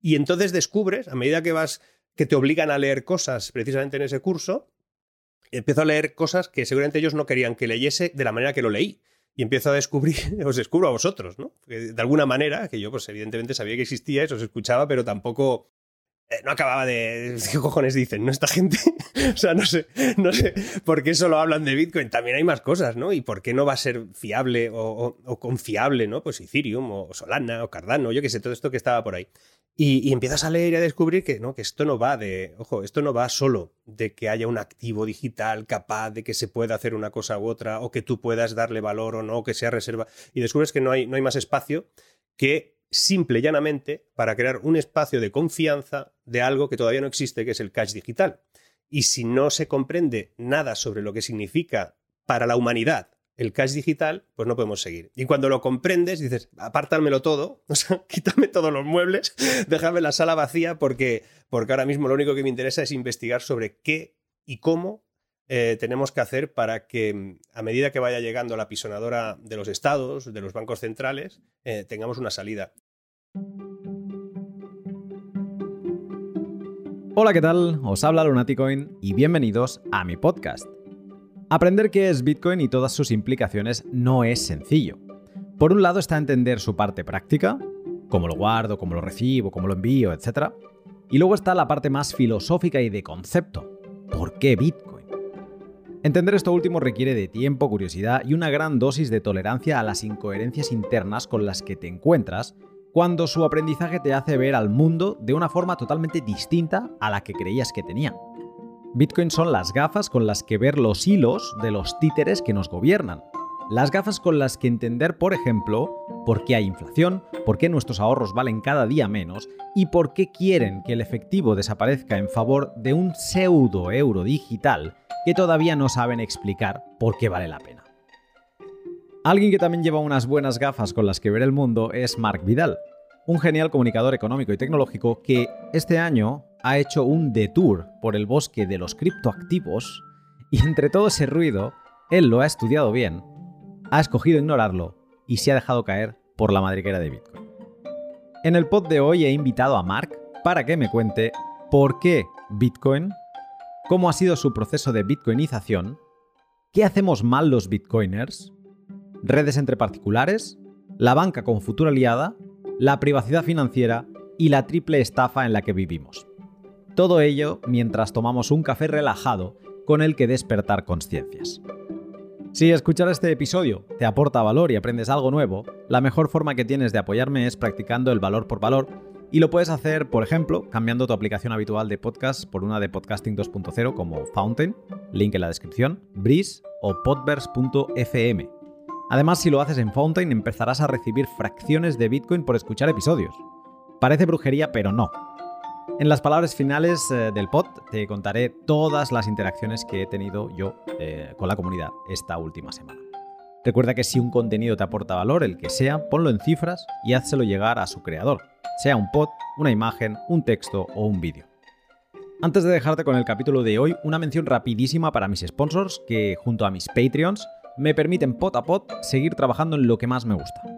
Y entonces descubres, a medida que vas, que te obligan a leer cosas precisamente en ese curso, empiezo a leer cosas que seguramente ellos no querían que leyese de la manera que lo leí. Y empiezo a descubrir, os descubro a vosotros, ¿no? de alguna manera, que yo pues evidentemente sabía que existía, eso os escuchaba, pero tampoco eh, no acababa de. ¿Qué cojones dicen, no? Esta gente. o sea, no sé, no sé por qué solo hablan de Bitcoin. También hay más cosas, ¿no? Y por qué no va a ser fiable o, confiable, ¿no? Pues Ethereum o Solana o Cardano, yo qué sé, todo esto que estaba por ahí. Y, empiezas a leer y a descubrir que, ¿no? que esto no va de. Ojo, esto no va solo de que haya un activo digital capaz de que se pueda hacer una cosa u otra, o que tú puedas darle valor o no, que sea reserva. Y descubres que no hay, no hay más espacio que simple y llanamente para crear un espacio de confianza de algo que todavía no existe, que es el cash digital. Y si no se comprende nada sobre lo que significa para la humanidad el cash digital, pues no podemos seguir. Y cuando lo comprendes, dices, apártamelo todo, o sea, quítame todos los muebles, déjame la sala vacía, porque, porque ahora mismo lo único que me interesa es investigar sobre qué y cómo eh, tenemos que hacer para que mm, a medida que vaya llegando la pisonadora de los estados, de los bancos centrales, eh, tengamos una salida. Hola, ¿qué tal? Os habla Lunaticoin y bienvenidos a mi podcast. Aprender qué es Bitcoin y todas sus implicaciones no es sencillo. Por un lado está entender su parte práctica, cómo lo guardo, cómo lo recibo, cómo lo envío, etc. Y luego está la parte más filosófica y de concepto. ¿Por qué Bitcoin? Entender esto último requiere de tiempo, curiosidad y una gran dosis de tolerancia a las incoherencias internas con las que te encuentras cuando su aprendizaje te hace ver al mundo de una forma totalmente distinta a la que creías que tenía. Bitcoin son las gafas con las que ver los hilos de los títeres que nos gobiernan. Las gafas con las que entender, por ejemplo, por qué hay inflación, por qué nuestros ahorros valen cada día menos y por qué quieren que el efectivo desaparezca en favor de un pseudo euro digital que todavía no saben explicar por qué vale la pena. Alguien que también lleva unas buenas gafas con las que ver el mundo es Mark Vidal, un genial comunicador económico y tecnológico que este año ha hecho un detour por el bosque de los criptoactivos y entre todo ese ruido, él lo ha estudiado bien, ha escogido ignorarlo y se ha dejado caer por la madriguera de Bitcoin. En el pod de hoy he invitado a Mark para que me cuente por qué Bitcoin cómo ha sido su proceso de bitcoinización, qué hacemos mal los bitcoiners, redes entre particulares, la banca con futura aliada, la privacidad financiera y la triple estafa en la que vivimos. Todo ello mientras tomamos un café relajado con el que despertar conciencias. Si escuchar este episodio te aporta valor y aprendes algo nuevo, la mejor forma que tienes de apoyarme es practicando el valor por valor y lo puedes hacer, por ejemplo, cambiando tu aplicación habitual de podcast por una de Podcasting 2.0 como Fountain, link en la descripción, Breeze o podverse.fm. Además, si lo haces en Fountain, empezarás a recibir fracciones de Bitcoin por escuchar episodios. Parece brujería, pero no. En las palabras finales eh, del pod te contaré todas las interacciones que he tenido yo eh, con la comunidad esta última semana. Recuerda que si un contenido te aporta valor, el que sea, ponlo en cifras y házselo llegar a su creador sea un pod, una imagen, un texto o un vídeo. Antes de dejarte con el capítulo de hoy, una mención rapidísima para mis sponsors que, junto a mis Patreons, me permiten pot a pot seguir trabajando en lo que más me gusta.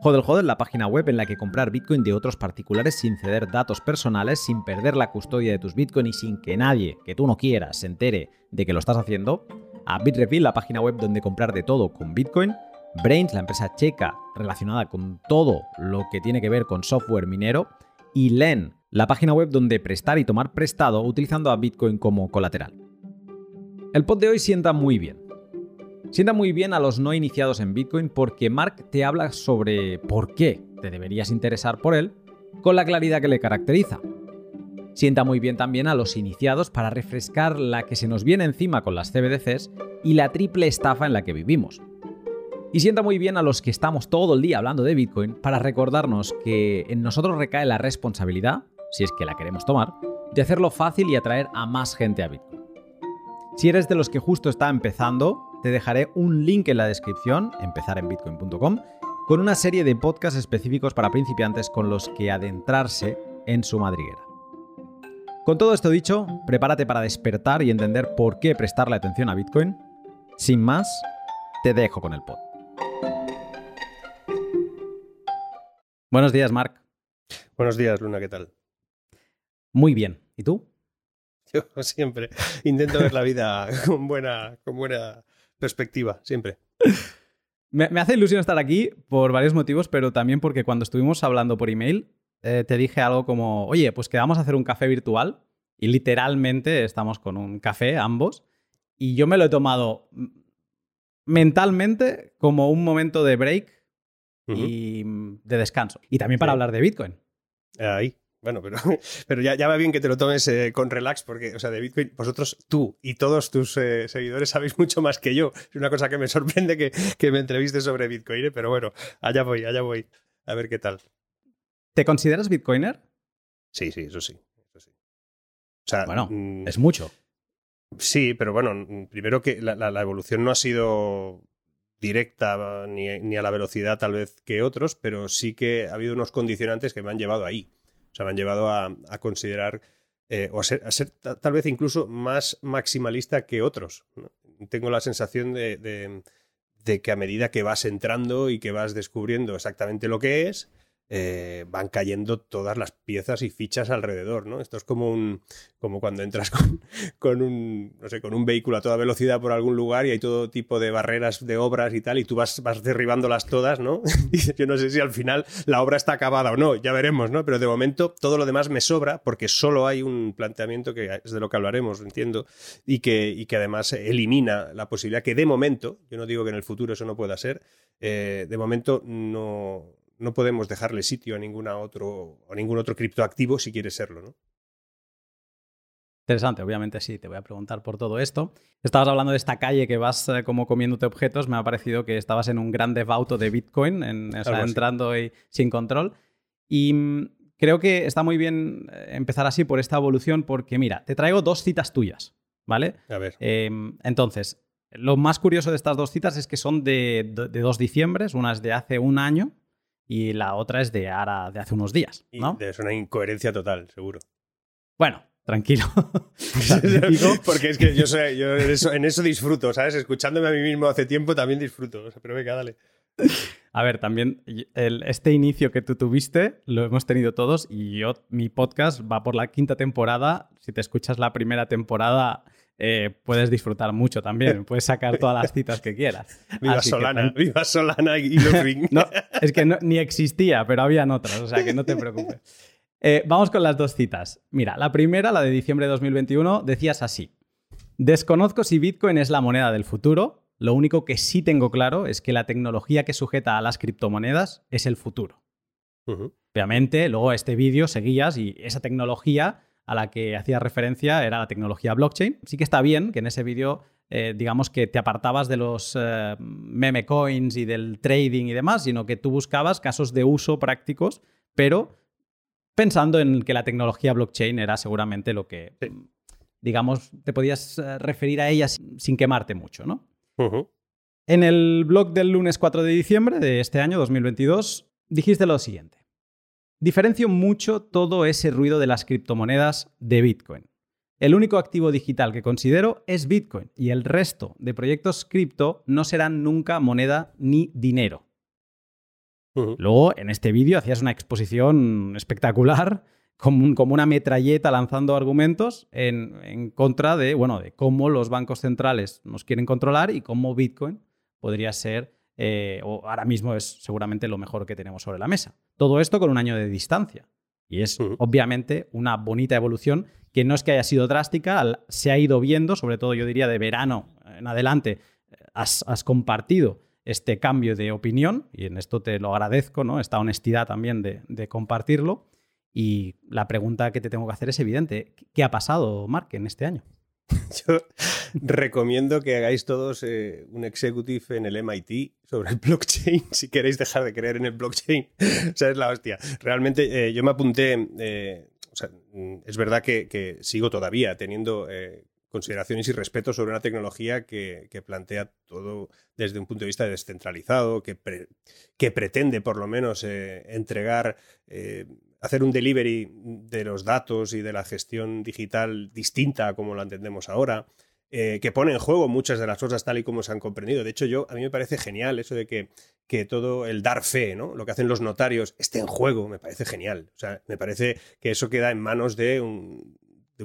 Hodel Hodel, la página web en la que comprar Bitcoin de otros particulares sin ceder datos personales, sin perder la custodia de tus Bitcoin y sin que nadie que tú no quieras se entere de que lo estás haciendo. A Bitrefill, la página web donde comprar de todo con Bitcoin. Brains, la empresa checa relacionada con todo lo que tiene que ver con software minero, y LEN, la página web donde prestar y tomar prestado utilizando a Bitcoin como colateral. El pod de hoy sienta muy bien. Sienta muy bien a los no iniciados en Bitcoin porque Mark te habla sobre por qué te deberías interesar por él con la claridad que le caracteriza. Sienta muy bien también a los iniciados para refrescar la que se nos viene encima con las CBDCs y la triple estafa en la que vivimos. Y sienta muy bien a los que estamos todo el día hablando de Bitcoin para recordarnos que en nosotros recae la responsabilidad, si es que la queremos tomar, de hacerlo fácil y atraer a más gente a Bitcoin. Si eres de los que justo está empezando, te dejaré un link en la descripción, empezarenbitcoin.com, con una serie de podcasts específicos para principiantes con los que adentrarse en su madriguera. Con todo esto dicho, prepárate para despertar y entender por qué prestarle atención a Bitcoin. Sin más, te dejo con el pod. Buenos días, Marc. Buenos días, Luna, ¿qué tal? Muy bien. ¿Y tú? Yo siempre intento ver la vida con buena, con buena perspectiva, siempre. Me, hace ilusión estar aquí por varios motivos, pero también porque cuando estuvimos hablando por email, eh, te dije algo como, oye, pues quedamos a hacer un café virtual y literalmente estamos con un café ambos y yo me lo he tomado mentalmente como un momento de break y de descanso. Y también para hablar de Bitcoin. Ahí. Bueno, pero, pero ya, ya, va bien que te lo tomes eh, con relax, porque, o sea, de Bitcoin, vosotros, tú y todos tus eh, seguidores sabéis mucho más que yo. Es una cosa que me sorprende que, que me entrevistes sobre Bitcoin, ¿eh? pero bueno, allá voy, allá voy. A ver qué tal. ¿Te consideras Bitcoiner? Sí, sí, eso sí. Eso sí. O sea, bueno, mm, es mucho. Sí, pero bueno, primero que la, la, evolución no ha sido directa ni, ni, a la velocidad tal vez que otros, pero sí que ha habido unos condicionantes que me han llevado ahí. O sea, me han llevado a, considerar eh, o a ser, tal vez incluso más maximalista que otros. Tengo la sensación de, de, que a medida que vas entrando y que vas descubriendo exactamente lo que es, eh, van cayendo todas las piezas y fichas alrededor, ¿no? Esto es como un como cuando entras con, un no sé, con un vehículo a toda velocidad por algún lugar y hay todo tipo de barreras de obras y tal y tú vas, vas derribándolas todas, ¿no? yo no sé si al final la obra está acabada o no, ya veremos, ¿no? Pero de momento todo lo demás me sobra porque solo hay un planteamiento que es de lo que hablaremos, entiendo, y que, y que además elimina la posibilidad que de momento, yo no digo que en el futuro eso no pueda ser, eh, de momento no no podemos dejarle sitio a, ninguna otro, a ningún otro criptoactivo si quiere serlo, ¿no? Interesante, obviamente sí, te voy a preguntar por todo esto. Estabas hablando de esta calle que vas eh, como comiéndote objetos, me ha parecido que estabas en un gran devauto de Bitcoin, en, entrando y sin control. Y mm, creo que está muy bien eh, empezar así por esta evolución porque, mira, te traigo dos citas tuyas, ¿vale? A ver. Em, entonces, lo más curioso de estas dos citas es que son de, de, de 2 diciembre, una es de hace un año y la otra es de ahora, de hace unos días. ¿no? es una incoherencia total, seguro. Bueno, tranquilo. Porque es que yo, sé, yo en, eso, disfruto, ¿sabes? Escuchándome a mí mismo hace tiempo también disfruto. pero venga, dale. A ver, también este inicio que tú tuviste lo hemos tenido todos y yo, mi podcast va por la quinta temporada. Si te escuchas la primera temporada, eh, puedes disfrutar mucho también. Puedes sacar todas las citas que quieras. Viva Solana, viva Solana y los no, Es que ni existía, pero habían otras, o sea que no te preocupes. Eh, vamos con las dos citas. Mira, la primera, la de diciembre de 2021, decías así. Desconozco si Bitcoin es la moneda del futuro. Lo único que sí tengo claro es que la tecnología que sujeta a las criptomonedas es el futuro. Obviamente, luego este vídeo seguías y esa tecnología a la que hacía referencia era la tecnología blockchain. Sí que está bien que en ese vídeo, eh, digamos que te apartabas de los eh, meme coins y del trading y demás, sino que tú buscabas casos de uso prácticos, pero pensando en que la tecnología blockchain era seguramente lo que, digamos, te podías eh, referir a ella sin quemarte mucho, ¿no? En el blog del lunes 4 de diciembre de este año, 2022, dijiste lo siguiente. Diferencio mucho todo ese ruido de las criptomonedas de Bitcoin. El único activo digital que considero es Bitcoin y el resto de proyectos cripto no serán nunca moneda ni dinero. Luego, en este vídeo hacías una exposición espectacular, como, una metralleta lanzando argumentos en, en, contra de, bueno, de cómo los bancos centrales nos quieren controlar y cómo Bitcoin podría ser eh, o ahora mismo es seguramente lo mejor que tenemos sobre la mesa. Todo esto con un año de distancia. Y es obviamente una bonita evolución que no es que haya sido drástica, se ha ido viendo, sobre todo yo diría de verano en adelante, eh, has, compartido este cambio de opinión y en esto te lo agradezco, ¿no? Esta honestidad también de, de compartirlo. Y la pregunta que te tengo que hacer es evidente. ¿Qué ha pasado, Mark, en este año? Yo recomiendo que hagáis todos eh, un executive en el MIT sobre el blockchain si queréis dejar de creer en el blockchain. o sea, es la hostia. Realmente eh, yo me apunté, eh, es verdad que, sigo todavía teniendo consideraciones y respeto sobre una tecnología que, plantea todo desde un punto de vista descentralizado, que, que pretende por lo menos entregar hacer un delivery de los datos y de la gestión digital distinta a como la entendemos ahora. eh, que pone en juego muchas de las cosas tal y como se han comprendido. De hecho, yo a mí me parece genial eso de que, que todo el dar fe, ¿no? Lo que hacen los notarios esté en juego, me parece genial. O sea, me parece que eso queda en manos de,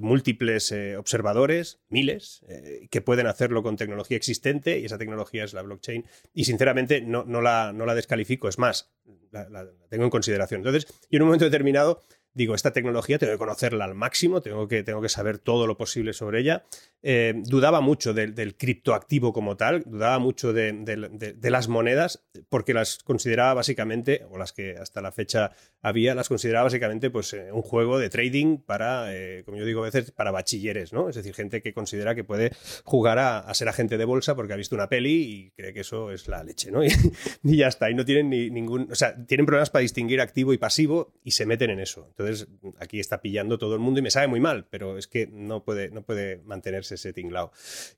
múltiples eh, observadadores, miles, eh, que pueden hacerlo con tecnología existente y esa tecnología es la blockchain. Y sinceramente no, no, la, no la descalifico, es más, la, la tengo en consideración. Entonces, y en un momento determinado digo, esta tecnología tengo que conocerla al máximo, tengo que, tengo que saber todo lo posible sobre ella. Eh, dudaba mucho del, criptoactivo como tal, dudaba mucho de, las monedas, porque las consideraba básicamente, o las que hasta la fecha había, las consideraba básicamente pues, eh, un juego de trading para, eh, como yo digo a veces, para bachilleres, ¿no? Es decir, gente que considera que puede jugar a, ser agente de bolsa porque ha visto una peli y cree que eso es la leche, ¿no? Y, ya está, y no tienen ni, ningún, o sea, tienen problemas para distinguir activo y pasivo y se meten en eso. Entonces, aquí está pillando todo el mundo y me sabe muy mal, pero es que no puede, no puede mantenerse ese tinglao.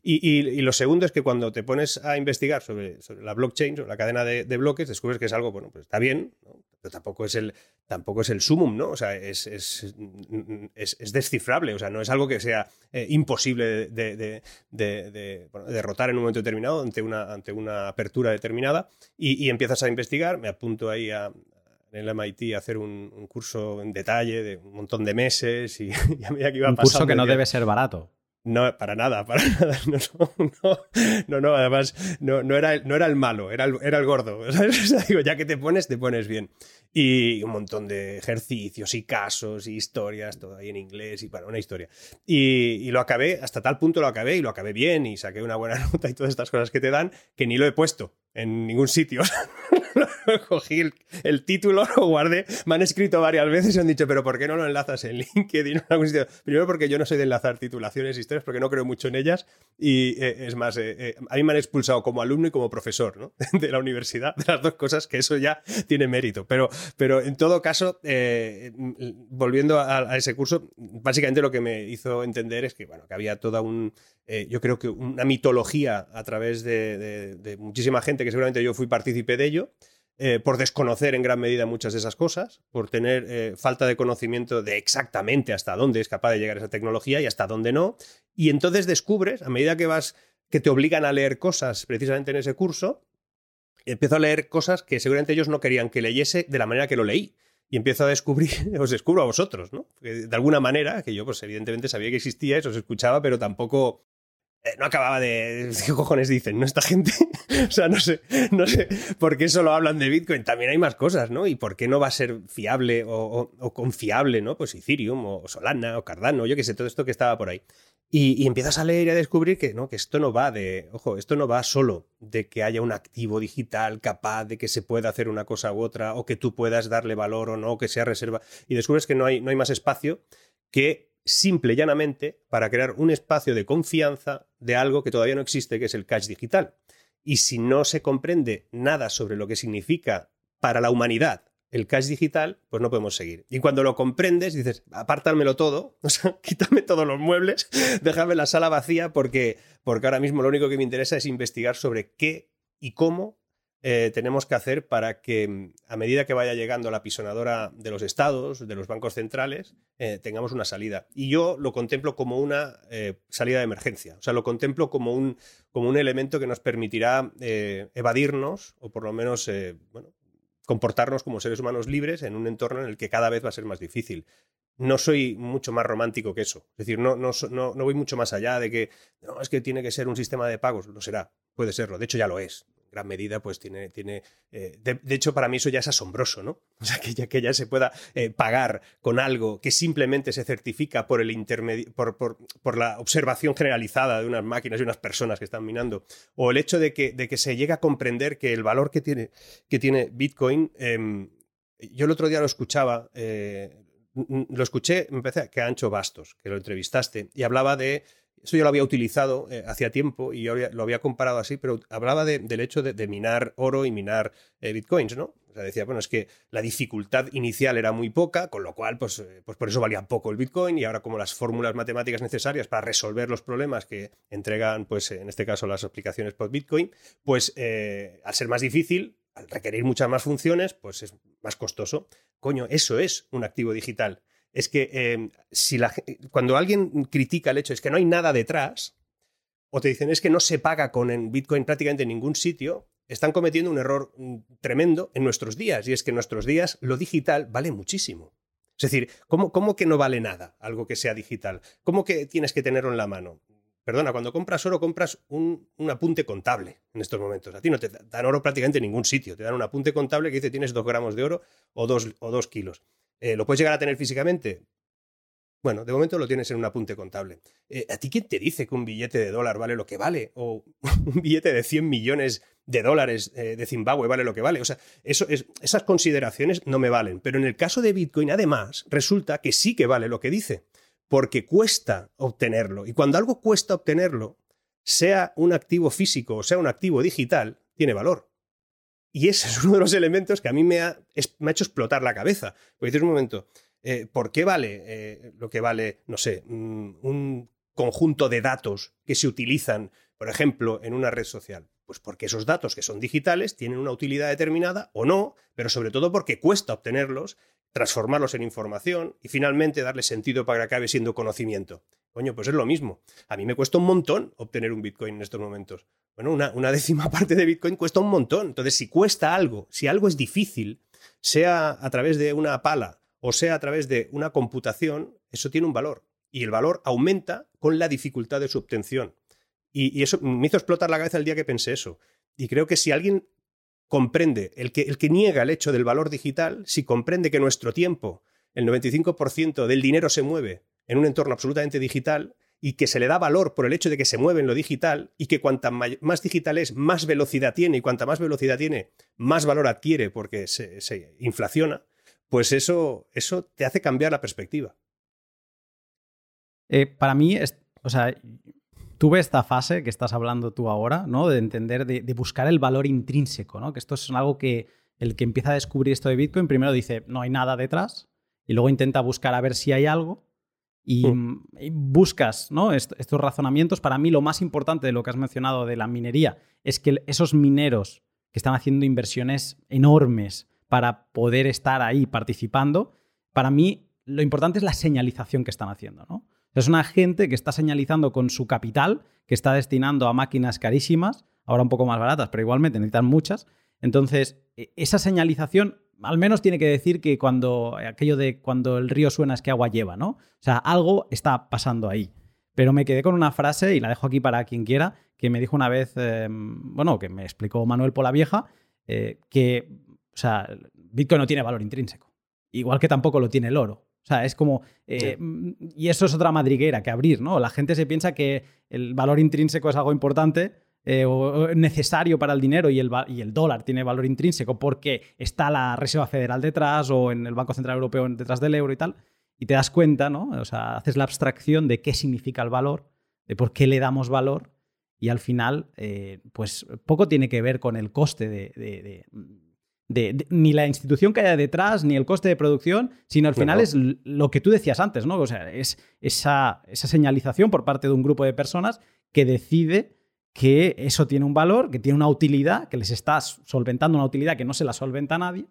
Y, lo segundo es que cuando te pones a investigar sobre, la blockchain, sobre la cadena de, bloques, descubres que es algo, bueno, pues está bien, pero tampoco es el, tampoco es el sumum, ¿no? O sea, es, es, descifrable, o sea, no es algo que sea eh, imposible de, derrotar en un momento determinado ante una, ante una apertura determinada y, y empiezas a investigar, me apunto ahí a, en el MIT hacer un, curso en detalle de un montón de meses y, a medida que iba Un curso que no debe ser barato. No, para nada, para nada. No, no, además, no, no, era, no era el malo, era el, era el gordo. digo, ya que te pones, te pones bien. Y un montón de ejercicios y casos y historias, todo ahí en inglés y para una historia. Y, y, lo acabé, hasta tal punto lo acabé y lo acabé bien y saqué una buena nota y todas estas cosas que te dan, que ni lo he puesto en ningún sitio. cogí el, título, lo guardé, me han escrito varias veces y han dicho, pero ¿por qué no lo enlazas en LinkedIn? Primero porque yo no soy de enlazar titulaciones, historias, porque no creo mucho en ellas y eh, es más, eh, eh, a mí me han expulsado como alumno y como profesor ¿no? de la universidad, de las dos cosas, que eso ya tiene mérito. Pero, pero en todo caso, volviendo a, ese curso, básicamente lo que me hizo entender es que, bueno, que había toda un, yo creo que una mitología a través de, de muchísima gente que seguramente yo fui partícipe de ello. Eh, por desconocer en gran medida muchas de esas cosas, por tener eh, falta de conocimiento de exactamente hasta dónde es capaz de llegar esa tecnología y hasta dónde no. Y entonces descubres, a medida que vas, que te obligan a leer cosas precisamente en ese curso, empiezo a leer cosas que seguramente ellos no querían que leyese de la manera que lo leí. Y empiezo a descubrir, os descubro a vosotros, ¿no? De alguna manera, que yo pues evidentemente sabía que existía, eso os escuchaba, pero tampoco no acababa de. ¿Qué cojones dicen, no? Esta gente. o sea, no sé, no sé por qué solo hablan de Bitcoin. También hay más cosas, ¿no? Y por qué no va a ser fiable o, confiable, ¿no? Pues Ethereum o Solana o Cardano, yo qué sé, todo esto que estaba por ahí. Y, empiezas a leer y a descubrir que, ¿no? que esto no va de. Ojo, esto no va solo de que haya un activo digital capaz de que se pueda hacer una cosa u otra, o que tú puedas darle valor o no, que sea reserva. Y descubres que no hay, no hay más espacio que simple y llanamente para crear un espacio de confianza de algo que todavía no existe, que es el cash digital. Y si no se comprende nada sobre lo que significa para la humanidad el cash digital, pues no podemos seguir. Y cuando lo comprendes, dices, apártamelo todo, o sea, quítame todos los muebles, déjame la sala vacía, porque, porque ahora mismo lo único que me interesa es investigar sobre qué y cómo eh, tenemos que hacer para que mm, a medida que vaya llegando la pisonadora de los estados, de los bancos centrales, eh, tengamos una salida. Y yo lo contemplo como una eh, salida de emergencia, o sea, lo contemplo como un, como un elemento que nos permitirá evadirnos o por lo menos bueno, comportarnos como seres humanos libres en un entorno en el que cada vez va a ser más difícil no soy mucho más romántico que eso. Es decir, no, no, no, no, voy mucho más allá de que no, es que tiene que ser un sistema de pagos. Lo será, puede serlo. De hecho, ya lo es gran medida, pues tiene, tiene eh, de, hecho para mí eso ya es asombroso, ¿no? O sea, que ya, que ya se pueda eh, pagar con algo que simplemente se certifica por, el por, por, la observación generalizada de unas máquinas y unas personas que están minando, o el hecho de que, de que se llegue a comprender que el valor que tiene, que tiene Bitcoin, em, yo el otro día lo escuchaba, eh, lo escuché, me parece que Ancho Bastos, que lo entrevistaste, y hablaba de eso yo lo había utilizado eh, hacía tiempo y yo lo había comparado así, pero hablaba del hecho de, minar oro y minar eh, bitcoins, ¿no? O sea, decía, bueno, es que la dificultad inicial era muy poca, con lo cual, pues, eh, pues por eso valía poco el bitcoin y ahora como las fórmulas matemáticas necesarias para resolver los problemas que entregan, pues en este caso las aplicaciones por bitcoin, pues al ser más difícil, al requerir muchas más funciones, pues es más costoso. Coño, eso es un activo digital es que em, si cuando alguien critica el hecho es que no hay nada detrás, o te dicen es que no se paga con Bitcoin prácticamente en ningún sitio, están cometiendo un error mm, tremendo en nuestros días. Y es que en nuestros días lo digital vale muchísimo. Es decir, ¿cómo, cómo que no vale nada algo que sea digital? ¿Cómo que tienes que tenerlo en la mano? Perdona, cuando compras oro compras un, apunte contable en estos momentos. A ti no te dan oro prácticamente en ningún sitio. Te dan un apunte contable que dice tienes dos gramos de oro o dos, o dos kilos. Eh, ¿Lo puedes llegar a tener físicamente? Bueno, de momento lo tienes en un apunte contable. Eh, ¿A ti quién te dice que un billete de dólar vale lo que vale? ¿O un billete de 100 millones de dólares eh, de Zimbabue vale lo que vale? O sea, eso es, esas consideraciones no me valen. Pero en el caso de Bitcoin, además, resulta que sí que vale lo que dice, porque cuesta obtenerlo. Y cuando algo cuesta obtenerlo, sea un activo físico o sea un activo digital, tiene valor. Y ese es uno de los elementos que a mí me ha, hecho explotar la cabeza. Porque dices un momento, eh, ¿por qué vale eh, lo que vale, no sé, mm, un conjunto de datos que se utilizan, por ejemplo, en una red social? Pues porque esos datos que son digitales tienen una utilidad determinada o no, pero sobre todo porque cuesta obtenerlos, transformarlos en información y finalmente darle sentido para que acabe siendo conocimiento. Coño, pues es lo mismo. A mí me cuesta un montón obtener un Bitcoin en estos momentos. Bueno, una, décima parte de Bitcoin cuesta un montón. Entonces, si cuesta algo, si algo es difícil, sea a través de una pala o sea a través de una computación, eso tiene un valor. Y el valor aumenta con la dificultad de su obtención. Y, eso me hizo explotar la cabeza el día que pensé eso. Y creo que si alguien comprende, el que, el que niega el hecho del valor digital, si comprende que nuestro tiempo, el 95% del dinero se mueve en un entorno absolutamente digital, y que se le da valor por el hecho de que se mueve en lo digital y que cuanta más digital es, más velocidad tiene y cuanta más velocidad tiene, más valor adquiere porque se, inflaciona, pues eso, eso te hace cambiar la perspectiva. Eh, para mí, o sea, tuve esta fase que estás hablando tú ahora, ¿no? De entender, de, buscar el valor intrínseco, ¿no? Que esto es algo que el que empieza a descubrir esto de Bitcoin primero dice, no hay nada detrás, y luego intenta buscar a ver si hay algo, y, hmm. buscas ¿no? estos razonamientos. Para mí lo más importante de lo que has mencionado de la minería es que esos mineros que están haciendo inversiones enormes para poder estar ahí participando, para mí lo importante es la señalización que están haciendo. ¿no? Es una gente que está señalizando con su capital, que está destinando a máquinas carísimas, ahora un poco más baratas, pero igualmente necesitan muchas. Entonces, e, esa señalización al menos tiene que decir que cuando aquello de cuando el río suena es que agua lleva, ¿no? O sea, algo está pasando ahí. Pero me quedé con una frase, y la dejo aquí para quien quiera, que me dijo una vez, em, bueno, que me explicó Manuel Polavieja, eh, que o sea, Bitcoin no tiene valor intrínseco. Igual que tampoco lo tiene el oro. O sea, es como. Eh, y eso es otra madriguera que abrir, ¿no? La gente se piensa que el valor intrínseco es algo importante eh, o necesario para el dinero y el, y el, dólar tiene valor intrínseco porque está la Reserva Federal detrás o en el Banco Central Europeo detrás del euro y tal. Y te das cuenta, ¿no? O sea, haces la abstracción de qué significa el valor, de por qué le damos valor y al final, eh, pues poco tiene que ver con el coste de ni la institución que haya detrás, ni el coste de producción, sino al final es lo que tú decías antes, ¿no? O sea, es esa, esa señalización por parte de un grupo de personas que decide que eso tiene un valor, que tiene una utilidad, que les está solventando una utilidad que no se la solventa a nadie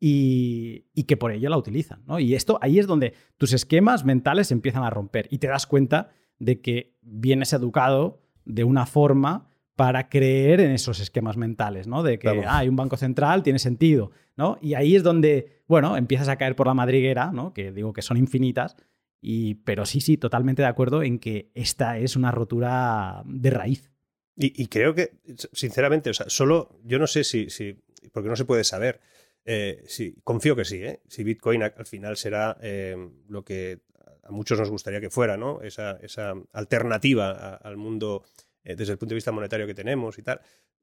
y, y, que por ello la utilizan. ¿no? Y esto ahí es donde tus esquemas mentales empiezan a romper y te das cuenta de que vienes educado de una forma para creer en esos esquemas mentales, ¿no? De que ah, hay un banco central, tiene sentido, ¿no? Y ahí es donde, bueno, empiezas a caer por la madriguera, ¿no? Que digo que son infinitas, y, pero sí, sí, totalmente de acuerdo en que esta es una rotura de raíz. Y, creo que, sinceramente, o sea, solo, yo no sé si, si porque no se puede saber, eh, confío que sí, ¿eh? Si Bitcoin al final será eh, lo que a muchos nos gustaría que fuera, ¿no? Esa, esa alternativa al mundo eh, desde el punto de vista monetario que tenemos y tal.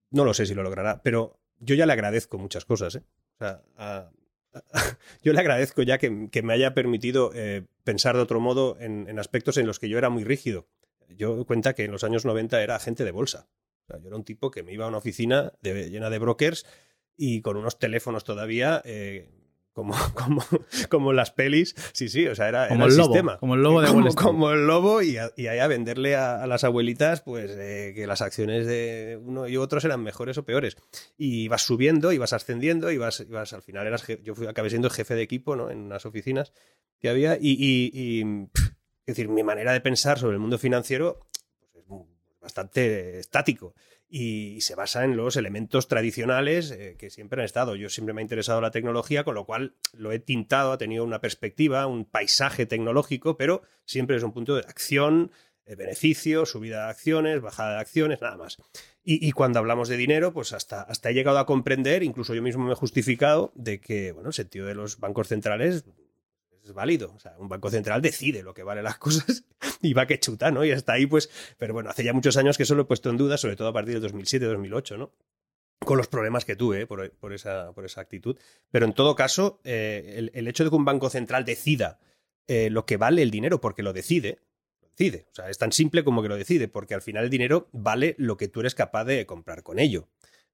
No lo sé si lo logrará, pero yo ya le agradezco muchas cosas. ¿eh? O sea, yo le agradezco ya que, me haya permitido eh, pensar de otro modo en, aspectos en los que yo era muy rígido. Yo doy cuenta que en los años 90 era agente de bolsa. yo era un tipo que me iba a una oficina llena de brokers y con unos teléfonos todavía como, como, como las pelis. Sí, sí, o sea, era, como el, lobo, sistema. Como el lobo de como, como el lobo y, y ahí a venderle a, las abuelitas pues eh, que las acciones de uno y otros eran mejores o peores. Y vas subiendo, y vas ascendiendo, y vas, al final eras yo fui, acabé siendo jefe de equipo ¿no? en unas oficinas que había y, y, es decir, mi manera de pensar sobre el mundo financiero pues, es bastante estático y se basa en los elementos tradicionales eh, que siempre han estado. Yo siempre me ha interesado la tecnología, con lo cual lo he tintado, ha tenido una perspectiva, un paisaje tecnológico, pero siempre es un punto de acción, de beneficio, subida de acciones, bajada de acciones, nada más. Y, cuando hablamos de dinero, pues hasta, hasta he llegado a comprender, incluso yo mismo me he justificado, de que bueno, el sentido de los bancos centrales es válido. O sea, un banco central decide lo que vale las cosas y va que chuta, ¿no? Y hasta ahí, pues, pero bueno, hace ya muchos años que eso lo he puesto en duda, sobre todo a partir del 2007-2008, ¿no? Con los problemas que tuve por, esa, por esa actitud. Pero en todo caso, eh, el, hecho de que un banco central decida eh, lo que vale el dinero porque lo decide, lo decide. O sea, es tan simple como que lo decide, porque al final el dinero vale lo que tú eres capaz de comprar con ello.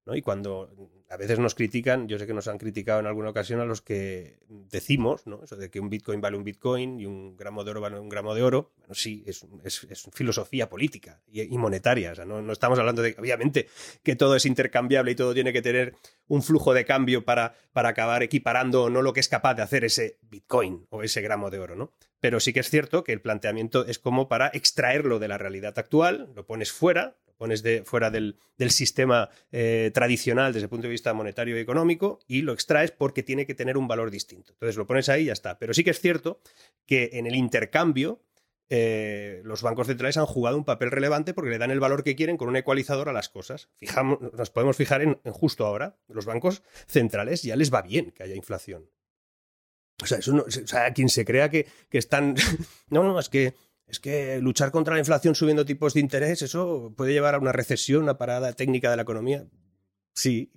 ¿No? Y cuando a veces nos critican, yo sé que nos han criticado en alguna ocasión a los que decimos, ¿no? Eso de que un Bitcoin vale un Bitcoin y un gramo de oro vale un gramo de oro. Bueno, sí, es, es, filosofía política y, monetaria. O sea, no, estamos hablando de, obviamente, que todo es intercambiable y todo tiene que tener un flujo de cambio para, para acabar equiparando no lo que es capaz de hacer ese Bitcoin o ese gramo de oro, ¿no? Pero sí que es cierto que el planteamiento es como para extraerlo de la realidad actual, lo pones fuera, pones de, fuera del, sistema eh, tradicional desde el punto de vista monetario y económico y lo extraes porque tiene que tener un valor distinto. Entonces lo pones ahí y ya está. Pero sí que es cierto que en el intercambio eh, los bancos centrales han jugado un papel relevante porque le dan el valor que quieren con un ecualizador a las cosas. Fijamos, nos podemos fijar en, justo ahora, los bancos centrales ya les va bien que haya inflación. O sea, eso no, o sea quien se crea que, que están... no, no, es que es que luchar contra la inflación subiendo tipos de interés, eso puede llevar a una recesión, una parada técnica de la economía. Sí,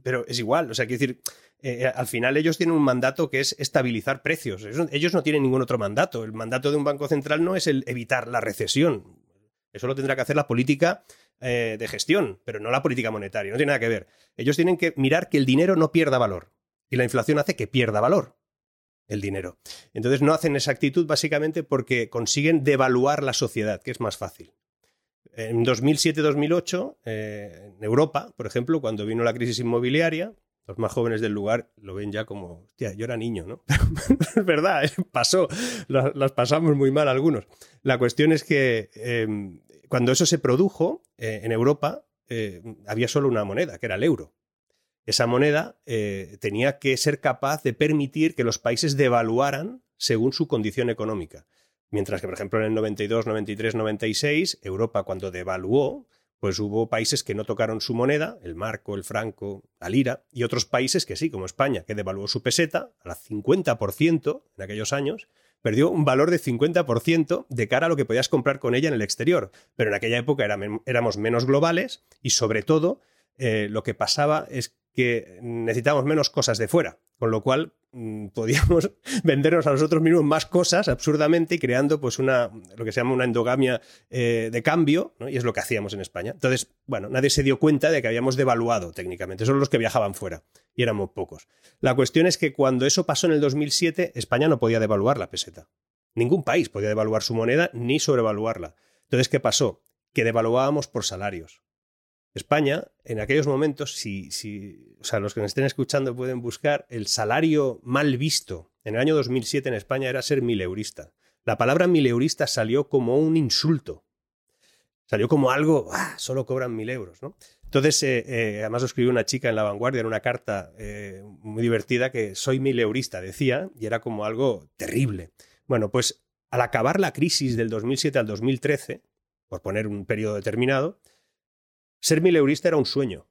pero, es igual. O sea, quiero decir, eh, al final ellos tienen un mandato que es estabilizar precios. Ellos no tienen ningún otro mandato. El mandato de un banco central no es el evitar la recesión. Eso lo tendrá que hacer la política eh, de gestión, pero no la política monetaria. No tiene nada que ver. Ellos tienen que mirar que el dinero no pierda valor. Y la inflación hace que pierda valor el dinero. Entonces no hacen esa actitud básicamente porque consiguen devaluar la sociedad, que es más fácil. En 2007-2008, eh, en Europa, por ejemplo, cuando vino la crisis inmobiliaria, los más jóvenes del lugar lo ven ya como, hostia, yo era niño, ¿no? es verdad, ¿eh? pasó, las, pasamos muy mal algunos. La cuestión es que em, cuando eso se produjo eh, en Europa, había solo una moneda, que era el euro esa moneda eh, tenía que ser capaz de permitir que los países devaluaran según su condición económica. Mientras que, por ejemplo, en el 92, 93, 96, Europa cuando devaluó, pues hubo países que no tocaron su moneda, el marco, el franco, la lira, y otros países que sí, como España, que devaluó su peseta al 50% en aquellos años, perdió un valor de 50% de cara a lo que podías comprar con ella en el exterior. Pero en aquella época éramos menos globales y sobre todo eh, lo que pasaba es que necesitamos menos cosas de fuera, con lo cual mm, podíamos vendernos a nosotros mismos más cosas absurdamente y creando pues una lo que se llama una endogamia eh, de cambio y es lo que hacíamos en España. Entonces bueno nadie se dio cuenta de que habíamos devaluado técnicamente son los que viajaban fuera y éramos pocos. La cuestión es que cuando eso pasó en el 2007 España no podía devaluar la peseta. Ningún país podía devaluar su moneda ni sobrevaluarla. Entonces qué pasó que devaluábamos por salarios España, en aquellos momentos, si, si, o sea, los que nos estén escuchando pueden buscar, el salario mal visto en el año 2007 en España era ser mileurista. La palabra mileurista salió como un insulto. Salió como algo, ah, solo cobran mil euros, ¿no? Entonces, eh, eh, además lo escribió una chica en La Vanguardia en una carta eh, muy divertida que soy mileurista, decía, y era como algo terrible. Bueno, pues al acabar la crisis del 2007 al 2013, por poner un periodo determinado, ser mileurista era un sueño.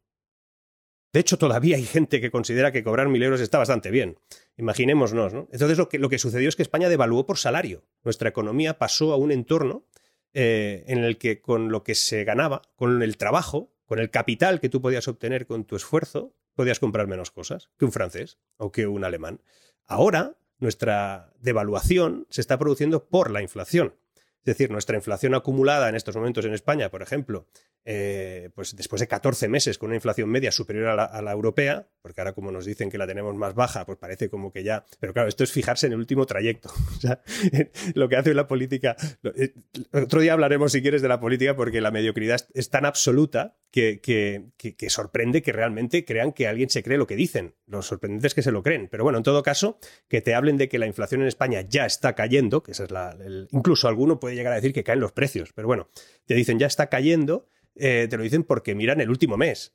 De hecho, todavía hay gente que considera que cobrar mil euros está bastante bien. Imaginémonos, ¿no? Entonces, lo que, lo que sucedió es que España devaluó por salario. Nuestra economía pasó a un entorno eh, en el que con lo que se ganaba, con el trabajo, con el capital que tú podías obtener con tu esfuerzo, podías comprar menos cosas que un francés o que un alemán. Ahora, nuestra devaluación se está produciendo por la inflación. Es decir, nuestra inflación acumulada en estos momentos en España, por ejemplo, eh, pues después de 14 meses con una inflación media superior a la, europea, porque ahora como nos dicen que la tenemos más baja, pues parece como que ya... Pero claro, esto es fijarse en el último trayecto. O sea, lo que hace la política... Eh, otro día hablaremos, si quieres, de la política, porque la mediocridad es tan absoluta que, que, sorprende que realmente crean que alguien se cree lo que dicen. Lo sorprendente es que se lo creen. Pero bueno, en todo caso, que te hablen de que la inflación en España ya está cayendo, que esa es la. incluso alguno puede llegar a decir que caen los precios, pero bueno, te dicen ya está cayendo, eh, te lo dicen porque miran el último mes.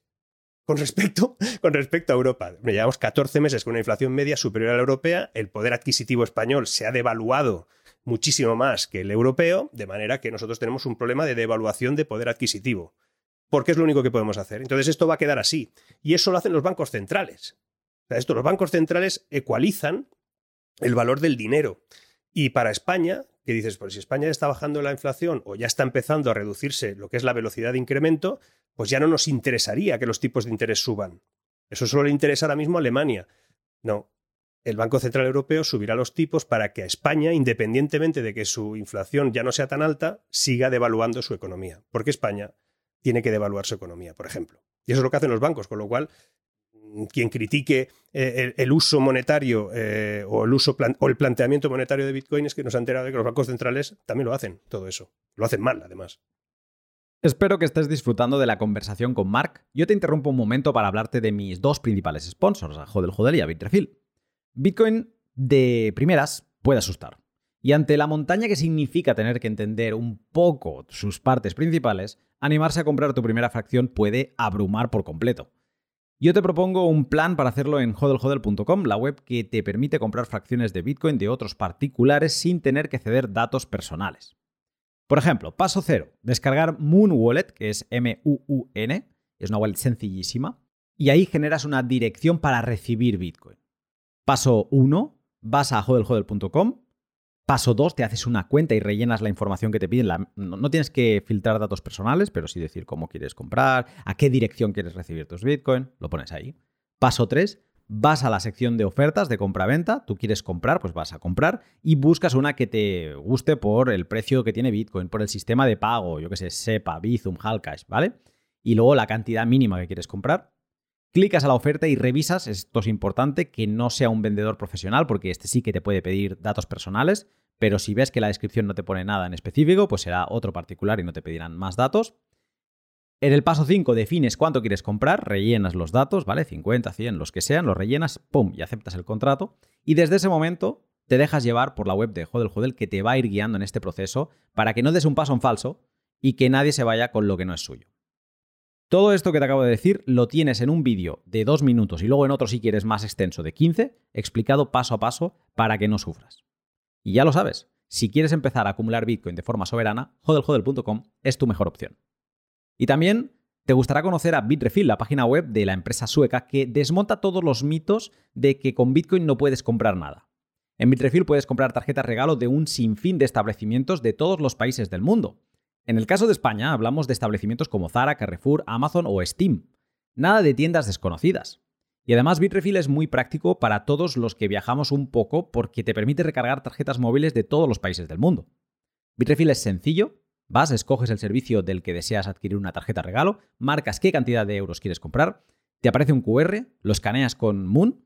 Con respecto, con respecto a Europa, llevamos 14 meses con una inflación media superior a la europea, el poder adquisitivo español se ha devaluado muchísimo más que el europeo, de manera que nosotros tenemos un problema de devaluación de poder adquisitivo porque es lo único que podemos hacer. Entonces esto va a quedar así. Y eso lo hacen los bancos centrales. Esto, los bancos centrales ecualizan el valor del dinero. Y para España, que dices, pues si España está bajando la inflación o ya está empezando a reducirse lo que es la velocidad de incremento, pues ya no nos interesaría que los tipos de interés suban. Eso solo le interesa ahora mismo a Alemania. No. El Banco Central Europeo subirá los tipos para que a España, independientemente de que su inflación ya no sea tan alta, siga devaluando su economía. Porque España tiene que devaluar su economía, por ejemplo. Y eso es lo que hacen los bancos, con lo cual quien critique eh, el, uso monetario eh, o, el uso o el planteamiento monetario de Bitcoin es que nos ha enterado de que los bancos centrales también lo hacen, todo eso. Lo hacen mal, además. Espero que estés disfrutando de la conversación con Mark. Yo te interrumpo un momento para hablarte de mis dos principales sponsors, a Hodel Hodel y a Bitrefill. Bitcoin de primeras puede asustar. Y ante la montaña que significa tener que entender un poco sus partes principales, animarse a comprar tu primera fracción puede abrumar por completo. Yo te propongo un plan para hacerlo en hodlhodl.com, la web que te permite comprar fracciones de Bitcoin de otros particulares sin tener que ceder datos personales. Por ejemplo, paso cero, descargar Moon Wallet, que es M-U-U-N, es una wallet sencillísima, y ahí generas una dirección para recibir Bitcoin. Paso 1, vas a hodlhodl.com, Paso 2, te haces una cuenta y rellenas la información que te piden. no, tienes que filtrar datos personales, pero sí decir cómo quieres comprar, a qué dirección quieres recibir tus Bitcoin, lo pones ahí. Paso 3, vas a la sección de ofertas de compra-venta, tú quieres comprar, pues vas a comprar y buscas una que te guste por el precio que tiene Bitcoin, por el sistema de pago, yo que sé, SEPA, Bizum, Hallcash, ¿vale? Y luego la cantidad mínima que quieres comprar. Clicas a la oferta y revisas, esto es importante, que no sea un vendedor profesional, porque este sí que te puede pedir datos personales, pero si ves que la descripción no te pone nada en específico, pues será otro particular y no te pedirán más datos. En el paso 5 defines cuánto quieres comprar, rellenas los datos, ¿vale? 50, 100, los que sean, los rellenas, ¡pum! y aceptas el contrato. Y desde ese momento te dejas llevar por la web de Hodel Hodel que te va a ir guiando en este proceso para que no des un paso en falso y que nadie se vaya con lo que no es suyo. Todo esto que te acabo de decir lo tienes en un vídeo de dos minutos y luego en otro si quieres más extenso de 15, explicado paso a paso para que no sufras. Y ya lo sabes, si quieres empezar a acumular Bitcoin de forma soberana, hodlhodl.com es tu mejor opción. Y también te gustará conocer a Bitrefill, la página web de la empresa sueca que desmonta todos los mitos de que con Bitcoin no puedes comprar nada. En Bitrefill puedes comprar tarjetas regalo de un sinfín de establecimientos de todos los países del mundo. En el caso de España, hablamos de establecimientos como Zara, Carrefour, Amazon o Steam. Nada de tiendas desconocidas. Y además Bitrefill es muy práctico para todos los que viajamos un poco porque te permite recargar tarjetas móviles de todos los países del mundo. Bitrefill es sencillo, vas, escoges el servicio del que deseas adquirir una tarjeta regalo, marcas qué cantidad de euros quieres comprar, te aparece un QR, lo escaneas con Moon,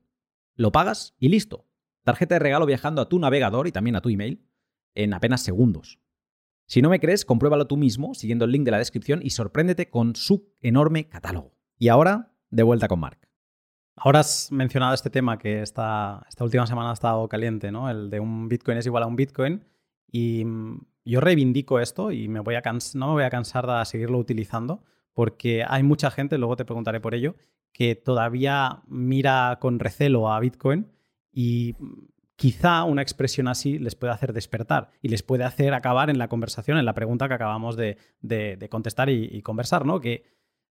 lo pagas y listo. Tarjeta de regalo viajando a tu navegador y también a tu email en apenas segundos. Si no me crees, compruébalo tú mismo siguiendo el link de la descripción y sorpréndete con su enorme catálogo. Y ahora, de vuelta con Mark. Ahora has mencionado este tema que esta, esta última semana ha estado caliente, ¿no? El de un Bitcoin es igual a un Bitcoin. Y mm, yo reivindico esto y me voy a no me voy a cansar de seguirlo utilizando porque hay mucha gente, luego te preguntaré por ello, que todavía mira con recelo a Bitcoin y quizá una expresión así les puede hacer despertar y les puede hacer acabar en la conversación, en la pregunta que acabamos de, contestar y, conversar, ¿no? Que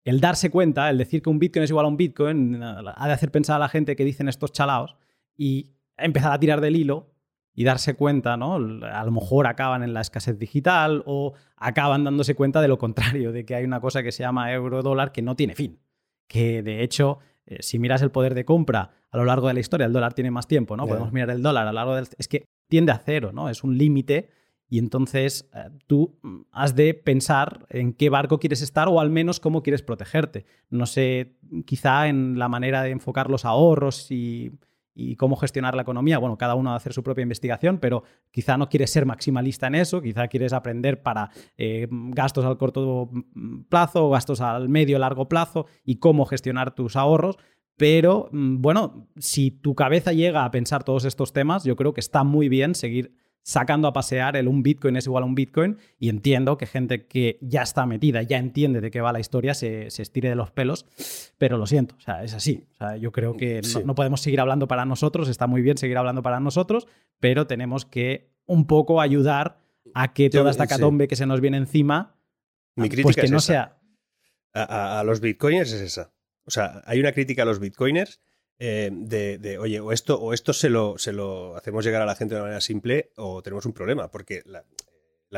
el darse cuenta, el decir que un Bitcoin es igual a un Bitcoin, ha de hacer pensar a la gente que dicen estos chalaos y empezar a tirar del hilo y darse cuenta, ¿no? A lo mejor acaban en la escasez digital o acaban dándose cuenta de lo contrario, de que hay una cosa que se llama euro dólar que no tiene fin. Que de hecho eh, si miras el poder de compra a lo largo de la historia, el dólar tiene más tiempo, ¿no? Podemos mirar el dólar a lo largo del... Es que tiende a cero, ¿no? Es un límite y entonces eh, tú mm, has de pensar en qué barco quieres estar o al menos cómo quieres protegerte. No sé, quizá en la manera de enfocar los ahorros y y cómo gestionar la economía. Bueno, cada uno va a hacer su propia investigación, pero quizá no quieres ser maximalista en eso, quizá quieres aprender para eh, gastos al corto plazo, gastos al medio largo plazo y cómo gestionar tus ahorros. Pero mm, bueno, si tu cabeza llega a pensar todos estos temas, yo creo que está muy bien seguir sacando a pasear el un Bitcoin es igual a un Bitcoin y entiendo que gente que ya está metida, ya entiende de qué va la historia, se, estire de los pelos, pero lo siento, o sea, es así. O sea, yo creo que no, podemos seguir hablando para nosotros, está muy bien seguir hablando para nosotros, pero tenemos que un poco ayudar a que toda esta catombe que se nos viene encima, Mi pues que no sea... A, a los bitcoiners es esa. O sea, hay una crítica a los bitcoiners eh, de, oye, o esto, o esto se lo, se lo hacemos llegar a la gente de manera simple o tenemos un problema, porque la,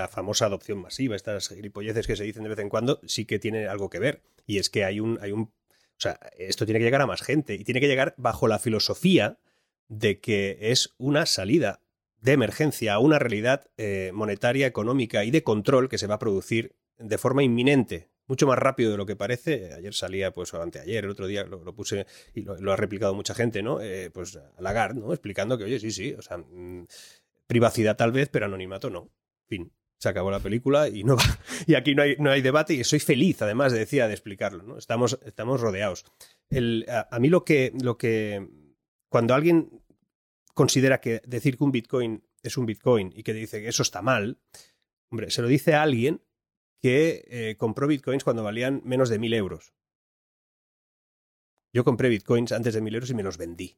famosa adopción masiva, estas gripolleces que se dicen de vez en cuando, sí que tiene algo que ver. Y es que hay un, hay un, o sea, esto tiene que llegar a más gente y tiene que llegar bajo la filosofía de que es una salida de emergencia a una realidad eh, monetaria, económica y de control que se va a producir de forma inminente mucho más rápido de lo que parece. Ayer salía, pues, anteayer, el otro día lo, puse y lo, ha replicado mucha gente, ¿no? Eh, pues Lagarde, ¿no? Explicando que, oye, sí, sí, o sea, mm, privacidad tal vez, pero anonimato no. Fin. Se acabó la película y no y aquí no hay, no hay debate y soy feliz, además, decía, de explicarlo, ¿no? Estamos, estamos rodeados. El, a, mí lo que, lo que. Cuando alguien considera que decir que un Bitcoin es un Bitcoin y que dice que eso está mal, hombre, se lo dice a alguien que eh, compró bitcoins cuando valían menos de mil euros. Yo compré bitcoins antes de mil euros y me los vendí.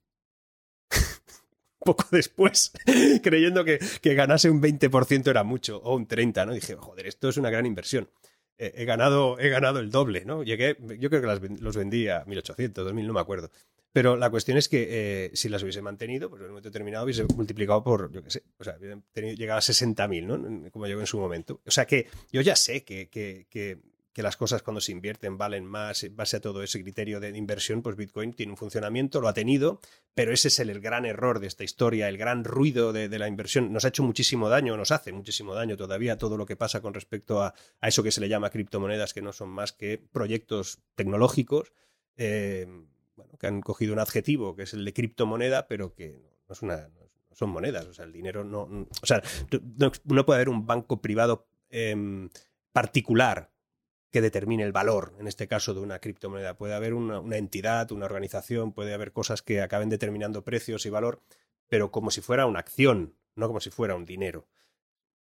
Poco después, creyendo que, que, ganase un 20% era mucho, o un 30%, ¿no? Dije, joder, esto es una gran inversión. he, ganado, he ganado el doble, ¿no? Llegué, yo creo que los vendí a 1800, 2000, no me acuerdo. Pero la cuestión es que eh, si las hubiese mantenido, pues en un momento determinado hubiese multiplicado por, yo qué sé, o sea, tenido, llegado a 60.000, ¿no? Como llegó en su momento. O sea que yo ya sé que, que, que, las cosas cuando se invierten valen más, en base a todo ese criterio de inversión, pues Bitcoin tiene un funcionamiento, lo ha tenido, pero ese es el, gran error de esta historia, el gran ruido de, de, la inversión. Nos ha hecho muchísimo daño, nos hace muchísimo daño todavía todo lo que pasa con respecto a, a eso que se le llama criptomonedas, que no son más que proyectos tecnológicos. Eh, que han cogido un adjetivo que es el de criptomoneda, pero que no, son monedas. O sea, el dinero no. O sea, no, puede haber un banco privado em, particular que determine el valor, en este caso, de una criptomoneda. Puede haber una, entidad, una organización, puede haber cosas que acaben determinando precios y valor, pero como si fuera una acción, no como si fuera un dinero.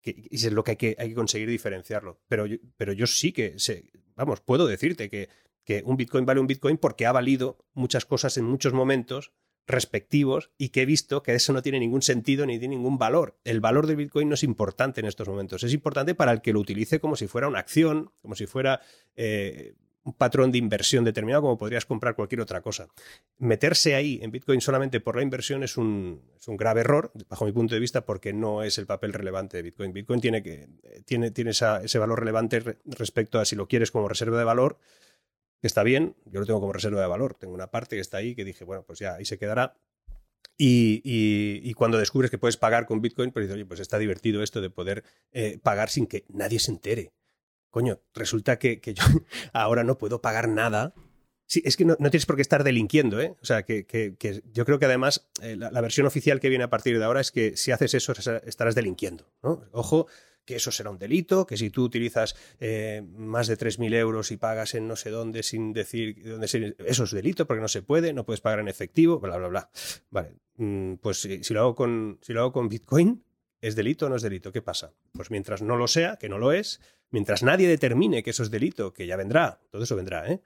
y es lo que hay que, hay que conseguir diferenciarlo. Pero yo, pero yo sí que, sé, vamos, puedo decirte que que un Bitcoin vale un Bitcoin porque ha valido muchas cosas en muchos momentos respectivos y que he visto que eso no tiene ningún sentido ni tiene ningún valor. El valor del Bitcoin no es importante en estos momentos, es importante para el que lo utilice como si fuera una acción, como si fuera eh, un patrón de inversión determinado, como podrías comprar cualquier otra cosa. Meterse ahí en Bitcoin solamente por la inversión es un, es un grave error, bajo mi punto de vista, porque no es el papel relevante de Bitcoin. Bitcoin tiene, que, tiene, tiene ese valor relevante respecto a si lo quieres como reserva de valor que está bien, yo lo tengo como reserva de valor, tengo una parte que está ahí que dije, bueno, pues ya ahí se quedará. Y, cuando descubres que puedes pagar con Bitcoin, pues dices, oye, pues está divertido esto de poder eh, pagar sin que nadie se entere. Coño, resulta que, yo ahora no puedo pagar nada Sí, es que no, tienes por qué estar delinquiendo, ¿eh? O sea, que, yo creo que además eh, la, la, versión oficial que viene a partir de ahora es que si haces eso estarás delinquiendo, ¿no? Ojo, que eso será un delito, que si tú utilizas eh, más de 3.000 euros y pagas en no sé dónde sin decir dónde eso es delito porque no se puede, no puedes pagar en efectivo, bla, bla, bla. Vale, mm, pues si, lo hago con, si lo hago con Bitcoin, ¿es delito o no es delito? ¿Qué pasa? Pues mientras no lo sea, que no lo es, mientras nadie determine que eso es delito, que ya vendrá, todo eso vendrá, ¿eh?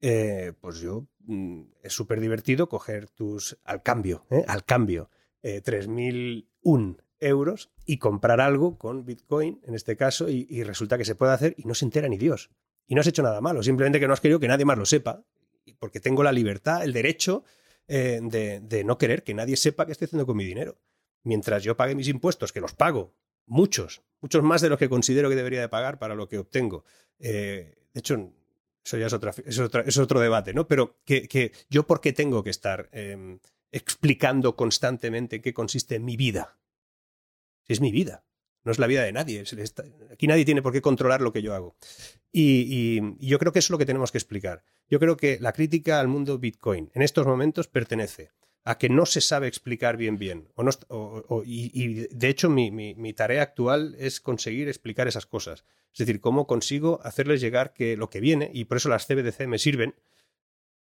eh pues yo mm, es súper divertido coger tus al cambio, ¿eh? al cambio, eh, 3.001 euros y comprar algo con Bitcoin, en este caso, y, resulta que se puede hacer y no se entera ni Dios. Y no has hecho nada malo, simplemente que no has querido que nadie más lo sepa, porque tengo la libertad, el derecho eh, de, no querer que nadie sepa qué estoy haciendo con mi dinero. Mientras yo pague mis impuestos, que los pago, muchos, muchos más de los que considero que debería de pagar para lo que obtengo. Eh, de hecho, eso ya es, otra, es, otro debate, ¿no? Pero que, yo, ¿por qué tengo que estar em, explicando constantemente en qué consiste mi vida? Es mi vida, no es la vida de nadie. Aquí nadie tiene por qué controlar lo que yo hago. Y, yo creo que eso es lo que tenemos que explicar. Yo creo que la crítica al mundo Bitcoin en estos momentos pertenece a que no se sabe explicar bien bien. y, de hecho mi, tarea actual es conseguir explicar esas cosas. Es decir, cómo consigo hacerles llegar que lo que viene, y por eso las CBDC me sirven,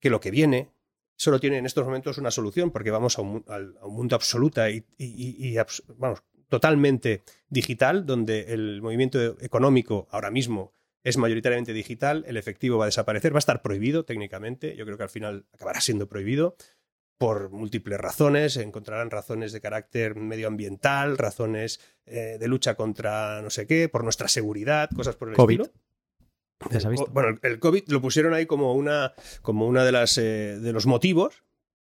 que lo que viene solo tiene en estos momentos una solución, porque vamos a un, mundo absoluta y, vamos, totalmente digital, donde el movimiento económico ahora mismo es mayoritariamente digital, el efectivo va a desaparecer, va a estar prohibido técnicamente, yo creo que al final acabará siendo prohibido por múltiples razones, encontrarán razones de carácter medioambiental, razones eh, de lucha contra no sé qué, por nuestra seguridad, cosas por el estilo. Bueno, el COVID lo pusieron ahí como una, como una de las eh, de los motivos.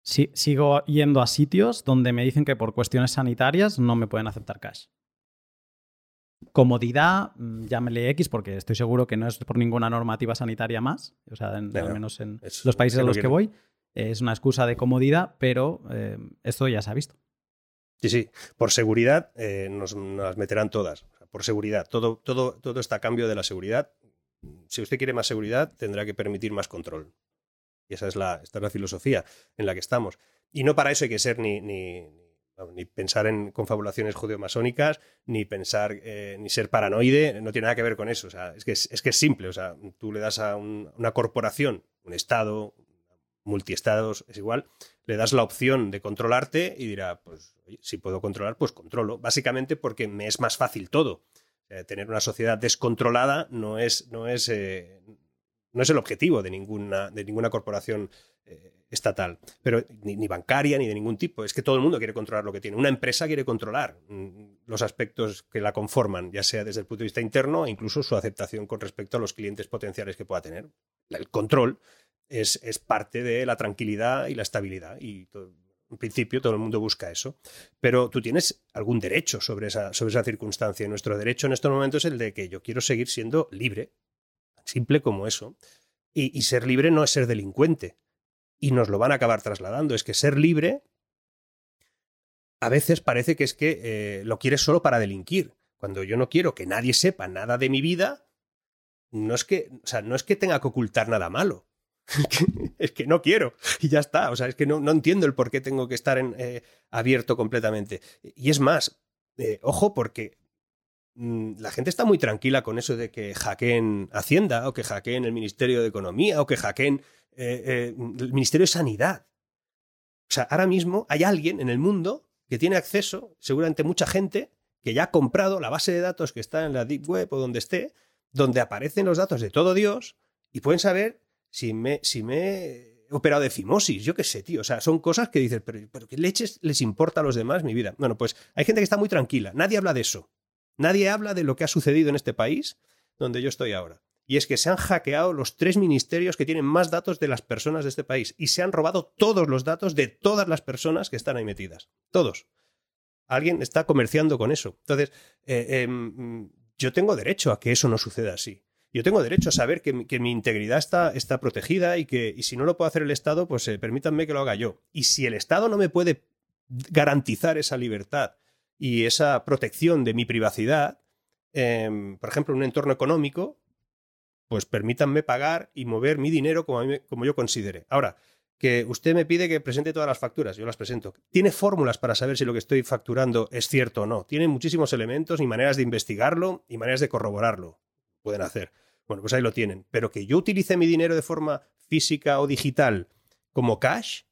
Sí, sigo yendo a sitios donde me dicen que por cuestiones sanitarias no me pueden aceptar cash. Comodidad, mm, llámele X, porque estoy seguro que no es por ninguna normativa sanitaria más, o sea, al menos en los países a los que voy, es una excusa de comodidad, pero eh, esto ya se ha visto. Sí, sí, por seguridad eh, nos, nos, meterán todas, por seguridad, todo, todo, todo está a cambio de la seguridad si usted quiere más seguridad, tendrá que permitir más control. Y esa es la, esta es la filosofía en la que estamos. Y no para eso hay que ser ni, ni, ni pensar en confabulaciones judeo-masónicas, ni pensar, eh, ni ser paranoide, no tiene nada que ver con eso. O sea, es, que es, que es simple. O sea, tú le das a una corporación, un Estado, multiestados, es igual, le das la opción de controlarte y dirá, pues si puedo controlar, pues controlo. Básicamente porque me es más fácil todo. Eh, tener una sociedad descontrolada no es, no es, eh, no es el objetivo de ninguna, de ninguna corporación eh, estatal, pero ni, bancaria ni de ningún tipo. Es que todo el mundo quiere controlar lo que tiene. Una empresa quiere controlar mm, los aspectos que la conforman, ya sea desde el punto de vista interno e incluso su aceptación con respecto a los clientes potenciales que pueda tener. El control es, es parte de la tranquilidad y la estabilidad y en principio todo el mundo busca eso, pero tú tienes algún derecho sobre esa, sobre esa circunstancia. Y nuestro derecho en estos momentos es el de que yo quiero seguir siendo libre, simple como eso. Y, ser libre no es ser delincuente. Y nos lo van a acabar trasladando. Es que ser libre a veces parece que es que eh, lo quieres solo para delinquir. Cuando yo no quiero que nadie sepa nada de mi vida, no es que, o sea, no es que tenga que ocultar nada malo es que no quiero y ya está. O sea, es que no, no entiendo el por qué tengo que estar eh, abierto completamente. Y es más, eh, ojo, porque la gente está muy tranquila con eso de que hackeen Hacienda o que hackeen el Ministerio de Economía o que hackeen eh, el Ministerio de Sanidad. O sea, ahora mismo hay alguien en el mundo que tiene acceso, seguramente mucha gente, que ya ha comprado la base de datos que está en la Deep Web o donde esté, donde aparecen los datos de todo Dios y pueden saber si me, si me operado de fimosis, yo qué sé, tío. O sea, son cosas que dices, pero, pero ¿qué leches les importa a los demás mi vida? Bueno, pues hay gente que está muy tranquila. Nadie habla de eso. Nadie habla de lo que ha sucedido en este país donde yo estoy ahora. Y es que se han hackeado los tres ministerios que tienen más datos de las personas de este país. Y se han robado todos los datos de todas las personas que están ahí metidas. Todos. Alguien está comerciando con eso. Entonces, eh, em, yo tengo derecho a que eso no suceda así. Yo tengo derecho a saber que, mi integridad está, protegida y que si no lo puede hacer el Estado, pues eh, permítanme que lo haga yo. Y si el Estado no me puede garantizar esa libertad y esa protección de mi privacidad, em, por ejemplo, en un entorno económico, pues permítanme pagar y mover mi dinero como, como yo considere. Ahora, que usted me pide que presente todas las facturas, yo las presento. Tiene fórmulas para saber si lo que estoy facturando es cierto o no. Tiene muchísimos elementos y maneras de investigarlo y maneras de corroborarlo pueden hacer. Bueno, pues ahí lo tienen. Pero que yo utilice mi dinero de forma física o digital como cash,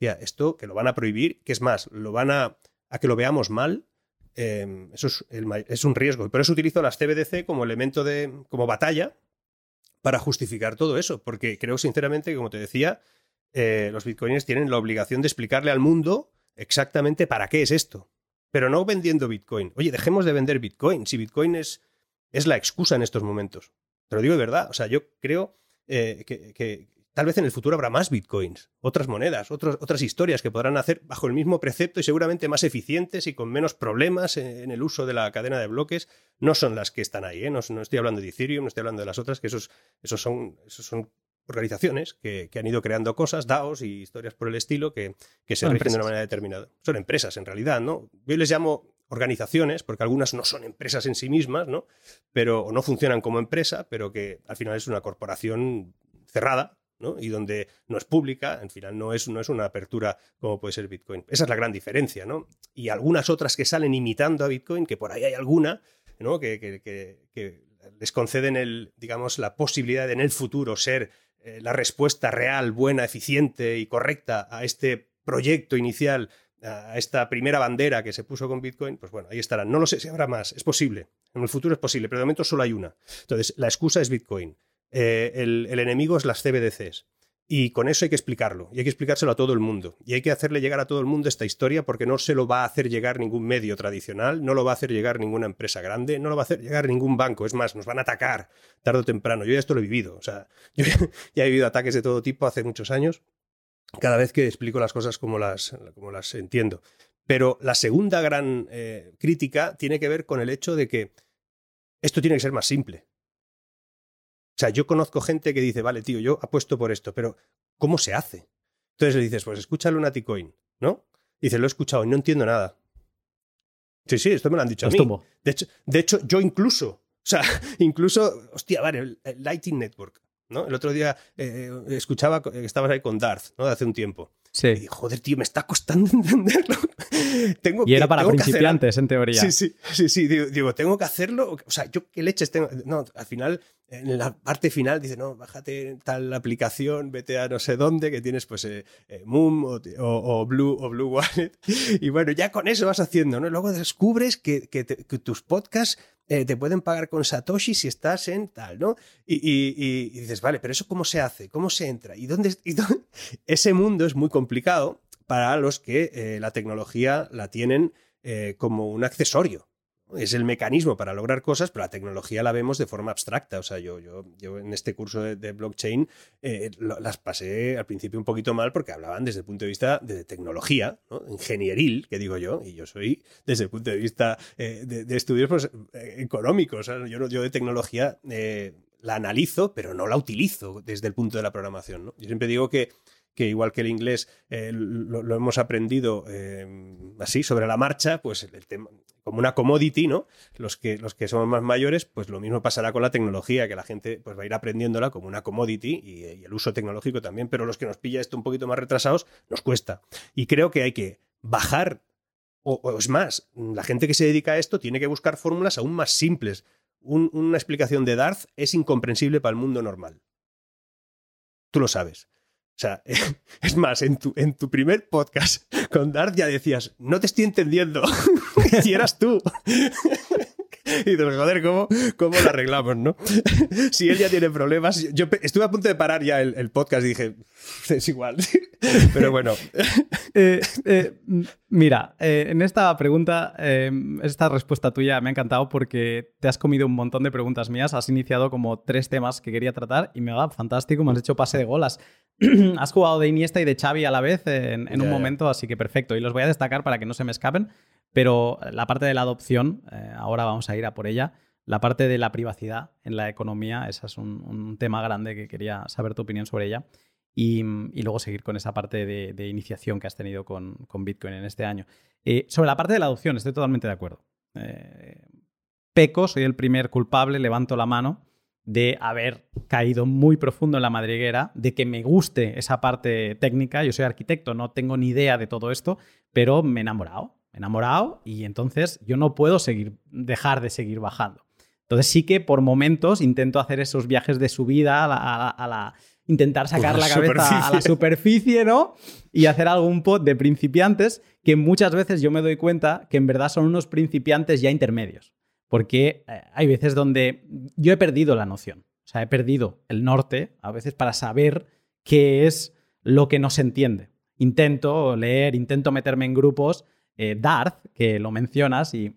ya, esto que lo van a prohibir, que es más, lo van a, a que lo veamos mal, em, eso es, es, un riesgo. Por eso utilizo las CBDC como elemento de, como batalla para justificar todo eso, porque creo sinceramente que, como te decía, eh, los bitcoins tienen la obligación de explicarle al mundo exactamente para qué es esto. Pero no vendiendo bitcoin. Oye, dejemos de vender bitcoin. Si bitcoin es es la excusa en estos momentos. Te lo digo de verdad. O sea, yo creo eh, que, tal vez en el futuro habrá más bitcoins, otras monedas, otras historias que podrán hacer bajo el mismo precepto y seguramente más eficientes y con menos problemas en, el uso de la cadena de bloques. No son las que están ahí. ¿eh? No, estoy hablando de Ethereum, no estoy hablando de las otras, que esos, esos, son, esos son organizaciones que, han ido creando cosas, DAOs y historias por el estilo que, que se rigen de una manera determinada. Son empresas, en realidad, ¿no? Yo les llamo organizaciones, porque algunas no son empresas en sí mismas, ¿no? Pero o no funcionan como empresa, pero que al final es una corporación cerrada, ¿no? Y donde no es pública, al final no es, no es una apertura como puede ser Bitcoin. Esa es la gran diferencia, ¿no? Y algunas otras que salen imitando a Bitcoin, que por ahí hay alguna, ¿no? Que, que, que, les conceden el, digamos, la posibilidad de en el futuro ser eh, la respuesta real, buena, eficiente y correcta a este proyecto inicial, a esta primera bandera que se puso con Bitcoin, pues bueno, ahí estarán. No lo sé si habrá más, es posible. En el futuro es posible, pero de momento solo hay una. Entonces, la excusa es Bitcoin. Eh, el, enemigo es las CBDCs. Y con eso hay que explicarlo, y hay que explicárselo a todo el mundo. Y hay que hacerle llegar a todo el mundo esta historia porque no se lo va a hacer llegar ningún medio tradicional, no lo va a hacer llegar ninguna empresa grande, no lo va a hacer llegar ningún banco. Es más, nos van a atacar tarde o temprano. Yo ya esto lo he vivido. O sea, yo ya he vivido ataques de todo tipo hace muchos años, cada vez que explico las cosas como las, como las entiendo. Pero la segunda gran eh, crítica tiene que ver con el hecho de que esto tiene que ser más simple. O sea, yo conozco gente que dice, vale, tío, yo apuesto por esto, pero ¿cómo se hace? Entonces le dices, pues escucha Lunaticoin, ¿no? dice, lo he escuchado y no entiendo nada. Sí, sí, esto me lo han dicho a mí. De hecho, de hecho, yo incluso, o sea, incluso, hostia, vale, el, Lighting Network, ¿no? El otro día eh, escuchaba que estabas ahí con Darth, ¿no? De hace un tiempo. Sí. Y joder, tío, me está costando entenderlo. tengo y era para principiantes, en teoría. Sí, sí, sí, sí. Digo, tengo que hacerlo. O sea, yo qué leches tengo. No, al final, en la parte final dice, no, bájate tal aplicación, vete a no sé dónde, que tienes pues eh, eh, Moom o, Blue o Blue Wallet. Y bueno, ya con eso vas haciendo, ¿no? Luego descubres que, que tus podcasts te pueden pagar con Satoshi si estás en tal, ¿no? Y, dices, vale, pero eso cómo se hace, cómo se entra, y dónde, ese mundo es muy complicado para los que eh, la tecnología la tienen eh, como un accesorio es el mecanismo para lograr cosas, pero la tecnología la vemos de forma abstracta. O sea, yo, yo, yo en este curso de, blockchain eh, las pasé al principio un poquito mal porque hablaban desde el punto de vista de tecnología, ingenieril, que digo yo, y yo soy desde el punto de vista eh, de, estudios pues, eh, económicos. yo, yo de tecnología la analizo, pero no la utilizo desde el punto de la programación. Yo siempre digo que que igual que el inglés lo, hemos aprendido así sobre la marcha, pues el tema, como una commodity, ¿no? Los que, los que somos más mayores, pues lo mismo pasará con la tecnología, que la gente pues, va a ir aprendiéndola como una commodity y, el uso tecnológico también, pero los que nos pilla esto un poquito más retrasados, nos cuesta. Y creo que hay que bajar, o, es más, la gente que se dedica a esto tiene que buscar fórmulas aún más simples. una explicación de Darth es incomprensible para el mundo normal. Tú lo sabes. O sea, es más, en tu, en tu primer podcast con Darth ya decías, no te estoy entendiendo. y eras tú. y dices, joder, ¿cómo, ¿cómo lo arreglamos, no? si él ya tiene problemas. Yo estuve a punto de parar ya el, podcast y dije, es igual. Pero bueno. Eh, eh, mira, eh, en esta pregunta, esta respuesta tuya me ha encantado porque te has comido un montón de preguntas mías. Has iniciado como tres temas que quería tratar y me va fantástico. Me has hecho pase de golas. has jugado de Iniesta y de Xavi a la vez en, un momento, así que perfecto. Y los voy a destacar para que no se me escapen. Pero la parte de la adopción, eh, ahora vamos a ir a por ella. La parte de la privacidad en la economía, ese es un, tema grande que quería saber tu opinión sobre ella. Y, luego seguir con esa parte de, iniciación que has tenido con, Bitcoin en este año. Eh, sobre la parte de la adopción, estoy totalmente de acuerdo. Eh, peco, soy el primer culpable, levanto la mano de haber caído muy profundo en la madriguera, de que me guste esa parte técnica. Yo soy arquitecto, no tengo ni idea de todo esto, pero me he enamorado enamorado y entonces yo no puedo seguir, dejar de seguir bajando. Entonces sí que por momentos intento hacer esos viajes de subida a la, intentar sacar la cabeza a la superficie, ¿no? Y hacer algún pod de principiantes que muchas veces yo me doy cuenta que en verdad son unos principiantes ya intermedios. Porque eh, hay veces donde yo he perdido la noción. O sea, he perdido el norte a veces para saber qué es lo que no se entiende. Intento leer, intento meterme en grupos eh, Darth, que lo mencionas y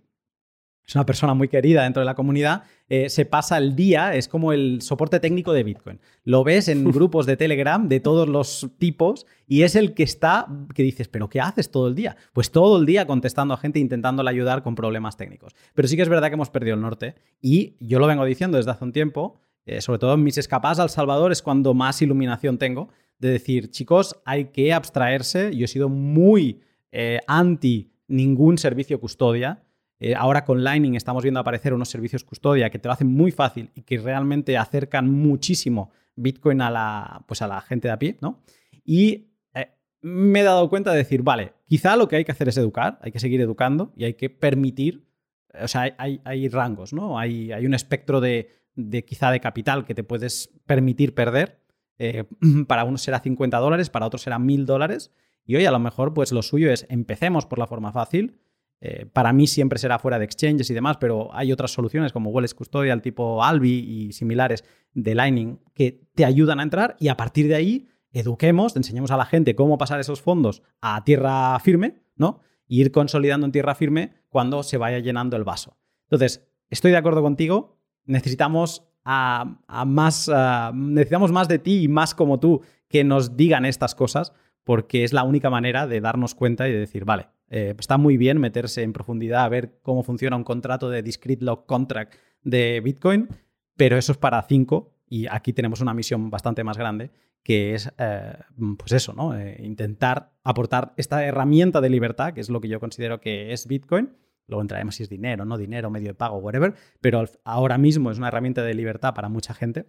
es una persona muy querida dentro de la comunidad, eh, se pasa el día, es como el soporte técnico de Bitcoin. Lo ves en grupos de Telegram de todos los tipos y es el que está, que dices, pero ¿qué haces todo el día? Pues todo el día contestando a gente, intentándole ayudar con problemas técnicos. Pero sí que es verdad que hemos perdido el norte y yo lo vengo diciendo desde hace un tiempo, eh, sobre todo en mis escapadas al Salvador es cuando más iluminación tengo, de decir, chicos, hay que abstraerse. Yo he sido muy eh, anti ningún servicio custodia. Eh, ahora con Lightning estamos viendo aparecer unos servicios custodia que te lo hacen muy fácil y que realmente acercan muchísimo Bitcoin a la, pues a la gente de a pie, ¿no? Y eh, me he dado cuenta de decir, vale, quizá lo que hay que hacer es educar, hay que seguir educando y hay que permitir, o sea, hay, rangos, ¿no? Hay, hay un espectro de, de, quizá de capital que te puedes permitir perder para unos será 50 dólares, para otros será 1000 dólares. Y hoy a lo mejor pues lo suyo es empecemos por la forma fácil. Eh, para mí siempre será fuera de exchanges y demás, pero hay otras soluciones como Wallets Custodial tipo Albi y similares de Lightning que te ayudan a entrar y a partir de ahí eduquemos, enseñemos a la gente cómo pasar esos fondos a tierra firme, ¿no? Y ir consolidando en tierra firme cuando se vaya llenando el vaso. Entonces, estoy de acuerdo contigo, necesitamos a, más, necesitamos más de ti y más como tú que nos digan estas cosas, porque es la única manera de darnos cuenta y de decir, vale, eh, está muy bien meterse en profundidad a ver cómo funciona un contrato de discrete log contract de Bitcoin, pero eso es para cinco y aquí tenemos una misión bastante más grande que es, eh, pues eso, ¿no? Eh, intentar aportar esta herramienta de libertad, que es lo que yo considero que es Bitcoin, Luego entraremos si es dinero, no dinero, medio de pago, whatever. Pero ahora mismo es una herramienta de libertad para mucha gente.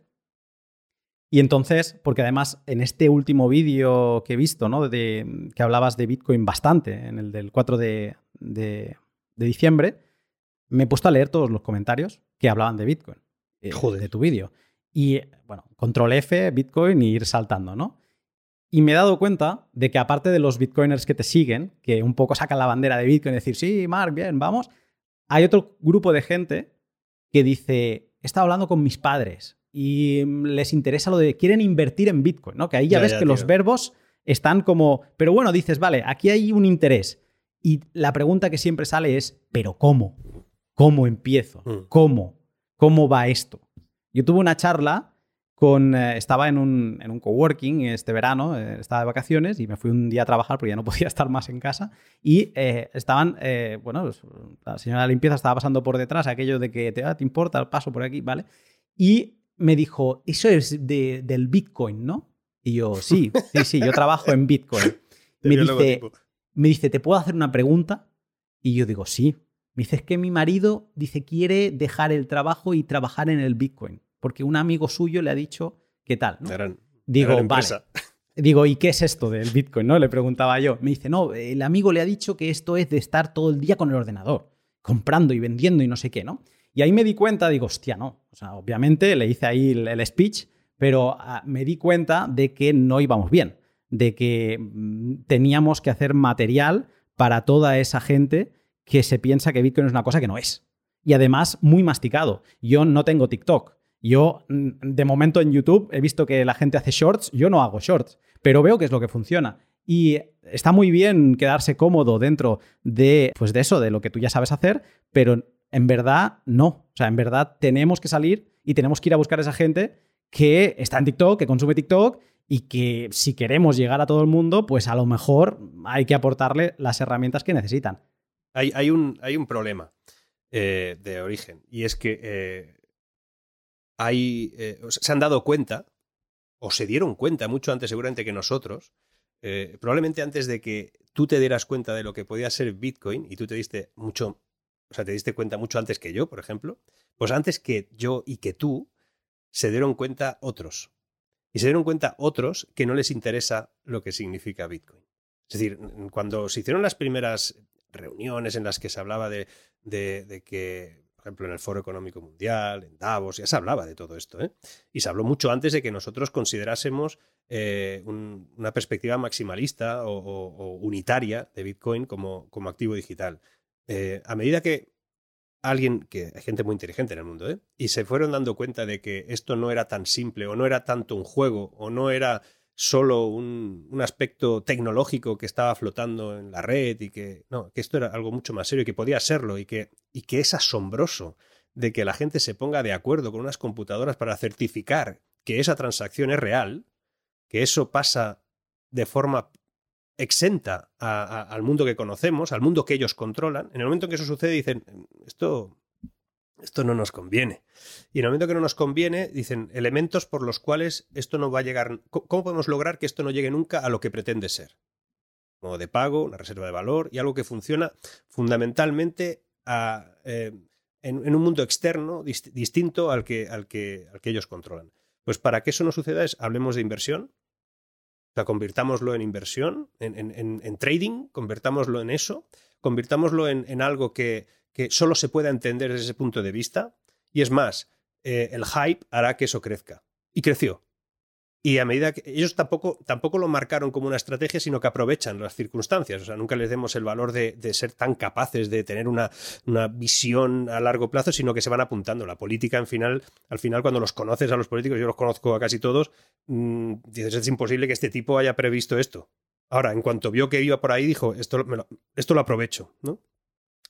Y entonces, porque además en este último vídeo que he visto, ¿no? De, que hablabas de Bitcoin bastante, en el del 4 de, diciembre, me he puesto a leer todos los comentarios que hablaban de Bitcoin. Eh, de tu vídeo. Y bueno, control F, Bitcoin y ir saltando, ¿no? Y me he dado cuenta de que aparte de los bitcoiners que te siguen, que un poco sacan la bandera de Bitcoin y decir, sí, Mark, bien, vamos, hay otro grupo de gente que dice, he estado hablando con mis padres y les interesa lo de, quieren invertir en Bitcoin, ¿no? Que ahí ya, ves que los verbos están como, pero bueno, dices, vale, aquí hay un interés. Y la pregunta que siempre sale es, ¿pero cómo? ¿Cómo empiezo? Mm. ¿Cómo? ¿Cómo va esto? Yo tuve una charla eh, estaba en un, en un coworking este verano, eh, estaba de vacaciones y me fui un día a trabajar porque ya no podía estar más en casa. Y eh, estaban, bueno, pues, la señora de limpieza estaba pasando por detrás, aquello de que te, ah, te importa el paso por aquí, ¿vale? Y me dijo, eso es del Bitcoin, ¿no? Y yo, sí, sí, sí, yo trabajo en Bitcoin. Me dice, me dice, ¿te puedo hacer una pregunta? Y yo digo, sí. Me dice, es que mi marido dice, quiere dejar el trabajo y trabajar en el Bitcoin porque un amigo suyo le ha dicho qué tal. Digo, vale. Digo, ¿y qué es esto del Bitcoin? ¿no? Le preguntaba yo. Me dice, no, el amigo le ha dicho que esto es de estar todo el día con el ordenador, comprando y vendiendo y no sé qué, ¿no? Y ahí me di cuenta, digo, hostia, no. O sea, obviamente le hice ahí el, speech, pero ah, me di cuenta de que no íbamos bien, de que mm, teníamos que hacer material para toda esa gente que se piensa que Bitcoin es una cosa que no es. Y además muy masticado. Yo no tengo TikTok, yo, mm, de momento en YouTube, he visto que la gente hace shorts, yo no hago shorts, pero veo que es lo que funciona. Y está muy bien quedarse cómodo dentro de, pues de eso, de lo que tú ya sabes hacer, pero en verdad no. O sea, en verdad tenemos que salir y tenemos que ir a buscar a esa gente que está en TikTok, que consume TikTok y que si queremos llegar a todo el mundo, pues a lo mejor hay que aportarle las herramientas que necesitan. Hay, un, hay un, problema eh, de origen y es que eh, hay, eh, se han dado cuenta, o se dieron cuenta mucho antes seguramente que nosotros, probablemente antes de que tú te dieras cuenta de lo que podía ser Bitcoin, y tú te diste mucho, o sea, te diste cuenta mucho antes que yo, por ejemplo, pues antes que yo y que tú, se dieron cuenta otros. Y se dieron cuenta otros que no les interesa lo que significa Bitcoin. Es decir, cuando se hicieron las primeras reuniones en las que se hablaba de, de que ejemplo, en el Foro Económico Mundial, en Davos, ya se hablaba de todo esto. ¿eh? Y se habló mucho antes de que nosotros considerásemos eh, una perspectiva maximalista o, unitaria de Bitcoin como, como activo digital. Eh, a medida que alguien, que hay gente muy inteligente en el mundo, ¿eh? y se fueron dando cuenta de que esto no era tan simple o no era tanto un juego o no era solo un, un, aspecto tecnológico que estaba flotando en la red y que no, que esto era algo mucho más serio y que podía serlo y que, y que es asombroso de que la gente se ponga de acuerdo con unas computadoras para certificar que esa transacción es real, que eso pasa de forma exenta al mundo que conocemos, al mundo que ellos controlan. En el momento en que eso sucede dicen, esto esto no nos conviene. Y en el momento que no nos conviene, dicen elementos por los cuales esto no va a llegar. ¿Cómo podemos lograr que esto no llegue nunca a lo que pretende ser? Modo de pago, una reserva de valor y algo que funciona fundamentalmente eh, en, un mundo externo distinto al que, al, que, al que ellos controlan. Pues para que eso no suceda es, hablemos de inversión, sea, convirtámoslo en inversión, en, trading, convirtámoslo en eso, convirtámoslo en algo que, que solo se pueda entender desde ese punto de vista. Y es más, eh, el hype hará que eso crezca. Y creció. Y a medida que ellos tampoco, tampoco lo marcaron como una estrategia, sino que aprovechan las circunstancias. O sea, nunca les demos el valor de, de ser tan capaces de tener una, una, visión a largo plazo, sino que se van apuntando. La política, en final, al final, cuando los conoces a los políticos, yo los conozco a casi todos, mmm, dices, es imposible que este tipo haya previsto esto. Ahora, en cuanto vio que iba por ahí, dijo, esto, me lo, esto lo aprovecho, ¿no?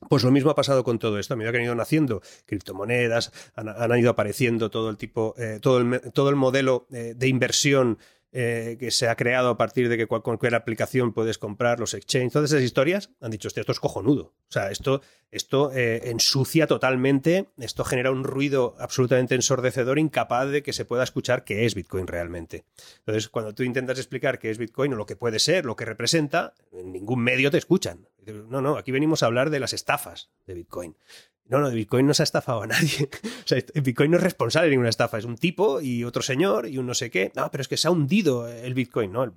Pues lo mismo ha pasado con todo esto. A medida que han ido naciendo criptomonedas, han, han ido apareciendo todo el tipo, eh, todo, el, todo el modelo eh, de inversión eh, que se ha creado a partir de que cual, cualquier aplicación puedes comprar, los exchanges, todas esas historias, han dicho, esto es cojonudo. O sea, esto, esto eh, ensucia totalmente, esto genera un ruido absolutamente ensordecedor, incapaz de que se pueda escuchar qué es Bitcoin realmente. Entonces, cuando tú intentas explicar qué es Bitcoin o lo que puede ser, lo que representa, en ningún medio te escuchan. No, no, aquí venimos a hablar de las estafas de Bitcoin. No, no, Bitcoin no se ha estafado a nadie. O sea, Bitcoin no es responsable de ninguna estafa. Es un tipo y otro señor y un no sé qué. No, pero es que se ha hundido el Bitcoin. No, el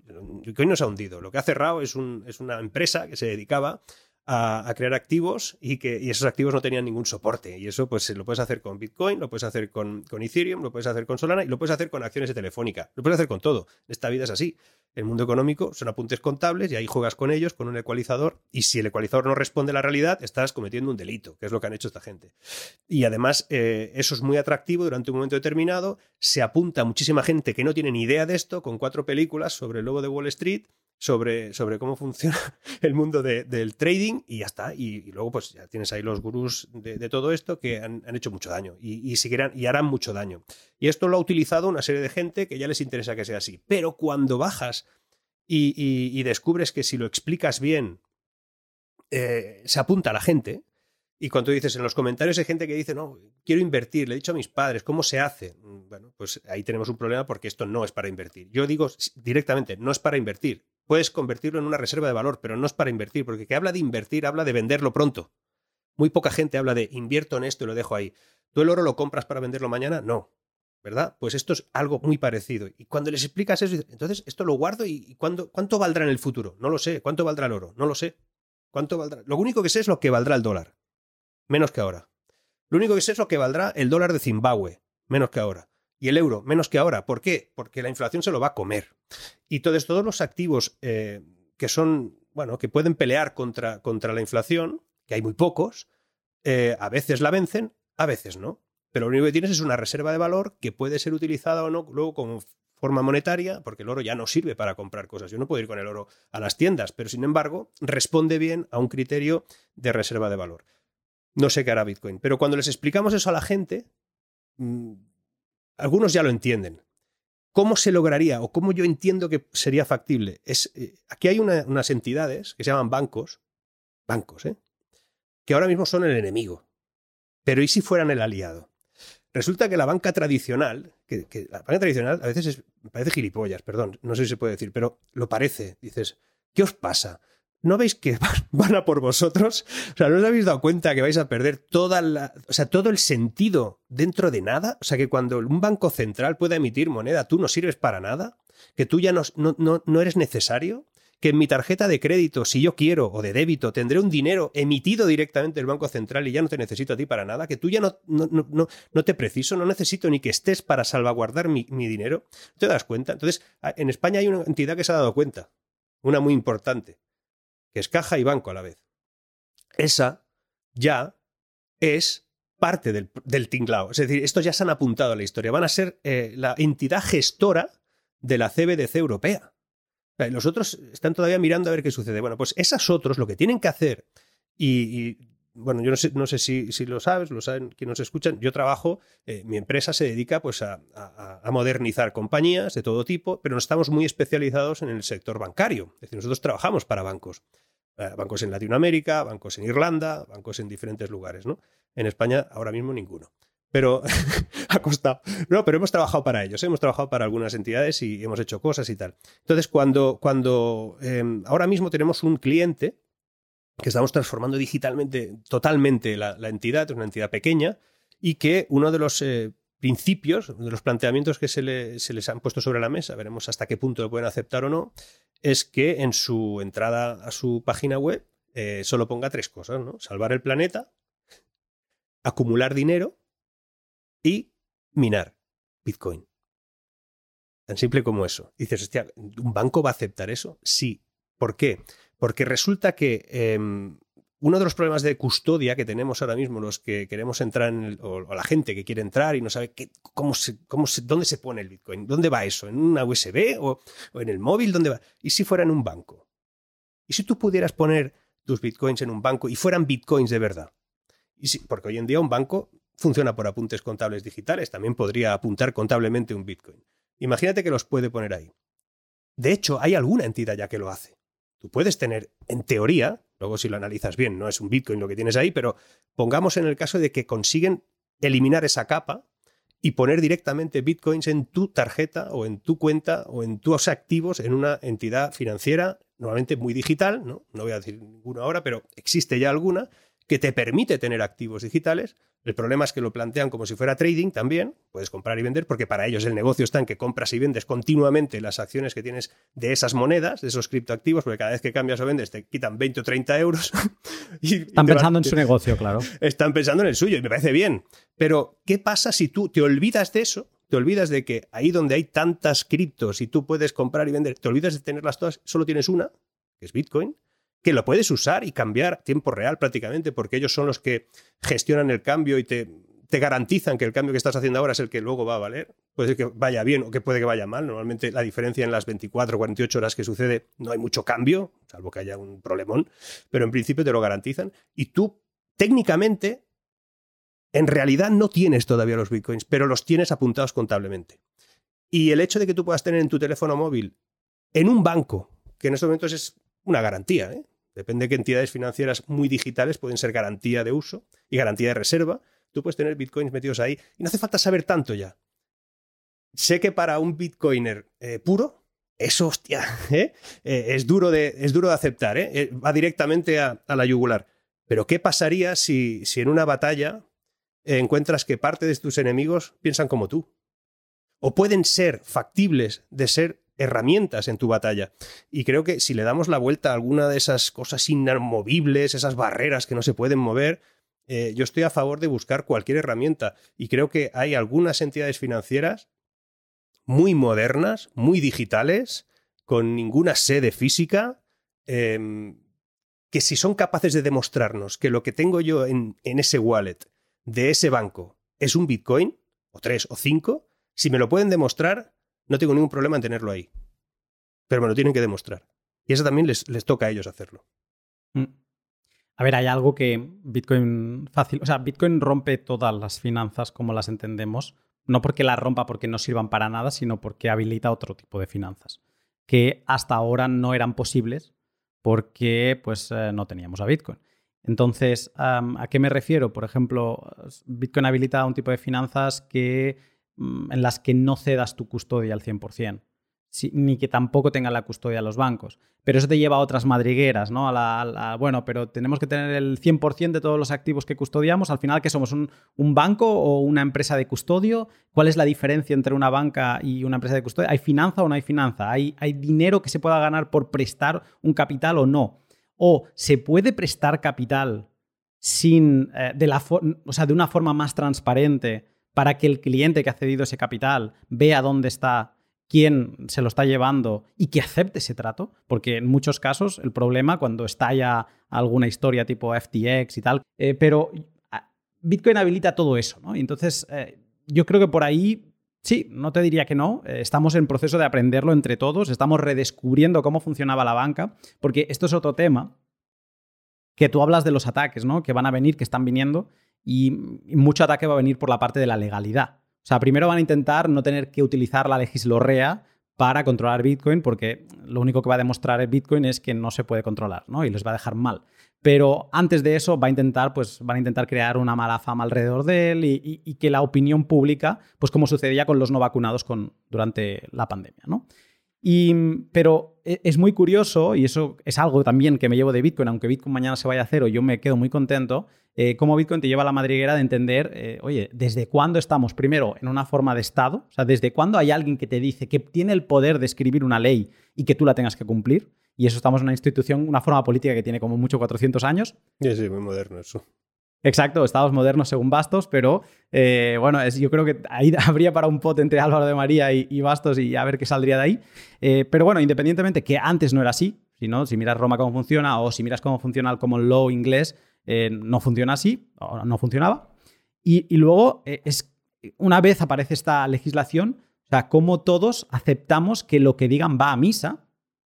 Bitcoin no se ha hundido. Lo que ha cerrado es, un, es una empresa que se dedicaba a, crear activos y que esos activos no tenían ningún soporte. Y eso pues lo puedes hacer con Bitcoin, lo puedes hacer con, con, Ethereum, lo puedes hacer con Solana y lo puedes hacer con acciones de telefónica. Lo puedes hacer con todo. Esta vida es así. El mundo económico son apuntes contables y ahí juegas con ellos con un ecualizador y si el ecualizador no responde a la realidad estás cometiendo un delito, que es lo que han hecho esta gente. Y además eh, eso es muy atractivo durante un momento determinado. Se apunta muchísima gente que no tiene ni idea de esto con cuatro películas sobre el lobo de Wall Street sobre, sobre cómo funciona el mundo de, del trading y ya está. Y, luego, pues ya tienes ahí los gurús de, todo esto que han, han, hecho mucho daño y, seguirán, y harán mucho daño. Y esto lo ha utilizado una serie de gente que ya les interesa que sea así. Pero cuando bajas y, descubres que si lo explicas bien, eh, se apunta a la gente. Y cuando dices en los comentarios hay gente que dice, no, quiero invertir, le he dicho a mis padres, ¿cómo se hace? Bueno, pues ahí tenemos un problema porque esto no es para invertir. Yo digo directamente, no es para invertir puedes convertirlo en una reserva de valor, pero no es para invertir, porque que habla de invertir habla de venderlo pronto. Muy poca gente habla de invierto en esto y lo dejo ahí. ¿Tú el oro lo compras para venderlo mañana? No. ¿Verdad? Pues esto es algo muy parecido. Y cuando les explicas eso, entonces esto lo guardo y ¿cuándo, ¿cuánto valdrá en el futuro? No lo sé. ¿Cuánto valdrá el oro? No lo sé. ¿Cuánto valdrá? Lo único que sé es lo que valdrá el dólar. Menos que ahora. Lo único que sé es lo que valdrá el dólar de Zimbabue. Menos que ahora y el euro menos que ahora. ¿Por qué? Porque la inflación se lo va a comer. Y todos, todos los activos eh, que son, bueno, que pueden pelear contra, contra la inflación, que hay muy pocos, eh, a veces la vencen, a veces no. Pero lo único que tienes es una reserva de valor que puede ser utilizada o no luego como forma monetaria, porque el oro ya no sirve para comprar cosas. Yo no puedo ir con el oro a las tiendas, pero sin embargo responde bien a un criterio de reserva de valor. No sé qué hará Bitcoin, pero cuando les explicamos eso a la gente, mm, algunos ya lo entienden. ¿Cómo se lograría o cómo yo entiendo que sería factible? Es, eh, aquí hay una, unas entidades que se llaman bancos, bancos, ¿eh? que ahora mismo son el enemigo. Pero ¿y si fueran el aliado? Resulta que la banca tradicional, que, que la banca tradicional a veces es, parece gilipollas, perdón, no sé si se puede decir, pero lo parece. Dices, ¿qué os pasa? ¿No veis que van a por vosotros? O sea, ¿no os habéis dado cuenta que vais a perder toda la, o sea, todo el sentido dentro de nada? O sea, que cuando un banco central pueda emitir moneda, tú no sirves para nada, que tú ya no, no, no eres necesario, que en mi tarjeta de crédito, si yo quiero, o de débito, tendré un dinero emitido directamente del Banco Central y ya no te necesito a ti para nada, que tú ya no, no, no, no te preciso, no necesito ni que estés para salvaguardar mi, mi dinero. ¿Te das cuenta? Entonces, en España hay una entidad que se ha dado cuenta, una muy importante que es caja y banco a la vez. Esa ya es parte del, tinglao. Es decir, estos ya se han apuntado a la historia. Van a ser eh, la entidad gestora de la CBDC europea. Sea, los otros están todavía mirando a ver qué sucede. Bueno, pues esas otros lo que tienen que hacer, y bueno, yo no sé, no sé si, si, lo sabes, lo saben quienes nos escuchan, yo trabajo, eh, mi empresa se dedica pues a, modernizar compañías de todo tipo, pero no estamos muy especializados en el sector bancario. Es decir, nosotros trabajamos para bancos. Eh, bancos en Latinoamérica, bancos en Irlanda, bancos en diferentes lugares, ¿no? En España ahora mismo ninguno. Pero ha costado. No, pero hemos trabajado para ellos, hemos trabajado para algunas entidades y hemos hecho cosas y tal. Entonces, cuando, cuando eh, ahora mismo tenemos un cliente que estamos transformando digitalmente totalmente la, entidad, es una entidad pequeña, y que uno de los eh, principios, de los planteamientos que se, se, les han puesto sobre la mesa, veremos hasta qué punto lo pueden aceptar o no, es que en su entrada a su página web eh, solo ponga tres cosas, ¿no? Salvar el planeta, acumular dinero y minar Bitcoin. Tan simple como eso. dices, hostia, ¿un banco va a aceptar eso? Sí. ¿Por qué? Porque resulta que em, uno de los problemas de custodia que tenemos ahora mismo, los que queremos entrar, en o, la gente que quiere entrar y no sabe cómo dónde se pone el Bitcoin, dónde va eso, en una USB o, en el móvil, dónde va. ¿Y si fuera en un banco? ¿Y si tú pudieras poner tus Bitcoins en un banco y fueran Bitcoins de verdad? Y porque hoy en día un banco funciona por apuntes contables digitales, también podría apuntar contablemente un Bitcoin. Imagínate que los puede poner ahí. De hecho, hay alguna entidad ya que lo hace. Tú puedes tener, en teoría, luego si lo analizas bien, no es un Bitcoin lo que tienes ahí, pero pongamos en el caso de que consiguen eliminar esa capa y poner directamente Bitcoins en tu tarjeta o en tu cuenta o en tus activos en una entidad financiera, normalmente muy digital, no, no voy a decir ninguna ahora, pero existe ya alguna que te permite tener activos digitales el problema es que lo plantean como si fuera trading también, puedes comprar y vender, porque para ellos el negocio está en que compras y vendes continuamente las acciones que tienes de esas monedas, de esos criptoactivos, porque cada vez que cambias o vendes te quitan 20 o 30 euros. y, Están pensando en su negocio, claro. Están pensando en el suyo y me parece bien. Pero, ¿qué pasa si tú te olvidas de eso? Te olvidas de que ahí donde hay tantas criptos y tú puedes comprar y vender, te olvidas de tenerlas todas, solo tienes una, que es Bitcoin, que lo puedes usar y cambiar tiempo real prácticamente, porque ellos son los que gestionan el cambio y te, te garantizan que el cambio que estás haciendo ahora es el que luego va a valer. Puede que vaya bien o que puede que vaya mal. Normalmente la diferencia en las 24 o 48 horas que sucede no hay mucho cambio, salvo que haya un problemón, pero en principio te lo garantizan. Y tú, técnicamente, en realidad no tienes todavía los bitcoins, pero los tienes apuntados contablemente. Y el hecho de que tú puedas tener en tu teléfono móvil, en un banco, que en estos momentos es una garantía, ¿eh? Depende de que entidades financieras muy digitales pueden ser garantía de uso y garantía de reserva. Tú puedes tener bitcoins metidos ahí y no hace falta saber tanto ya. Sé que para un bitcoiner eh, puro, eso, hostia, ¿eh? Eh, es, duro de, es duro de aceptar, va directamente a, la yugular. Pero ¿qué pasaría si, si en una batalla encuentras que parte de tus enemigos piensan como tú? O pueden ser factibles de ser herramientas en tu batalla. Y creo que si le damos la vuelta a alguna de esas cosas inamovibles, esas barreras que no se pueden mover, eh, yo estoy a favor de buscar cualquier herramienta. Y creo que hay algunas entidades financieras muy modernas, muy digitales, con ninguna sede física, em, que si son capaces de demostrarnos que lo que tengo yo en, en ese wallet de ese banco es un Bitcoin, o tres o cinco, si me lo pueden demostrar, no tengo ningún problema en tenerlo ahí. Pero me lo tienen que demostrar. Y eso también les, les toca a ellos hacerlo. Mm. A ver, hay algo que Bitcoin fácil, o sea, Bitcoin rompe todas las finanzas como las entendemos, no porque las rompa porque no sirvan para nada, sino porque habilita otro tipo de finanzas que hasta ahora no eran posibles porque pues eh, no teníamos a Bitcoin. Entonces, ¿a qué me refiero? Por ejemplo, Bitcoin habilita un tipo de finanzas que en las que no cedas tu custodia al 100%, ni que tampoco tengan la custodia los bancos. Pero eso te lleva a otras madrigueras, ¿no? A la, bueno, pero tenemos que tener el 100% de todos los activos que custodiamos. Al final, ¿qué somos? Un, banco o una empresa de custodio? ¿Cuál es la diferencia entre una banca y una empresa de custodia? ¿Hay finanza o no hay finanza? ¿Hay, hay dinero que se pueda ganar por prestar un capital o no? ¿O se puede prestar capital sin, eh, de, la o sea, de una forma más transparente para que el cliente que ha cedido ese capital vea dónde está, quién se lo está llevando y que acepte ese trato, porque en muchos casos el problema cuando estalla alguna historia tipo FTX y tal, eh, pero ah, Bitcoin habilita todo eso, ¿no? entonces eh, yo creo que por ahí Sí, no te diría que no. Eh, estamos en proceso de aprenderlo entre todos. Estamos redescubriendo cómo funcionaba la banca, porque esto es otro tema. Que tú hablas de los ataques, ¿no? Que van a venir, que están viniendo y, mucho ataque va a venir por la parte de la legalidad. O sea, primero van a intentar no tener que utilizar la legislorrea para controlar Bitcoin, porque lo único que va a demostrar Bitcoin es que no se puede controlar, ¿no? Y les va a dejar mal. Pero antes de eso va a intentar, pues, van a intentar crear una mala fama alrededor de él y, que la opinión pública, pues como sucedía con los no vacunados con, durante la pandemia, ¿no? Y, pero e, es muy curioso, y eso es algo también que me llevo de Bitcoin, aunque Bitcoin mañana se vaya a cero, yo me quedo muy contento, eh, cómo Bitcoin te lleva a la madriguera de entender, eh, oye, ¿desde cuándo estamos primero en una forma de Estado? O sea, ¿desde cuándo hay alguien que te dice que tiene el poder de escribir una ley y que tú la tengas que cumplir? Y eso estamos en una institución, una forma política que tiene como mucho 400 años. Sí, sí, muy moderno eso. Exacto, estados modernos según Bastos, pero eh, bueno, yo creo que ahí habría para un pot entre Álvaro de María y, Bastos y a ver qué saldría de ahí. Eh, pero bueno, independientemente que antes no era así, si, si miras Roma cómo funciona o si miras cómo funciona el common law inglés, eh, no funciona así, no funcionaba. Y, luego es una vez aparece esta legislación, o sea, cómo todos aceptamos que lo que digan va a misa,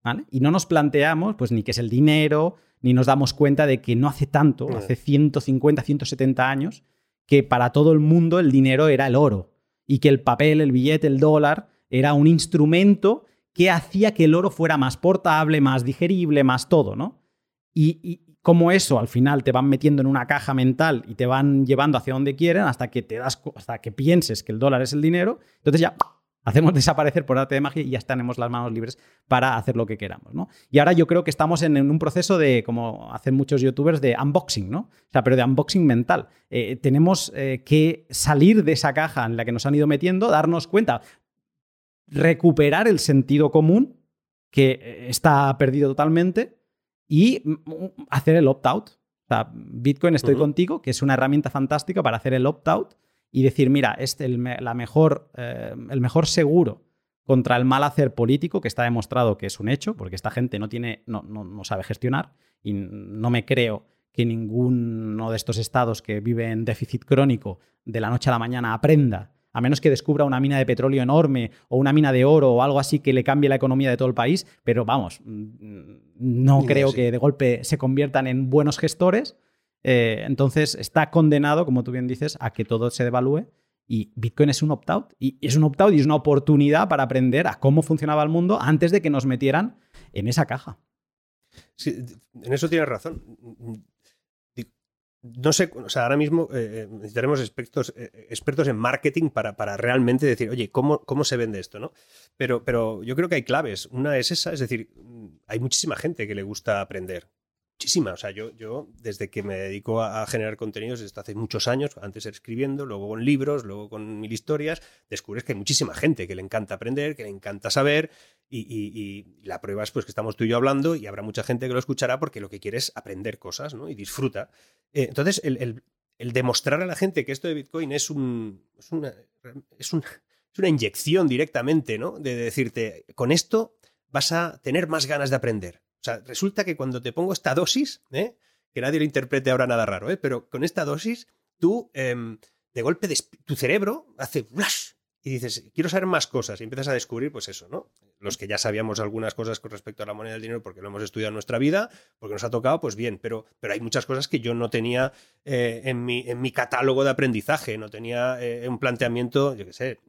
¿vale? Y no nos planteamos, pues, ni qué es el dinero, ni nos damos cuenta de que no hace tanto, mm. hace 150, 170 años, que para todo el mundo el dinero era el oro y que el papel, el billete, el dólar era un instrumento que hacía que el oro fuera más portable, más digerible, más todo, ¿no? Y, y como eso al final te van metiendo en una caja mental y te van llevando hacia donde quieren hasta que te das hasta que pienses que el dólar es el dinero, entonces ya Hacemos desaparecer por arte de magia y ya tenemos las manos libres para hacer lo que queramos, ¿no? Y ahora yo creo que estamos en, un proceso de, como hacen muchos youtubers, de unboxing, ¿no? O sea, pero de unboxing mental. Eh, tenemos eh, que salir de esa caja en la que nos han ido metiendo, darnos cuenta, recuperar el sentido común, que eh, está perdido totalmente, y mm, mm, hacer el opt-out. O sea, Bitcoin estoy contigo, que es una herramienta fantástica para hacer el opt-out y decir, mira, este, el, la mejor, eh, el mejor seguro contra el mal hacer político, que está demostrado que es un hecho, porque esta gente no, tiene, no, no, sabe gestionar y no me creo que ninguno de estos estados que vive en déficit crónico de la noche a la mañana aprenda, a menos que descubra una mina de petróleo enorme o una mina de oro o algo así que le cambie la economía de todo el país, pero vamos, mm, no creo que de golpe se conviertan en buenos gestores eh, entonces está condenado, como tú bien dices, a que todo se devalúe. Y Bitcoin es un opt-out. Y es un opt-out y es una oportunidad para aprender a cómo funcionaba el mundo antes de que nos metieran en esa caja. Sí, en eso tienes razón. No sé, o sea, ahora mismo eh, eh, necesitaremos expertos, expertos en marketing para, para, realmente decir, oye, ¿cómo, ¿cómo se vende esto? ¿no? Pero, pero yo creo que hay claves. Una es esa, es decir, hay muchísima gente que le gusta aprender muchísima. O sea, yo, yo desde que me dedico a, generar contenidos desde hace muchos años, antes escribiendo, luego con libros, luego con mil historias, descubres que hay muchísima gente que le encanta aprender, que le encanta saber y, la prueba es pues que estamos tú y yo hablando y habrá mucha gente que lo escuchará porque lo que quiere es aprender cosas ¿no? y disfruta. Eh, entonces, el, demostrar a la gente que esto de Bitcoin es, un, es, una, es, es una inyección directamente, ¿no? De decirte, con esto vas a tener más ganas de aprender o sea, resulta que cuando te pongo esta dosis, ¿eh? que nadie lo interprete ahora nada raro, ¿eh? pero con esta dosis, tú, em, de golpe, tu cerebro hace flash y dices, quiero saber más cosas y empiezas a descubrir, pues eso, ¿no? Los que ya sabíamos algunas cosas con respecto a la moneda del dinero porque lo hemos estudiado en nuestra vida, porque nos ha tocado, pues bien, pero, pero hay muchas cosas que yo no tenía eh, en, mi, en mi catálogo de aprendizaje, no tenía un planteamiento, yo qué sé,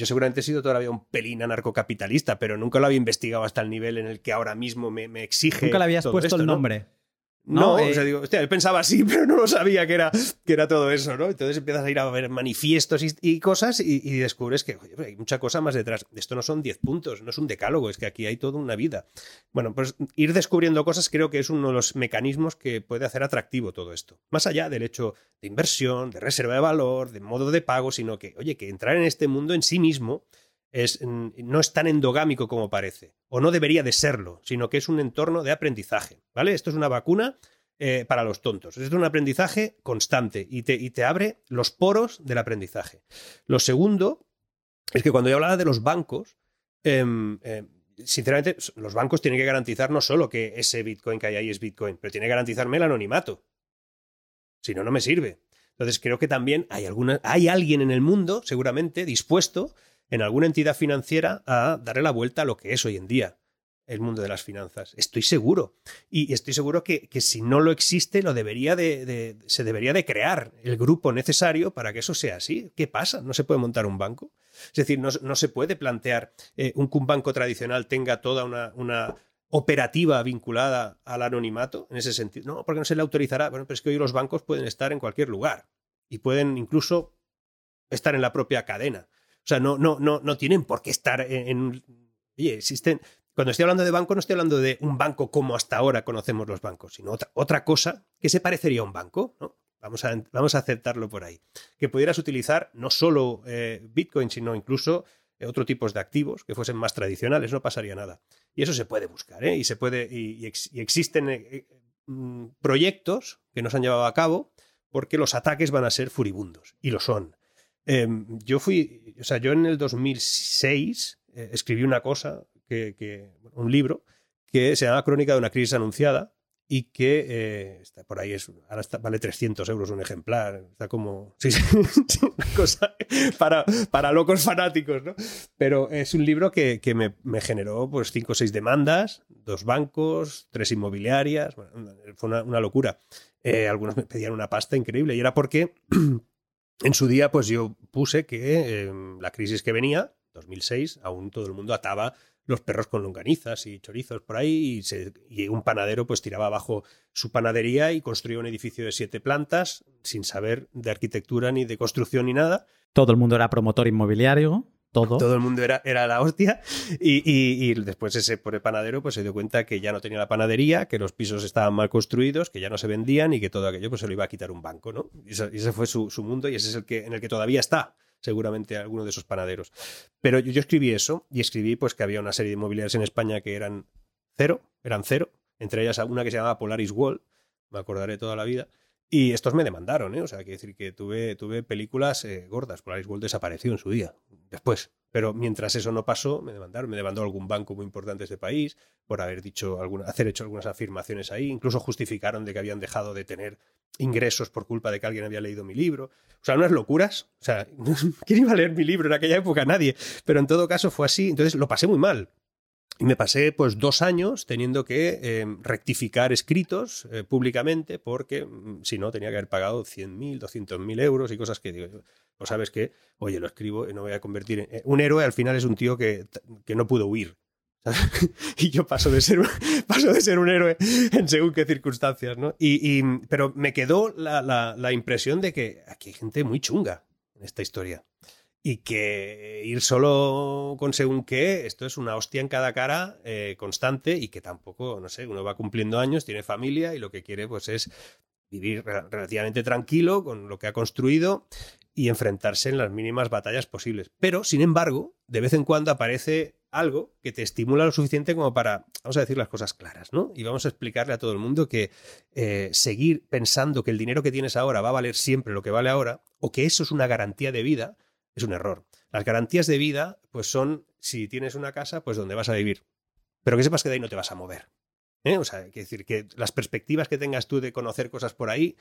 yo seguramente he sido todavía un pelín anarcocapitalista, pero nunca lo había investigado hasta el nivel en el que ahora mismo me, exige. Nunca le habías puesto el nombre. No, o eh, sea, digo, hostia, él pensaba así, pero no lo sabía que era, que era todo eso, ¿no? Entonces empiezas a ir a ver manifiestos y, cosas y, descubres que hay mucha cosa más detrás. Esto no son 10 puntos, no es un decálogo, es que aquí hay toda una vida. Bueno, pues ir descubriendo cosas creo que es uno de los mecanismos que puede hacer atractivo todo esto. Más allá del hecho de inversión, de reserva de valor, de modo de pago, sino que, oye, que entrar en este mundo en sí mismo es, no es tan endogámico como parece, o no debería de serlo, sino que es un entorno de aprendizaje, ¿vale? Esto es una vacuna eh, para los tontos, es un aprendizaje constante y te, y te abre los poros del aprendizaje. Lo segundo es que cuando yo hablaba de los bancos, em, em, sinceramente, los bancos tienen que garantizar no solo que ese Bitcoin que hay ahí es Bitcoin, pero tiene que garantizarme el anonimato. Si no, no me sirve. Entonces creo que también hay, alguna, hay alguien en el mundo, seguramente, dispuesto en alguna entidad financiera a darle la vuelta a lo que es hoy en día el mundo de las finanzas. Estoy seguro. Y estoy seguro que, si no lo existe, lo debería de, se debería de crear el grupo necesario para que eso sea así. ¿Qué pasa? ¿No se puede montar un banco? Es decir, no, se puede plantear eh, un que un banco tradicional tenga toda una, una operativa vinculada al anonimato en ese sentido. No, porque no se le autorizará. Bueno, pero es que hoy los bancos pueden estar en cualquier lugar y pueden incluso estar en la propia cadena. O sea, no, no, no, no tienen por qué estar en, Oye, existen. Cuando estoy hablando de banco, no estoy hablando de un banco como hasta ahora conocemos los bancos, sino otra, cosa que se parecería a un banco, ¿no? Vamos a, vamos a aceptarlo por ahí. Que pudieras utilizar no solo eh, Bitcoin, sino incluso eh, otro tipos de activos que fuesen más tradicionales, no pasaría nada. Y eso se puede buscar, ¿eh? Y se puede. Y, existen mm, proyectos que nos han llevado a cabo porque los ataques van a ser furibundos, y lo son. Em, yo fui, o sea, yo en el 2006 eh, escribí una cosa, que, un libro, que se llama Crónica de una crisis anunciada, y que eh, está por ahí, es, ahora vale 300 euros un ejemplar, está como, sí, una cosa para, para locos fanáticos, ¿no? Pero es un libro que, que me, generó pues cinco o seis demandas, dos bancos, tres inmobiliarias, fue una, una locura. Eh, algunos me pedían una pasta increíble y era porque en su día pues yo puse que eh, la crisis que venía, 2006, aún todo el mundo ataba los perros con longanizas y chorizos por ahí y, un panadero pues tiraba abajo su panadería y construía un edificio de siete plantas sin saber de arquitectura ni de construcción ni nada. Todo el mundo era promotor inmobiliario. Todo. Todo el mundo era, era la hostia. Y, después ese pobre panadero pues se dio cuenta que ya no tenía la panadería, que los pisos estaban mal construidos, que ya no se vendían y que todo aquello pues se lo iba a quitar un banco, ¿no? Y ese, fue su, su, mundo y ese es el que, en el que todavía está seguramente alguno de esos panaderos. Pero yo, escribí eso y escribí pues que había una serie de inmobiliarias en España que eran cero, eran cero, entre ellas una que se llamaba Polaris Wall, me acordaré toda la vida, y estos me demandaron, ¿eh? O sea, quiero decir que tuve, tuve películas eh, gordas. Polaris World desapareció en su día, después. Pero mientras eso no pasó, me demandaron. Me demandó algún banco muy importante de este país por haber dicho alguna, hacer hecho algunas afirmaciones ahí. Incluso justificaron de que habían dejado de tener ingresos por culpa de que alguien había leído mi libro. O sea, unas locuras. O sea, ¿quién iba a leer mi libro en aquella época? Nadie. Pero en todo caso fue así. Entonces lo pasé muy mal. Y me pasé pues dos años teniendo que eh, rectificar escritos eh, públicamente porque mm, si no tenía que haber pagado 100.000, 200.000 euros y cosas que digo, pues sabes que, oye, lo escribo y no voy a convertir en... Eh, un héroe al final es un tío que, que no pudo huir. y yo paso de, ser, paso de ser un héroe en según qué circunstancias, ¿no? Y, pero me quedó la, la, la impresión de que aquí hay gente muy chunga en esta historia y que ir solo con según qué, esto es una hostia en cada cara eh, constante y que tampoco, no sé, uno va cumpliendo años, tiene familia y lo que quiere pues es vivir relativamente tranquilo con lo que ha construido y enfrentarse en las mínimas batallas posibles. Pero, sin embargo, de vez en cuando aparece algo que te estimula lo suficiente como para, vamos a decir las cosas claras, ¿no? Y vamos a explicarle a todo el mundo que eh, seguir pensando que el dinero que tienes ahora va a valer siempre lo que vale ahora, o que eso es una garantía de vida, es un error. Las garantías de vida, pues son, si tienes una casa, pues donde vas a vivir. Pero que sepas que de ahí no te vas a mover. ¿eh? O sea, que decir que las perspectivas que tengas tú de conocer cosas por ahí,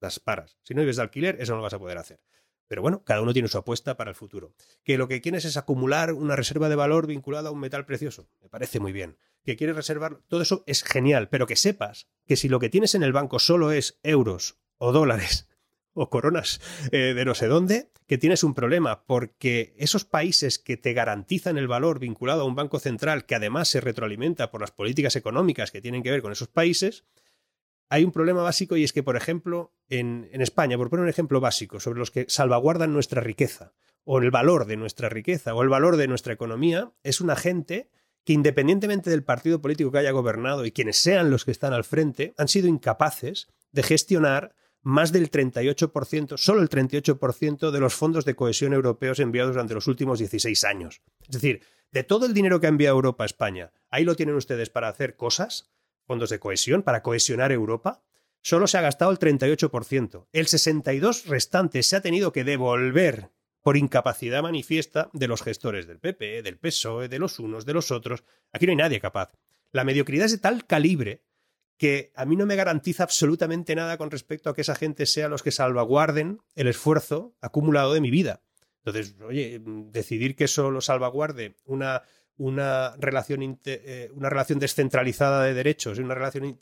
las paras. Si no vives de alquiler, eso no lo vas a poder hacer. Pero bueno, cada uno tiene su apuesta para el futuro. Que lo que quieres es acumular una reserva de valor vinculada a un metal precioso. Me parece muy bien. Que quieres reservar, todo eso es genial, pero que sepas que si lo que tienes en el banco solo es euros o dólares o coronas eh, de no sé dónde, que tienes un problema, porque esos países que te garantizan el valor vinculado a un banco central, que además se retroalimenta por las políticas económicas que tienen que ver con esos países, hay un problema básico y es que, por ejemplo, en, en España, por poner un ejemplo básico, sobre los que salvaguardan nuestra riqueza, o el valor de nuestra riqueza, o el valor de nuestra economía, es una gente que independientemente del partido político que haya gobernado y quienes sean los que están al frente, han sido incapaces de gestionar más del 38%, solo el 38% de los fondos de cohesión europeos enviados durante los últimos 16 años. Es decir, de todo el dinero que ha enviado Europa a España, ahí lo tienen ustedes para hacer cosas, fondos de cohesión, para cohesionar Europa, solo se ha gastado el 38%. El 62% restante se ha tenido que devolver por incapacidad manifiesta de los gestores del PP, del PSOE, de los unos, de los otros. Aquí no hay nadie capaz. La mediocridad es de tal calibre que a mí no me garantiza absolutamente nada con respecto a que esa gente sea los que salvaguarden el esfuerzo acumulado de mi vida. Entonces, oye, decidir que eso lo salvaguarde una, una, relación, eh, una relación descentralizada de derechos y una relación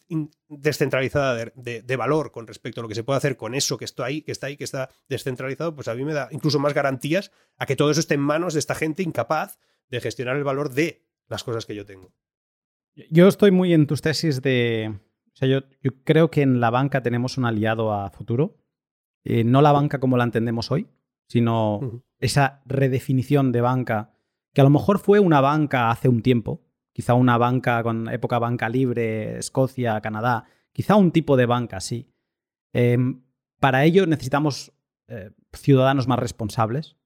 descentralizada de, valor con respecto a lo que se puede hacer con eso que está ahí, que está ahí, que está descentralizado, pues a mí me da incluso más garantías a que todo eso esté en manos de esta gente incapaz de gestionar el valor de las cosas que yo tengo. Yo estoy muy en tus tesis de... O sea, yo, creo que en la banca tenemos un aliado a futuro. Eh, no la banca como la entendemos hoy, sino esa redefinición de banca, que a lo mejor fue una banca hace un tiempo, quizá una banca con época banca libre, Escocia, Canadá, quizá un tipo de banca así. Em, para ello necesitamos eh, ciudadanos más responsables,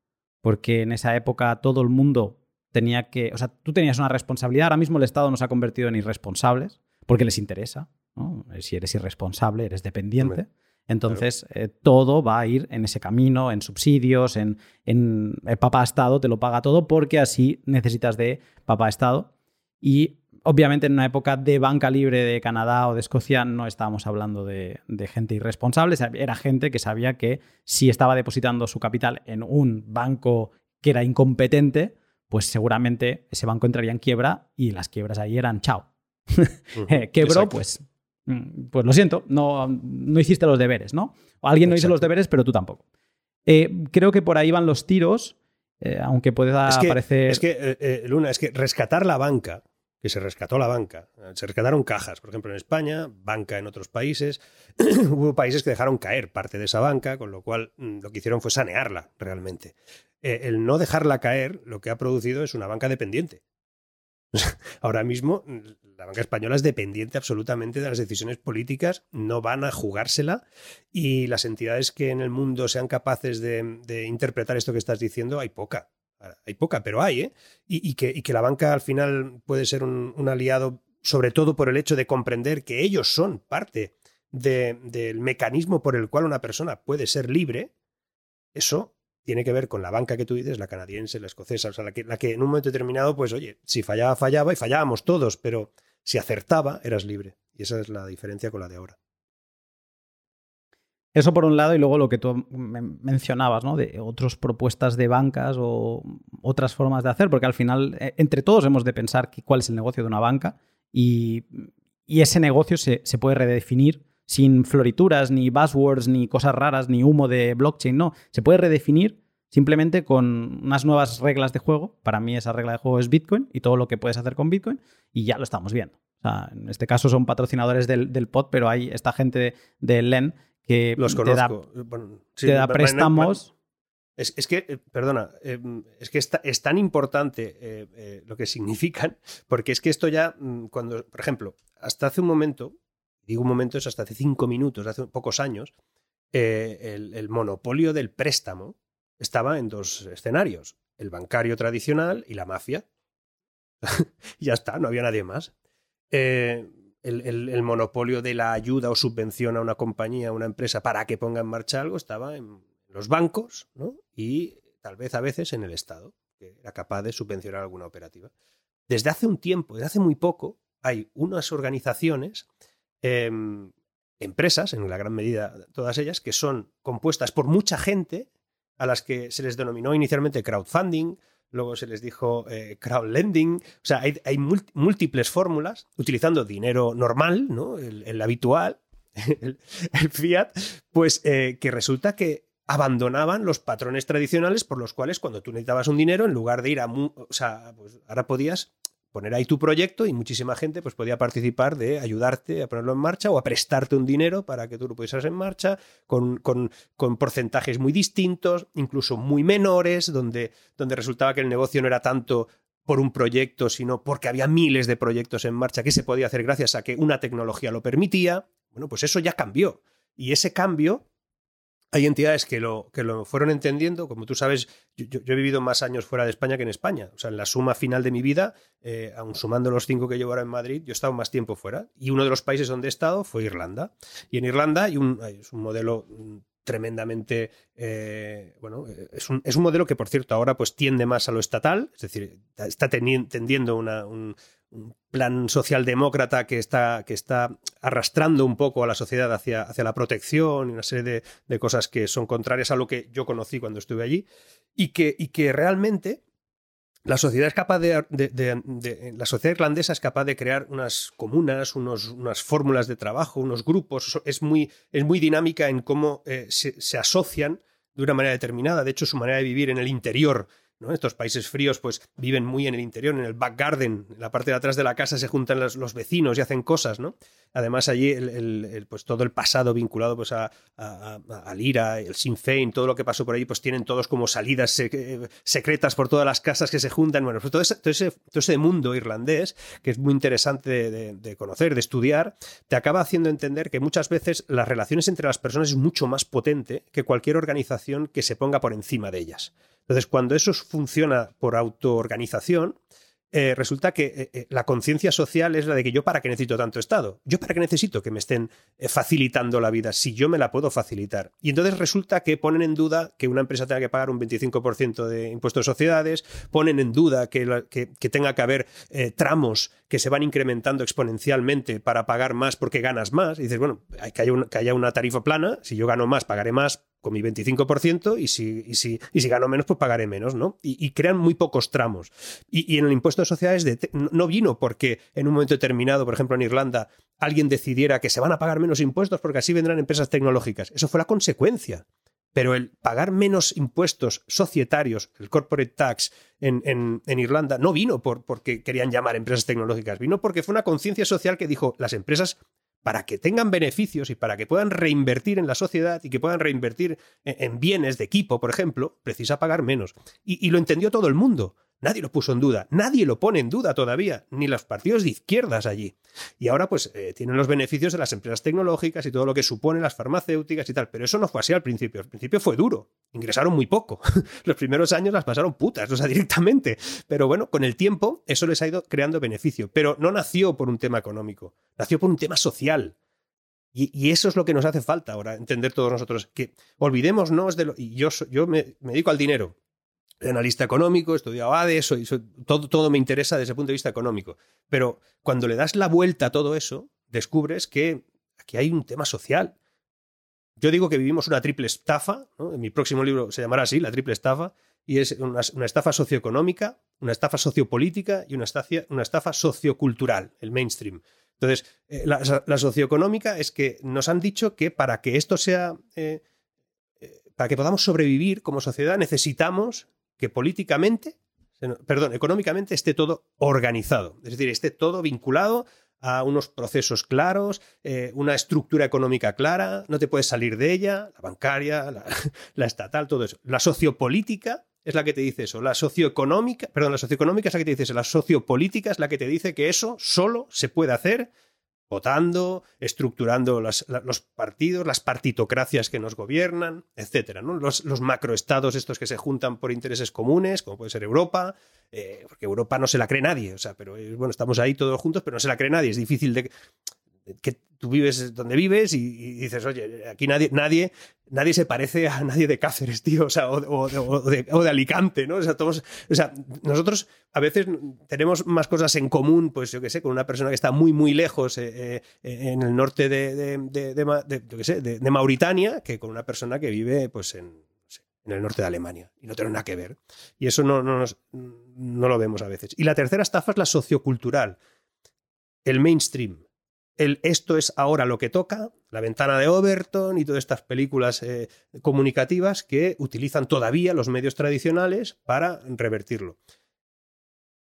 porque en esa época todo el mundo tenía que, o sea, tú tenías una responsabilidad, ahora mismo el Estado nos ha convertido en irresponsables, porque les interesa, Si eres irresponsable, eres dependiente. Entonces, eh, todo va a ir en ese camino, en subsidios, en, en el papá Estado, te lo paga todo porque así necesitas de papá Estado. Y obviamente en una época de banca libre de Canadá o de Escocia no estábamos hablando de, gente irresponsable, era gente que sabía que si estaba depositando su capital en un banco que era incompetente, pues seguramente ese banco entraría en quiebra y las quiebras ahí eran chao. Eh, quebró, pues, mm, pues lo siento, no, no hiciste los deberes, ¿no? O alguien no hizo los deberes, pero tú tampoco. Eh, creo que por ahí van los tiros, eh, aunque pueda parecer... Es que, Luna, es que rescatar la banca que se rescató la banca. Se rescataron cajas, por ejemplo, en España, banca en otros países. Hubo países que dejaron caer parte de esa banca, con lo cual mm, lo que hicieron fue sanearla realmente. Eh, el no dejarla caer lo que ha producido es una banca dependiente. Ahora mismo la banca española es dependiente absolutamente de las decisiones políticas, no van a jugársela y las entidades que en el mundo sean capaces de interpretar esto que estás diciendo hay poca. Hay poca, pero hay, ¿eh? Y, que, la banca al final puede ser un, aliado, sobre todo por el hecho de comprender que ellos son parte del mecanismo por el cual una persona puede ser libre, eso tiene que ver con la banca que tú dices, la canadiense, la escocesa, o sea, la que, en un momento determinado, pues oye, si fallaba, fallaba y fallábamos todos, pero si acertaba, eras libre. Y esa es la diferencia con la de ahora. Eso por un lado, y luego lo que tú mencionabas, ¿no? De otras propuestas de bancas o otras formas de hacer, porque al final, eh, entre todos hemos de pensar cuál es el negocio de una banca y, ese negocio se, puede redefinir sin florituras, ni buzzwords, ni cosas raras, ni humo de blockchain, no. Se puede redefinir simplemente con unas nuevas reglas de juego. Para mí esa regla de juego es Bitcoin y todo lo que puedes hacer con Bitcoin y ya lo estamos viendo. en este caso son patrocinadores del, del pod, pero hay esta gente de, de LEN que Los te da, te da préstamos. Es, que, eh, perdona, em, es que es, tan importante eh, eh, lo que significan, porque es que esto ya, mm, cuando, por ejemplo, hasta hace un momento, digo un momento, es hasta hace cinco minutos, hace pocos años, el, monopolio del préstamo estaba en dos escenarios, el bancario tradicional y la mafia. ya está, no había nadie más el, monopolio de la ayuda o subvención a una compañía, a una empresa para que ponga en marcha algo estaba en los bancos ¿no? y tal vez a veces en el Estado, que era capaz de subvencionar alguna operativa. Desde hace un tiempo, desde hace muy poco, hay unas organizaciones, em, empresas, en la gran medida todas ellas, que son compuestas por mucha gente a las que se les denominó inicialmente crowdfunding, luego se les dijo eh, crowdlending, o sea, hay, múltiples fórmulas utilizando dinero normal, ¿no? el, habitual, el, fiat, pues eh, que resulta que abandonaban los patrones tradicionales por los cuales cuando tú necesitabas un dinero, en lugar de ir a... O sea, pues ahora podías poner ahí tu proyecto y muchísima gente pues podía participar de ayudarte a ponerlo en marcha o a prestarte un dinero para que tú lo pusieras en marcha con, con, con porcentajes muy distintos, incluso muy menores, donde, donde resultaba que el negocio no era tanto por un proyecto, sino porque había miles de proyectos en marcha que se podía hacer gracias a que una tecnología lo permitía. Bueno, pues eso ya cambió. Y ese cambio hay entidades que lo, que lo fueron entendiendo. Como tú sabes, yo, he vivido más años fuera de España que en España. O sea, en la suma final de mi vida, eh, aun sumando los cinco que llevo ahora en Madrid, yo he estado más tiempo fuera. Y uno de los países donde he estado fue Irlanda. Y en Irlanda hay un, es un modelo mm, tremendamente eh, bueno es un, es un, modelo que por cierto ahora pues tiende más a lo estatal es decir está tendiendo una, un, un plan socialdemócrata que está, que está arrastrando un poco a la sociedad hacia, hacia la protección y una serie de, cosas que son contrarias a lo que yo conocí cuando estuve allí, y que, y que realmente la sociedad es capaz de, la sociedad irlandesa es capaz de crear unas comunas, unos, unas fórmulas de trabajo, unos grupos. Es muy, es muy dinámica en cómo eh, se, se, asocian de una manera determinada. De hecho, su manera de vivir en el interior estos países fríos pues viven muy en el interior, en el back garden, en la parte de atrás de la casa se juntan los, vecinos y hacen cosas, ¿no? Además allí el, pues todo el pasado vinculado pues a, al IRA, el Sinn Féin, todo lo que pasó por ahí pues tienen todos como salidas secretas por todas las casas que se juntan, bueno, pues todo ese, mundo irlandés que es muy interesante de, conocer, de estudiar, te acaba haciendo entender que muchas veces las relaciones entre las personas es mucho más potente que cualquier organización que se ponga por encima de ellas. Entonces, cuando eso funciona por autoorganización, eh, resulta que eh, eh, la conciencia social es la de que yo para qué necesito tanto Estado, yo para qué necesito que me estén facilitando la vida si yo me la puedo facilitar. Y entonces resulta que ponen en duda que una empresa tenga que pagar un 25% de impuestos de sociedades, ponen en duda que, que, tenga que haber tramos que se van incrementando exponencialmente para pagar más porque ganas más. Y dices, bueno, hay que, haya que haya una tarifa plana, si yo gano más, pagaré más con mi 25% y si, y si, y si gano menos, pues pagaré menos, ¿no? Y, crean muy pocos tramos. Y, en el impuesto de sociedades no vino porque en un momento determinado, por ejemplo en Irlanda, alguien decidiera que se van a pagar menos impuestos porque así vendrán empresas tecnológicas. Eso fue la consecuencia. Pero el pagar menos impuestos societarios, el corporate tax en, en, Irlanda, no vino por, porque querían llamar empresas tecnológicas, vino porque fue una conciencia social que dijo, las empresas para que tengan beneficios y para que puedan reinvertir en la sociedad y que puedan reinvertir en, bienes de equipo, por ejemplo, precisa pagar menos. y, lo entendió todo el mundo. Nadie lo puso en duda, nadie lo pone en duda todavía, ni los partidos de izquierdas allí. Y ahora pues eh, tienen los beneficios de las empresas tecnológicas y todo lo que supone las farmacéuticas y tal, pero eso no fue así al principio, al principio fue duro, ingresaron muy poco, los primeros años las pasaron putas, o sea, directamente, pero bueno, con el tiempo eso les ha ido creando beneficio, pero no nació por un tema económico, nació por un tema social. Y, eso es lo que nos hace falta ahora, entender todos nosotros, que olvidémonos de lo... Y yo, yo me dedico al dinero, analista económico, he estudiado ADE, todo, todo me interesa desde el punto de vista económico. Pero cuando le das la vuelta a todo eso, descubres que aquí hay un tema social. Yo digo que vivimos una triple estafa, en mi próximo libro se llamará así, la triple estafa, y es una, estafa socioeconómica, una estafa sociopolítica y una estafa, una estafa sociocultural, el mainstream. Entonces, eh, la, socioeconómica es que nos han dicho que para que esto sea, eh, eh, para que podamos sobrevivir como sociedad necesitamos que políticamente, perdón, económicamente esté todo organizado, es decir, esté todo vinculado a unos procesos claros, eh, una estructura económica clara, no te puedes salir de ella, la bancaria, la, estatal, todo eso. La sociopolítica es la que te dice eso, la socioeconómica, perdón, la socioeconómica es la que te dice eso, la sociopolítica es la que te dice que eso solo se puede hacer votando, estructurando los partidos, las partitocracias que nos gobiernan, etcétera, ¿no? Los, macroestados estos que se juntan por intereses comunes, como puede ser Europa, eh, porque Europa no se la cree nadie, o sea, pero eh, bueno, estamos ahí todos juntos, pero no se la cree nadie, es difícil de que tú vives donde vives y, dices, oye, aquí nadie, nadie, nadie se parece a nadie de Cáceres, tío, o, sea, o, de, Alicante, ¿no? O sea, todos, o sea, nosotros a veces tenemos más cosas en común, pues yo qué sé, con una persona que está muy, muy lejos eh, eh, en el norte de, de, Mauritania que con una persona que vive, pues, en, en el norte de Alemania y no tiene nada que ver. Y eso no, no, no lo vemos a veces. Y la tercera estafa es la sociocultural, el mainstream el esto es ahora lo que toca, la ventana de Overton y todas estas películas eh, comunicativas que utilizan todavía los medios tradicionales para revertirlo.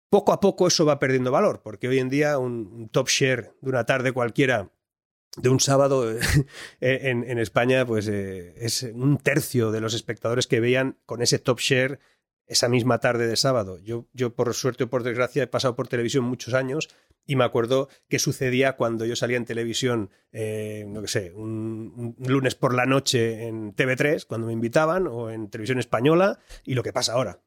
Poco a poco eso va perdiendo valor, porque hoy en día un, top share de una tarde cualquiera de un sábado eh, en, España, pues eh, es un tercio de los espectadores que veían con ese top share esa misma tarde de sábado. Yo, yo, por suerte o por desgracia, he pasado por televisión muchos años y me acuerdo qué sucedía cuando yo salía en televisión, eh, no sé, un, lunes por la noche en TV3, cuando me invitaban, o en televisión española, y lo que pasa ahora.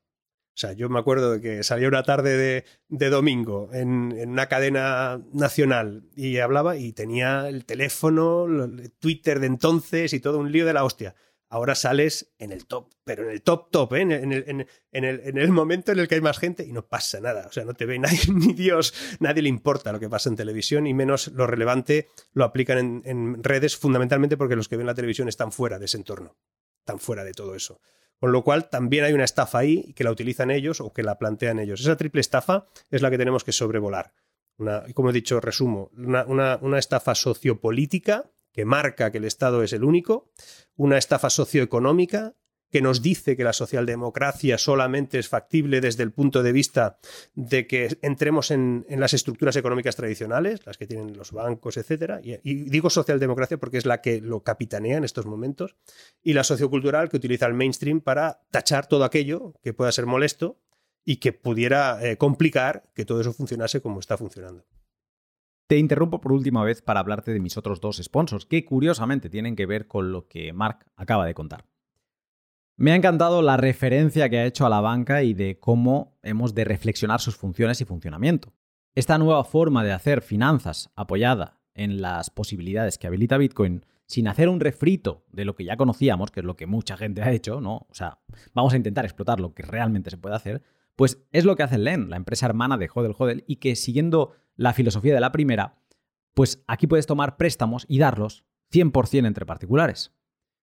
O sea, yo me acuerdo de que salía una tarde de, domingo en, en, una cadena nacional y hablaba y tenía el teléfono, el Twitter de entonces y todo un lío de la hostia ahora sales en el top, pero en el top top, ¿eh? en, el, en, el, momento en el que hay más gente y no pasa nada. O sea, no te ve nadie, ni Dios, nadie le importa lo que pasa en televisión y menos lo relevante lo aplican en, redes fundamentalmente porque los que ven la televisión están fuera de ese entorno, están fuera de todo eso. Con lo cual también hay una estafa ahí que la utilizan ellos o que la plantean ellos. Esa triple estafa es la que tenemos que sobrevolar. Una, como he dicho, resumo, una, una estafa sociopolítica que marca que el Estado es el único, una estafa socioeconómica que nos dice que la socialdemocracia solamente es factible desde el punto de vista de que entremos en, las estructuras económicas tradicionales, las que tienen los bancos, etc. Y, y, digo socialdemocracia porque es la que lo capitanea en estos momentos, y la sociocultural que utiliza el mainstream para tachar todo aquello que pueda ser molesto y que pudiera eh, complicar que todo eso funcionase como está funcionando. Te interrumpo por última vez para hablarte de mis otros dos sponsors, que curiosamente tienen que ver con lo que Mark acaba de contar. Me ha encantado la referencia que ha hecho a la banca y de cómo hemos de reflexionar sus funciones y funcionamiento. Esta nueva forma de hacer finanzas apoyada en las posibilidades que habilita Bitcoin sin hacer un refrito de lo que ya conocíamos, que es lo que mucha gente ha hecho, ¿no? O sea, vamos a intentar explotar lo que realmente se puede hacer, pues es lo que hace LEN, la empresa hermana de Hodel Hodel, y que siguiendo la filosofía de la primera, pues aquí puedes tomar préstamos y darlos 100% entre particulares.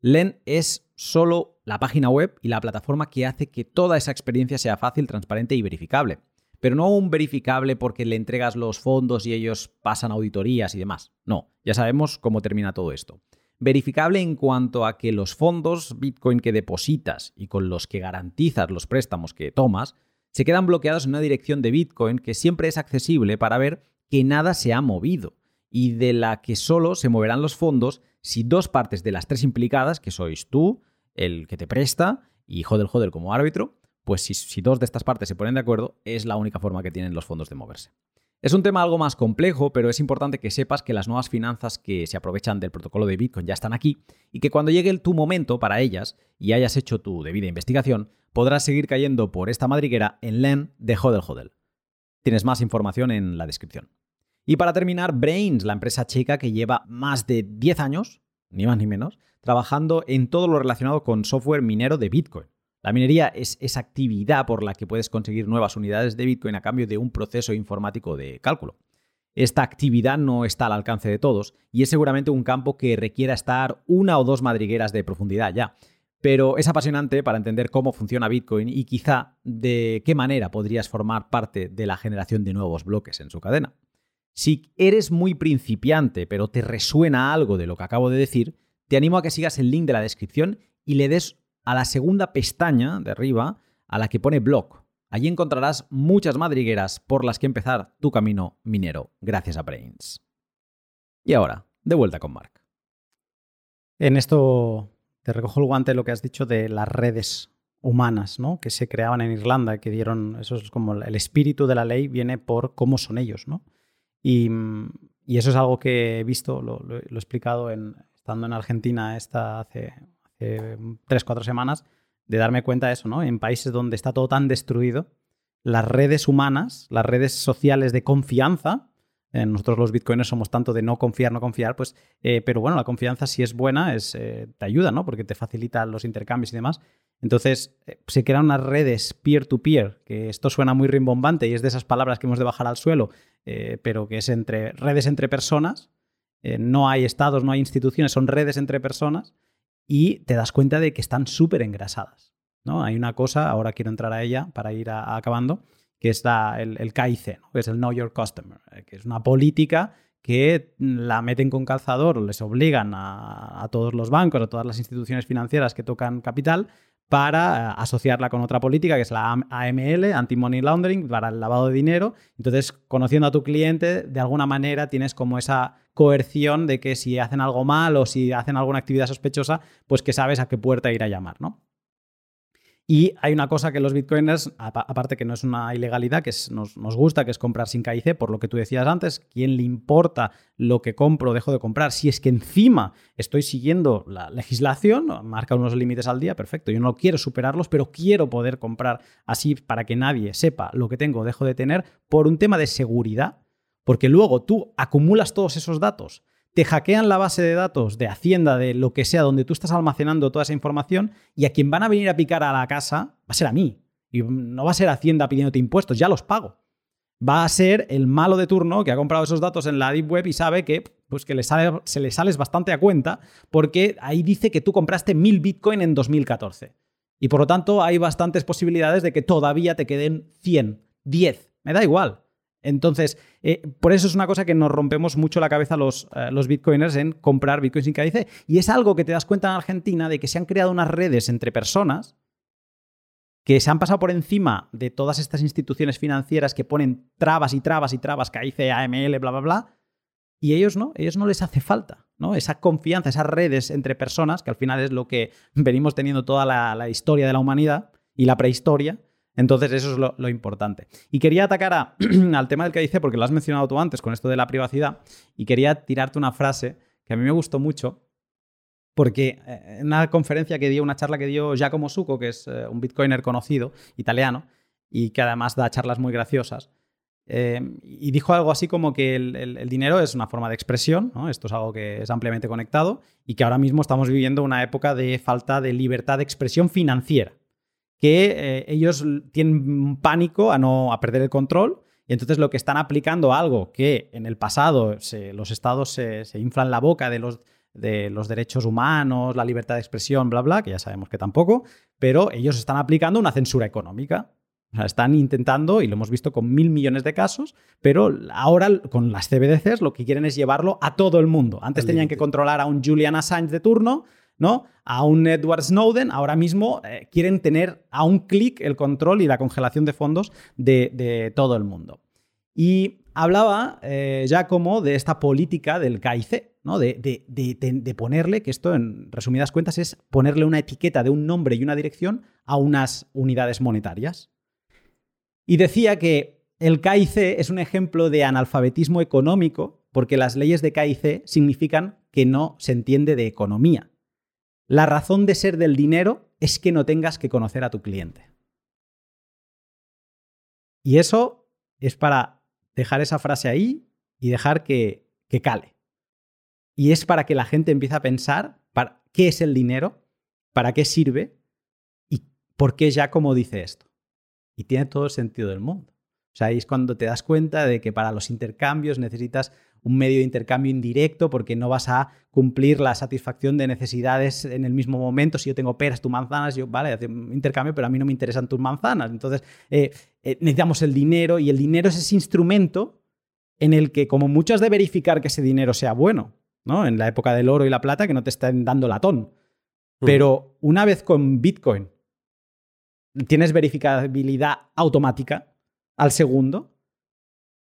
LEN es solo la página web y la plataforma que hace que toda esa experiencia sea fácil, transparente y verificable. Pero no un verificable porque le entregas los fondos y ellos pasan auditorías y demás. No, ya sabemos cómo termina todo esto verificable en cuanto a que los fondos Bitcoin que depositas y con los que garantizas los préstamos que tomas se quedan bloqueados en una dirección de Bitcoin que siempre es accesible para ver que nada se ha movido y de la que solo se moverán los fondos si dos partes de las tres implicadas, que sois tú, el que te presta y Hodel Hodel como árbitro, pues si, si dos de estas partes se ponen de acuerdo, es la única forma que tienen los fondos de moverse. Es un tema algo más complejo, pero es importante que sepas que las nuevas finanzas que se aprovechan del protocolo de Bitcoin ya están aquí y que cuando llegue tu momento para ellas y hayas hecho tu debida investigación, podrás seguir cayendo por esta madriguera en LEN de Hodel Hodel. Tienes más información en la descripción. Y para terminar, Brains, la empresa checa que lleva más de 10 años, ni más ni menos, trabajando en todo lo relacionado con software minero de Bitcoin. La minería es esa actividad por la que puedes conseguir nuevas unidades de Bitcoin a cambio de un proceso informático de cálculo. Esta actividad no está al alcance de todos y es seguramente un campo que requiera estar una o dos madrigueras de profundidad ya. Pero es apasionante para entender cómo funciona Bitcoin y quizá de qué manera podrías formar parte de la generación de nuevos bloques en su cadena. Si eres muy principiante pero te resuena algo de lo que acabo de decir, te animo a que sigas el link de la descripción y le des a la segunda pestaña de arriba, a la que pone blog. Allí encontrarás muchas madrigueras por las que empezar tu camino minero, gracias a Brains. Y ahora, de vuelta con Mark. En esto te recojo el guante lo que has dicho de las redes humanas, ¿no? Que se creaban en Irlanda, que dieron, eso es como el espíritu de la ley viene por cómo son ellos, ¿no? Y, eso es algo que he visto, lo, he explicado en, estando en Argentina esta hace eh, tres, cuatro semanas, de darme cuenta de eso, ¿no? En países donde está todo tan destruido, las redes humanas, las redes sociales de confianza, eh, nosotros los bitcoiners somos tanto de no confiar, no confiar, pues, eh, pero bueno, la confianza si es buena, es, te ayuda, ¿no? Porque te facilita los intercambios y demás. Entonces, se crean unas redes peer-to-peer, que esto suena muy rimbombante y es de esas palabras que hemos de bajar al suelo, pero que es entre redes entre personas. no hay estados, no hay instituciones, son redes entre personas y te das cuenta de que están súper engrasadas. ¿no? Hay una cosa, ahora quiero entrar a ella para ir acabando, que es el, el que es el Know Your Customer, eh, que es una política que la meten con calzador, les obligan a, todos los bancos, a todas las instituciones financieras que tocan capital, para eh, asociarla con otra política, que es la AML, Anti-Money Laundering, para el lavado de dinero. Entonces, conociendo a tu cliente, de alguna manera tienes como esa coerción de que si hacen algo mal o si hacen alguna actividad sospechosa, pues que sabes a qué puerta ir a llamar, ¿no? Y hay una cosa que los bitcoiners, aparte que no es una ilegalidad, que nos, gusta, que es comprar sin KIC, por lo que tú decías antes, ¿quién le importa lo que compro dejo de comprar? Si es que encima estoy siguiendo la legislación, marca unos límites al día, perfecto, yo no quiero superarlos, pero quiero poder comprar así para que nadie sepa lo que tengo dejo de tener por un tema de seguridad, porque luego tú acumulas todos esos datos te hackean la base de datos de Hacienda, de lo que sea, donde tú estás almacenando toda esa información, y a quien van a venir a picar a la casa va a ser a mí. Y no va a ser Hacienda pidiéndote impuestos, ya los pago. Va a ser el malo de turno que ha comprado esos datos en la Deep Web y sabe que, pues que le sale, se le sales bastante a cuenta, porque ahí dice que tú compraste mil Bitcoin en 2014. Y por lo tanto, hay bastantes posibilidades de que todavía te queden 100, 10. Me da igual. Entonces, eh, por eso es una cosa que nos rompemos mucho la cabeza los, eh, los bitcoiners en comprar bitcoins sin KIC. Y es algo que te das cuenta en Argentina de que se han creado unas redes entre personas que se han pasado por encima de todas estas instituciones financieras que ponen trabas y trabas y trabas, KIC, AML, bla, bla, bla. Y ellos no, ellos no les hace falta, ¿no? Esa confianza, esas redes entre personas, que al final es lo que venimos teniendo toda la historia de la humanidad y la prehistoria, entonces, eso es lo, importante. Y quería atacar al tema del que dice, porque lo has mencionado tú antes con esto de la privacidad, y quería tirarte una frase que a mí me gustó mucho, porque eh, en una conferencia que dio, una charla que dio Giacomo Succo, que es eh, un bitcoiner conocido, italiano, y que además da charlas muy graciosas, eh, y dijo algo así como que el, dinero es una forma de expresión, esto es algo que es ampliamente conectado, y que ahora mismo estamos viviendo una época de falta de libertad de expresión financiera, que ellos tienen pánico a no a perder el control y entonces lo que están aplicando algo que en el pasado los estados se, inflan la boca de los, de los derechos humanos, la libertad de expresión, bla, bla, que ya sabemos que tampoco, pero ellos están aplicando una censura económica. O sea, están intentando, y lo hemos visto con mil millones de casos, pero ahora con las CBDCs lo que quieren es llevarlo a todo el mundo. Antes tenían que controlar a un Julian Assange de turno, ¿no? A un Edward Snowden, ahora mismo eh, quieren tener a un clic el control y la congelación de fondos de, todo el mundo. Y hablaba eh, ya como de esta política del KIC, ¿no? De, de, ponerle, que esto en resumidas cuentas es ponerle una etiqueta de un nombre y una dirección a unas unidades monetarias. Y decía que el KIC es un ejemplo de analfabetismo económico porque las leyes de KIC significan que no se entiende de economía. La razón de ser del dinero es que no tengas que conocer a tu cliente. Y eso es para dejar esa frase ahí y dejar que, que cale. Y es para que la gente empiece a pensar para, qué es el dinero, para qué sirve y por qué ya como dice esto. Y tiene todo el sentido del mundo. Sea, ahí es cuando te das cuenta de que para los intercambios necesitas un medio de intercambio indirecto porque no vas a cumplir la satisfacción de necesidades en el mismo momento. Si yo tengo peras, tú manzanas, yo, vale, hace un intercambio, pero a mí no me interesan tus manzanas. Entonces, eh, eh, necesitamos el dinero y el dinero es ese instrumento en el que, como mucho has de verificar que ese dinero sea bueno, ¿no? En la época del oro y la plata, que no te estén dando latón. Pero una vez con Bitcoin tienes verificabilidad automática al segundo,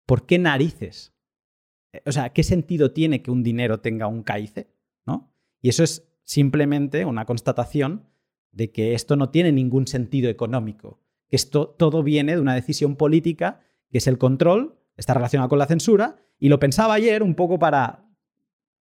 ¿por qué narices eh, o sea, ¿qué sentido tiene que un dinero tenga un CAICE? ¿no? Y eso es simplemente una constatación de que esto no tiene ningún sentido económico, que esto todo viene de una decisión política, que es el control, está relacionado con la censura, y lo pensaba ayer un poco para...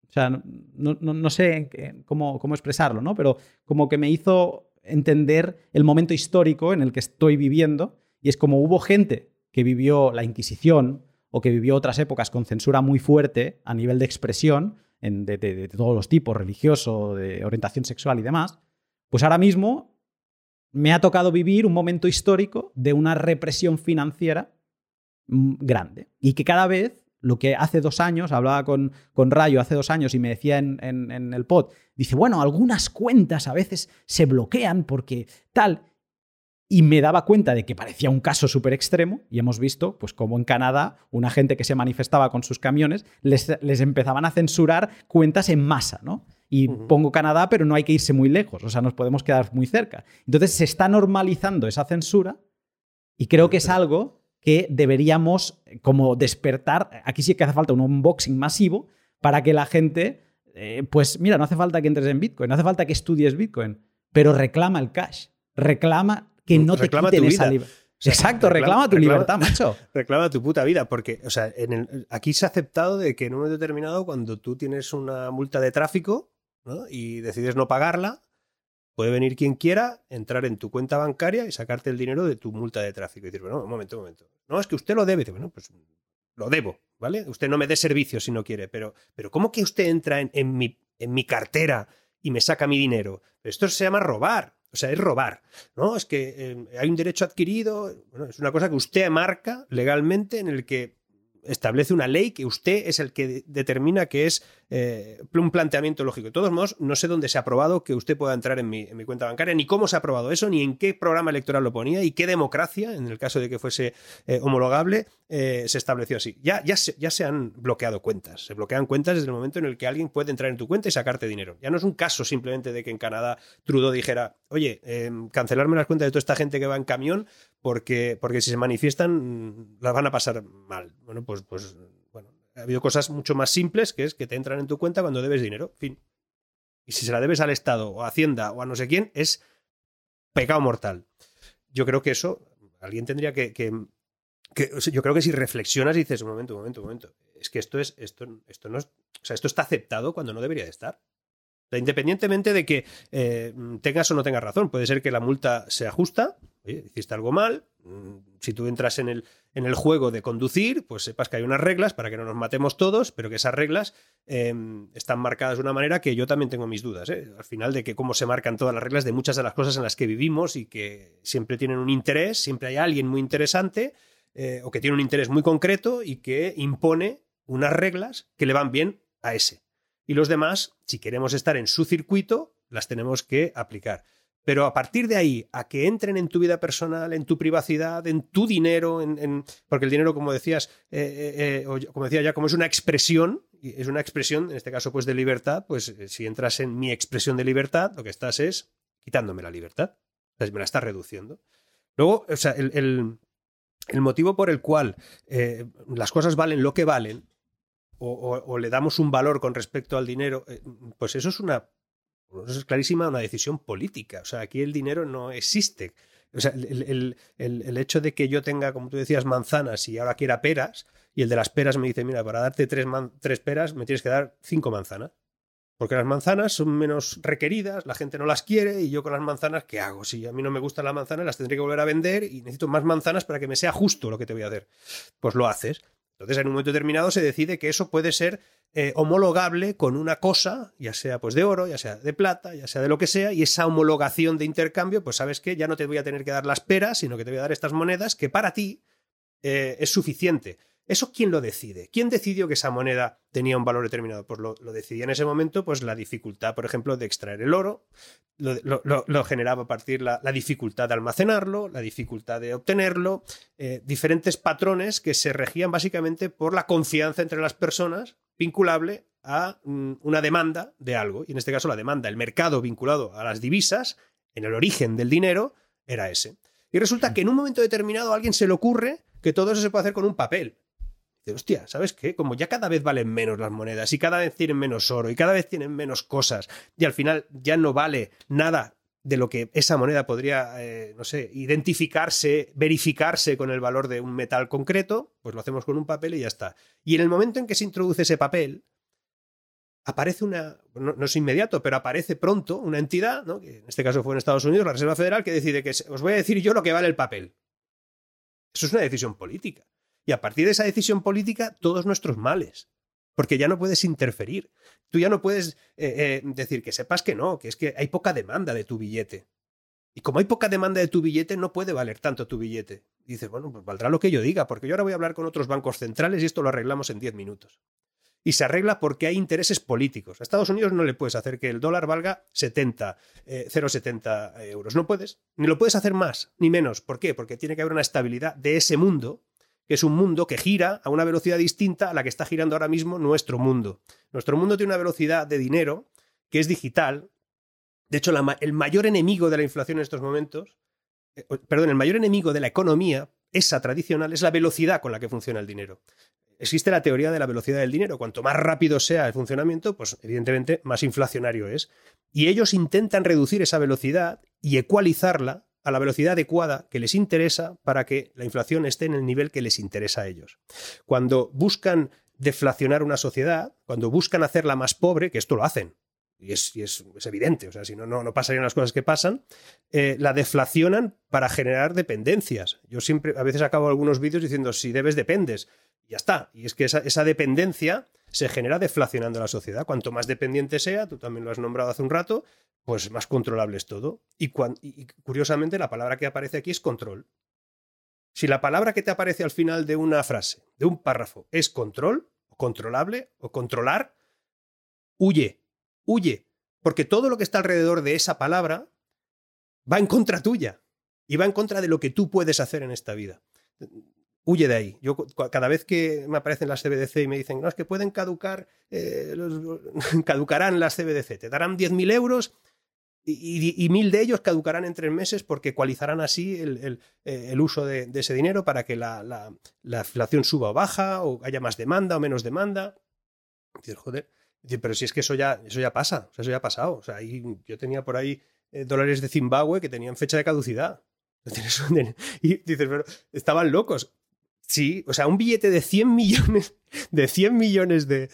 O sea, no, sé cómo, cómo expresarlo, ¿no? Pero como que me hizo entender el momento histórico en el que estoy viviendo, y es como hubo gente que vivió la Inquisición, o que vivió otras épocas con censura muy fuerte a nivel de expresión, de, todos los tipos, religioso, de orientación sexual y demás, pues ahora mismo me ha tocado vivir un momento histórico de una represión financiera mm, grande. Y que cada vez, lo que hace dos años, hablaba con, con Rayo hace dos años y me decía en, en el pod, dice, bueno, algunas cuentas a veces se bloquean porque tal y me daba cuenta de que parecía un caso súper extremo y hemos visto pues como en Canadá una gente que se manifestaba con sus camiones les, empezaban a censurar cuentas en masa, ¿no? Y pongo Canadá, pero no hay que irse muy lejos, o sea, nos podemos quedar muy cerca. Entonces se está normalizando esa censura y creo que es algo que deberíamos como despertar, aquí sí que hace falta un unboxing masivo para que la gente, eh, pues mira, no hace falta que entres en Bitcoin, no hace falta que estudies Bitcoin, pero reclama el cash, reclama que no te quiten esa libertad. Exacto, reclama, tu libertad, macho. Reclama tu puta vida, porque, o sea, aquí se ha aceptado de que en un momento determinado, cuando tú tienes una multa de tráfico y decides no pagarla, puede venir quien quiera, entrar en tu cuenta bancaria y sacarte el dinero de tu multa de tráfico. Y decir, bueno, un momento, un momento. No, es que usted lo debe. Dice, bueno, pues lo debo, ¿vale? Usted no me dé servicio si no quiere, pero, pero ¿cómo que usted entra en, mi, en mi cartera y me saca mi dinero? Esto se llama robar. O sea, es robar, ¿no? Es que eh, hay un derecho adquirido, bueno, es una cosa que usted marca legalmente en el que establece una ley que usted es el que determina que es eh, un planteamiento lógico. De todos modos, no sé dónde se ha aprobado que usted pueda entrar en mi, cuenta bancaria, ni cómo se ha aprobado eso, ni en qué programa electoral lo ponía y qué democracia, en el caso de que fuese eh, homologable, eh, se estableció así. Ya, ya, se, ya se han bloqueado cuentas. Se bloquean cuentas desde el momento en el que alguien puede entrar en tu cuenta y sacarte dinero. Ya no es un caso simplemente de que en Canadá Trudeau dijera, oye, cancelarme las cuentas de toda esta gente que va en camión porque, porque si se manifiestan las van a pasar mal. Bueno, pues, pues ha habido cosas mucho más simples, que es que te entran en tu cuenta cuando debes dinero, fin. Y si se la debes al Estado o a Hacienda o a no sé quién, es pecado mortal. Yo creo que eso, alguien tendría que, que, yo creo que si reflexionas y dices, un momento, un momento, un momento, es que esto es, esto, esto no es, o sea, esto está aceptado cuando no debería de estar. independientemente de que eh, tengas o no tengas razón, puede ser que la multa sea justa, hiciste algo mal, mm, si tú entras en el, en el juego de conducir, pues sepas que hay unas reglas para que no nos matemos todos, pero que esas reglas em, están marcadas de una manera que yo también tengo mis dudas, ¿eh? al final de que cómo se marcan todas las reglas de muchas de las cosas en las que vivimos y que siempre tienen un interés, siempre hay alguien muy interesante eh, o que tiene un interés muy concreto y que impone unas reglas que le van bien a ese. Y los demás, si queremos estar en su circuito, las tenemos que aplicar. Pero a partir de ahí, a que entren en tu vida personal, en tu privacidad, en tu dinero, en, porque el dinero, como decías, eh, eh, como decía ya, como es una expresión, es una expresión, en este caso, pues de libertad, pues si entras en mi expresión de libertad, lo que estás es quitándome la libertad. me la estás reduciendo. Luego, o sea, el, el motivo por el cual eh, las cosas valen lo que valen o, le damos un valor con respecto al dinero, eh, pues eso es una, es clarísima una decisión política. O sea, aquí el dinero no existe. O sea, el, hecho de que yo tenga, como tú decías, manzanas y ahora quiera peras, y el de las peras me dice, mira, para darte tres, tres peras me tienes que dar cinco manzanas. Porque las manzanas son menos requeridas, la gente no las quiere y yo con las manzanas, ¿qué hago? Si a mí no me gustan las manzanas, las tendré que volver a vender y necesito más manzanas para que me sea justo lo que te voy a hacer. Pues lo haces. Entonces, en un momento determinado se decide que eso puede ser eh, homologable con una cosa, ya sea pues de oro, ya sea de plata, ya sea de lo que sea, y esa homologación de intercambio, pues sabes que ya no te voy a tener que dar las peras, sino que te voy a dar estas monedas que para ti eh, es suficiente. ¿Eso quién lo decide? ¿Quién decidió que esa moneda tenía un valor determinado? Pues lo, decidía en ese momento, pues la dificultad, por ejemplo, de extraer el oro, lo, generaba a partir la, la dificultad de almacenarlo, la dificultad de obtenerlo, eh, diferentes patrones que se regían básicamente por la confianza entre las personas vinculable a mm, una demanda de algo. Y en este caso la demanda, el mercado vinculado a las divisas, en el origen del dinero, era ese. Y resulta que en un momento determinado a alguien se le ocurre que todo eso se puede hacer con un papel hostia, ¿sabes qué? Como ya cada vez valen menos las monedas y cada vez tienen menos oro y cada vez tienen menos cosas y al final ya no vale nada de lo que esa moneda podría, eh, no sé, identificarse, verificarse con el valor de un metal concreto, pues lo hacemos con un papel y ya está. Y en el momento en que se introduce ese papel, aparece una, no, es inmediato, pero aparece pronto una entidad, ¿no? que en este caso fue en Estados Unidos, la Reserva Federal, que decide que os voy a decir yo lo que vale el papel. Eso es una decisión política. Y a partir de esa decisión política, todos nuestros males. Porque ya no puedes interferir. Tú ya no puedes eh, eh, decir que sepas que no, que es que hay poca demanda de tu billete. Y como hay poca demanda de tu billete, no puede valer tanto tu billete. Dices, bueno, pues valdrá lo que yo diga, porque yo ahora voy a hablar con otros bancos centrales y esto lo arreglamos en 10 minutos. Y se arregla porque hay intereses políticos. A Estados Unidos no le puedes hacer que el dólar valga 70, 0,70 eh, euros. No puedes. Ni lo puedes hacer más, ni menos. ¿Por qué? Porque tiene que haber una estabilidad de ese mundo es un mundo que gira a una velocidad distinta a la que está girando ahora mismo nuestro mundo. Nuestro mundo tiene una velocidad de dinero que es digital. De hecho, el mayor enemigo de la inflación en estos momentos, eh, perdón, el mayor enemigo de la economía, esa tradicional, es la velocidad con la que funciona el dinero. Existe la teoría de la velocidad del dinero. Cuanto más rápido sea el funcionamiento, pues evidentemente más inflacionario es. Y ellos intentan reducir esa velocidad y ecualizarla a la velocidad adecuada que les interesa para que la inflación esté en el nivel que les interesa a ellos. Cuando buscan deflacionar una sociedad, cuando buscan hacerla más pobre, que esto lo hacen, y es, evidente, o sea, si no, no, pasarían las cosas que pasan, eh, la deflacionan para generar dependencias. Yo siempre, a veces acabo algunos vídeos diciendo, si debes, dependes. Ya está. Y es que esa, esa dependencia se genera deflacionando la sociedad. Cuanto más dependiente sea, tú también lo has nombrado hace un rato, pues más controlable es todo. Y, curiosamente la palabra que aparece aquí es control. Si la palabra que te aparece al final de una frase, de un párrafo, es control, o controlable, o controlar, huye, huye, porque todo lo que está alrededor de esa palabra va en contra tuya y va en contra de lo que tú puedes hacer en esta vida huye de ahí. Yo cada vez que me aparecen las CBDC y me dicen, no, es que pueden caducar, eh, caducarán las CBDC, te darán 10.000 euros y, mil de ellos caducarán en tres meses porque ecualizarán así el, eh, uso de, ese dinero para que la, inflación suba o baja, o haya más demanda o menos demanda. Dices, joder, pero si es que eso ya, eso ya pasa, eso ya ha pasado. O sea, yo tenía por ahí eh, dólares de Zimbabue que tenían fecha de caducidad. Y dices, pero estaban locos. Sí, o sea, un billete de 100 millones, de 100 millones de,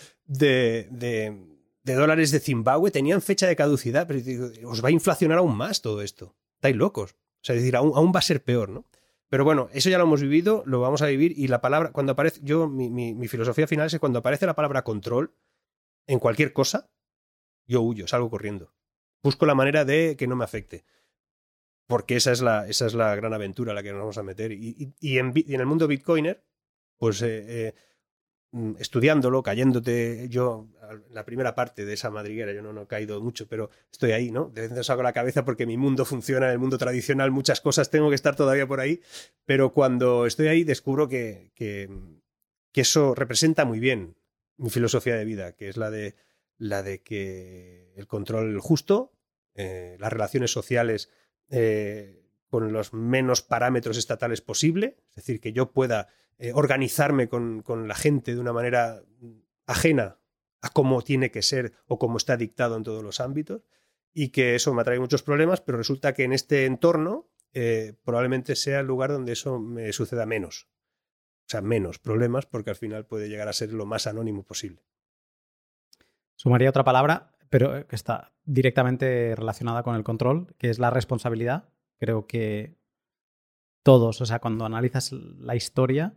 dólares de Zimbabue tenían fecha de caducidad, pero os va a inflacionar aún más todo esto. Estáis locos. O sea, es decir, aún, aún va a ser peor, ¿no? Pero bueno, eso ya lo hemos vivido, lo vamos a vivir y la palabra, cuando aparece, yo, mi, mi, filosofía final es que cuando aparece la palabra control en cualquier cosa, yo huyo, salgo corriendo. Busco la manera de que no me afecte. Porque esa es la, esa es la gran aventura a la que nos vamos a meter. Y, y, en, el mundo bitcoiner, pues eh, eh, estudiándolo, cayéndote, yo, la primera parte de esa madriguera, yo no, no he caído mucho, pero estoy ahí, ¿no? De vez en cuando saco la cabeza porque mi mundo funciona, en el mundo tradicional, muchas cosas tengo que estar todavía por ahí, pero cuando estoy ahí descubro que, que, eso representa muy bien mi filosofía de vida, que es la de, la de que el control justo, eh, las relaciones sociales eh, con los menos parámetros estatales posible, es decir, que yo pueda eh, organizarme con, la gente de una manera ajena a cómo tiene que ser o cómo está dictado en todos los ámbitos y que eso me trae muchos problemas, pero resulta que en este entorno eh, probablemente sea el lugar donde eso me suceda menos. O sea, menos problemas porque al final puede llegar a ser lo más anónimo posible. Sumaría otra palabra, pero que está directamente relacionada con el control, que es la responsabilidad. Creo que todos, o sea, cuando analizas la historia,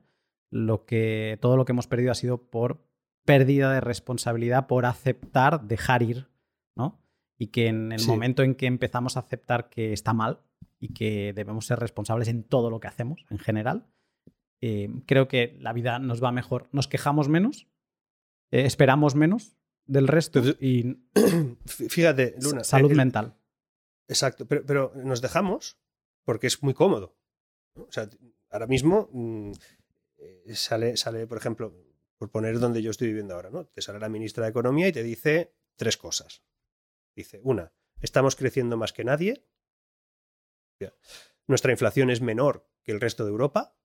lo que, todo lo que hemos perdido ha sido por pérdida de responsabilidad, por aceptar, dejar ir, ¿no? Y que en el momento en que empezamos a aceptar que está mal y que debemos ser responsables en todo lo que hacemos en general, eh, creo que la vida nos va mejor. Nos quejamos menos, eh, esperamos menos del resto y. Fíjate, Luna. Salud mental. Exacto, pero, pero, nos dejamos porque es muy cómodo. O sea, ahora mismo mm, eh, sale, sale, por ejemplo, por poner donde yo estoy viviendo ahora, ¿no? Te sale la ministra de Economía y te dice tres cosas. Dice, una, estamos creciendo más que nadie. Nuestra inflación es menor que el resto de Europa.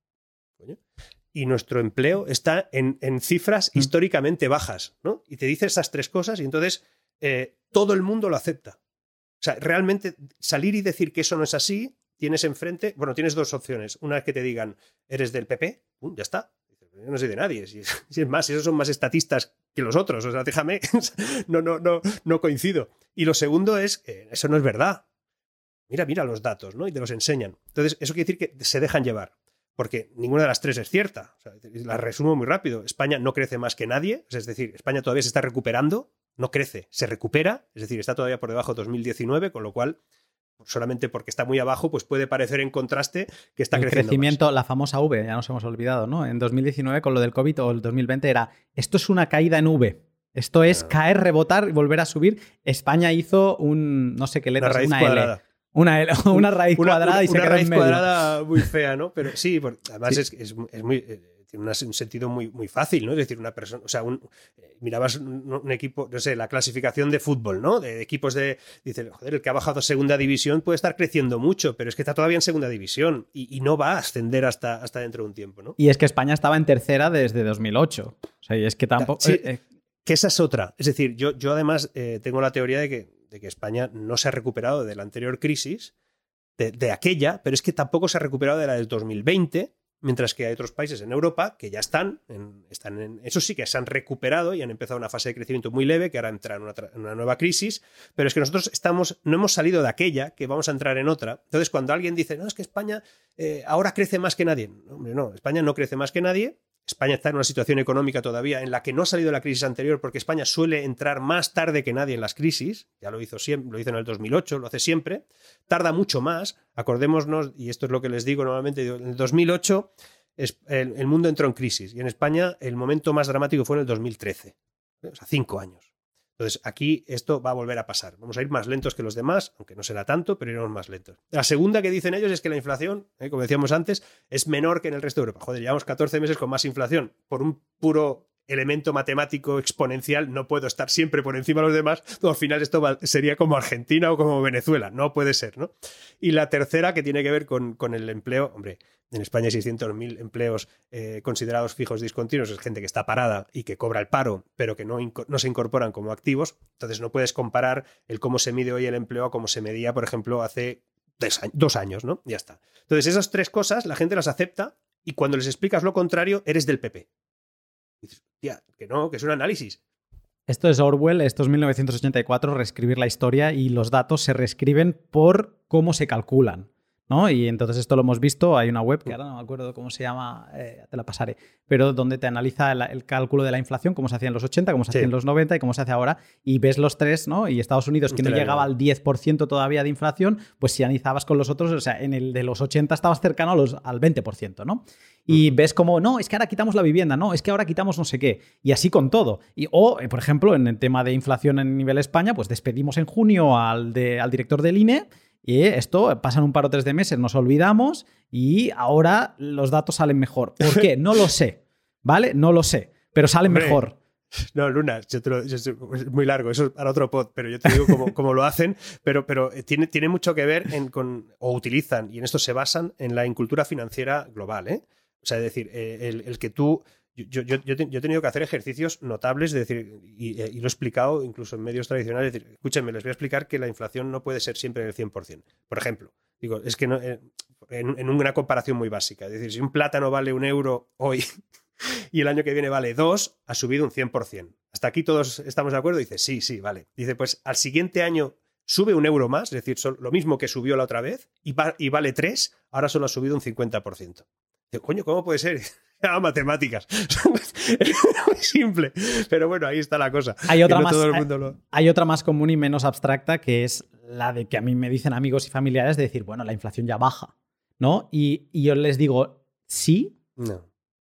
Y nuestro empleo está en, cifras mm. históricamente bajas, ¿no? Y te dice esas tres cosas y entonces eh, todo el mundo lo acepta. O sea, realmente salir y decir que eso no es así tienes enfrente, bueno, tienes dos opciones. Una es que te digan, eres del PP, ya está. Yo no soy de nadie. Si, es más, esos son más estatistas que los otros. O sea, déjame, no, no, no, no coincido. Y lo segundo es, que eso no es verdad. Mira, mira los datos, ¿no? Y te los enseñan. Entonces, eso quiere decir que se dejan llevar. Porque ninguna de las tres es cierta. la resumo muy rápido. España no crece más que nadie. Es decir, España todavía se está recuperando. No crece, se recupera. Es decir, está todavía por debajo de 2019, con lo cual solamente porque está muy abajo, pues puede parecer en contraste que está el crecimiento, la famosa V, ya nos hemos olvidado, ¿no? En 2019 con lo del COVID o el 2020 era, esto es una caída en V. Esto es caer, rebotar y volver a subir. España hizo un, no sé qué letra, una, raíz L. Una, una raíz cuadrada y se quedó raíz en medio. cuadrada muy fea, ¿no? Pero sí, además es, es, muy eh, tiene un sentido muy, muy fácil, ¿no? Es decir, una persona, o sea, un, eh, mirabas un, equipo, no sé, la clasificación de fútbol, ¿no? De, equipos de, dice, joder, el que ha bajado a segunda división puede estar creciendo mucho, pero es que está todavía en segunda división y, no va a ascender hasta, hasta dentro de un tiempo, ¿no? Y es que España estaba en tercera desde 2008. O sea, y es que tampoco... Sí, eh, eh. Que esa es otra. Es decir, yo, yo además tengo la teoría de que, de que España no se ha recuperado de la anterior crisis, de, de, aquella, pero es que tampoco se ha recuperado de la del 2020 Mientras que hay otros países en Europa que ya están, en, están en, eso sí que se han recuperado y han empezado una fase de crecimiento muy leve, que ahora entra en una, nueva crisis, pero es que nosotros estamos, no hemos salido de aquella, que vamos a entrar en otra. Entonces, cuando alguien dice, no, es que España eh, ahora crece más que nadie, no, hombre, no, España no crece más que nadie, España está en una situación económica todavía en la que no ha salido la crisis anterior porque España suele entrar más tarde que nadie en las crisis, ya lo hizo siempre, lo hizo en el 2008, lo hace siempre, tarda mucho más, acordémonos, y esto es lo que les digo normalmente, en el 2008 el, mundo entró en crisis y en España el momento más dramático fue en el 2013, o sea, cinco años. Entonces, aquí esto va a volver a pasar. Vamos a ir más lentos que los demás, aunque no será tanto, pero iremos más lentos. La segunda que dicen ellos es que la inflación, eh, como decíamos antes, es menor que en el resto de Europa. Joder, llevamos 14 meses con más inflación. Por un puro elemento matemático exponencial, no puedo estar siempre por encima de los demás, al final esto sería como Argentina o como Venezuela, no puede ser, ¿no? Y la tercera, que tiene que ver con, con el empleo, hombre, en España hay 600.000 empleos eh, considerados fijos discontinuos, es gente que está parada y que cobra el paro, pero que no, se incorporan como activos, entonces no puedes comparar el cómo se mide hoy el empleo a cómo se medía, por ejemplo, hace dos años, ¿no? Ya está. Entonces esas tres cosas la gente las acepta y cuando les explicas lo contrario, eres del PP. Dices, tía, que no, que es un análisis. Esto es Orwell, esto es 1984, reescribir la historia y los datos se reescriben por cómo se calculan. ¿No? Y entonces esto lo hemos visto, hay una web que ahora no me acuerdo cómo se llama, eh, te la pasaré, pero donde te analiza el, cálculo de la inflación, cómo se hacía en los 80, cómo se hacía en los 90 y cómo se hace ahora, y ves los tres, ¿no? Y Estados Unidos, que no llegaba al 10% todavía de inflación, pues si analizabas con los otros, o sea, en el de los 80 estabas cercano a los, al 20%, ¿no? Y ves como, no, es que ahora quitamos la vivienda, no, es que ahora quitamos no sé qué, y así con todo. Y, o, eh, por ejemplo, en el tema de inflación en nivel España, pues despedimos en junio al, de, al director del INE, y esto, pasan un par o tres de meses, nos olvidamos y ahora los datos salen mejor. ¿Por qué? No lo sé, ¿vale? No lo sé, pero salen mejor. No, Luna, es muy largo, eso es para otro pod, pero yo te digo cómo, lo hacen, pero, pero tiene, tiene mucho que ver en, con, o utilizan, y en esto se basan en la incultura financiera global, ¿eh? O sea, es decir, eh, el, el que tú yo, yo, yo, he tenido que hacer ejercicios notables, decir, y, lo he explicado incluso en medios tradicionales, decir, escúchenme, les voy a explicar que la inflación no puede ser siempre del 100%. Por ejemplo, digo, es que no, eh, en, una comparación muy básica, es decir, si un plátano vale un euro hoy y el año que viene vale dos, ha subido un 100%. Hasta aquí todos estamos de acuerdo. Dice, sí, sí, vale. Dice, pues al siguiente año sube un euro más, es decir, lo mismo que subió la otra vez, y, y vale tres, ahora solo ha subido un 50%. Digo, coño, ¿cómo puede ser? Ah, matemáticas. muy simple. Pero bueno, ahí está la cosa. Hay otra, más, hay, otra más común y menos abstracta que es la de que a mí me dicen amigos y familiares de decir, bueno, la inflación ya baja. ¿No? Y, yo les digo, sí. No.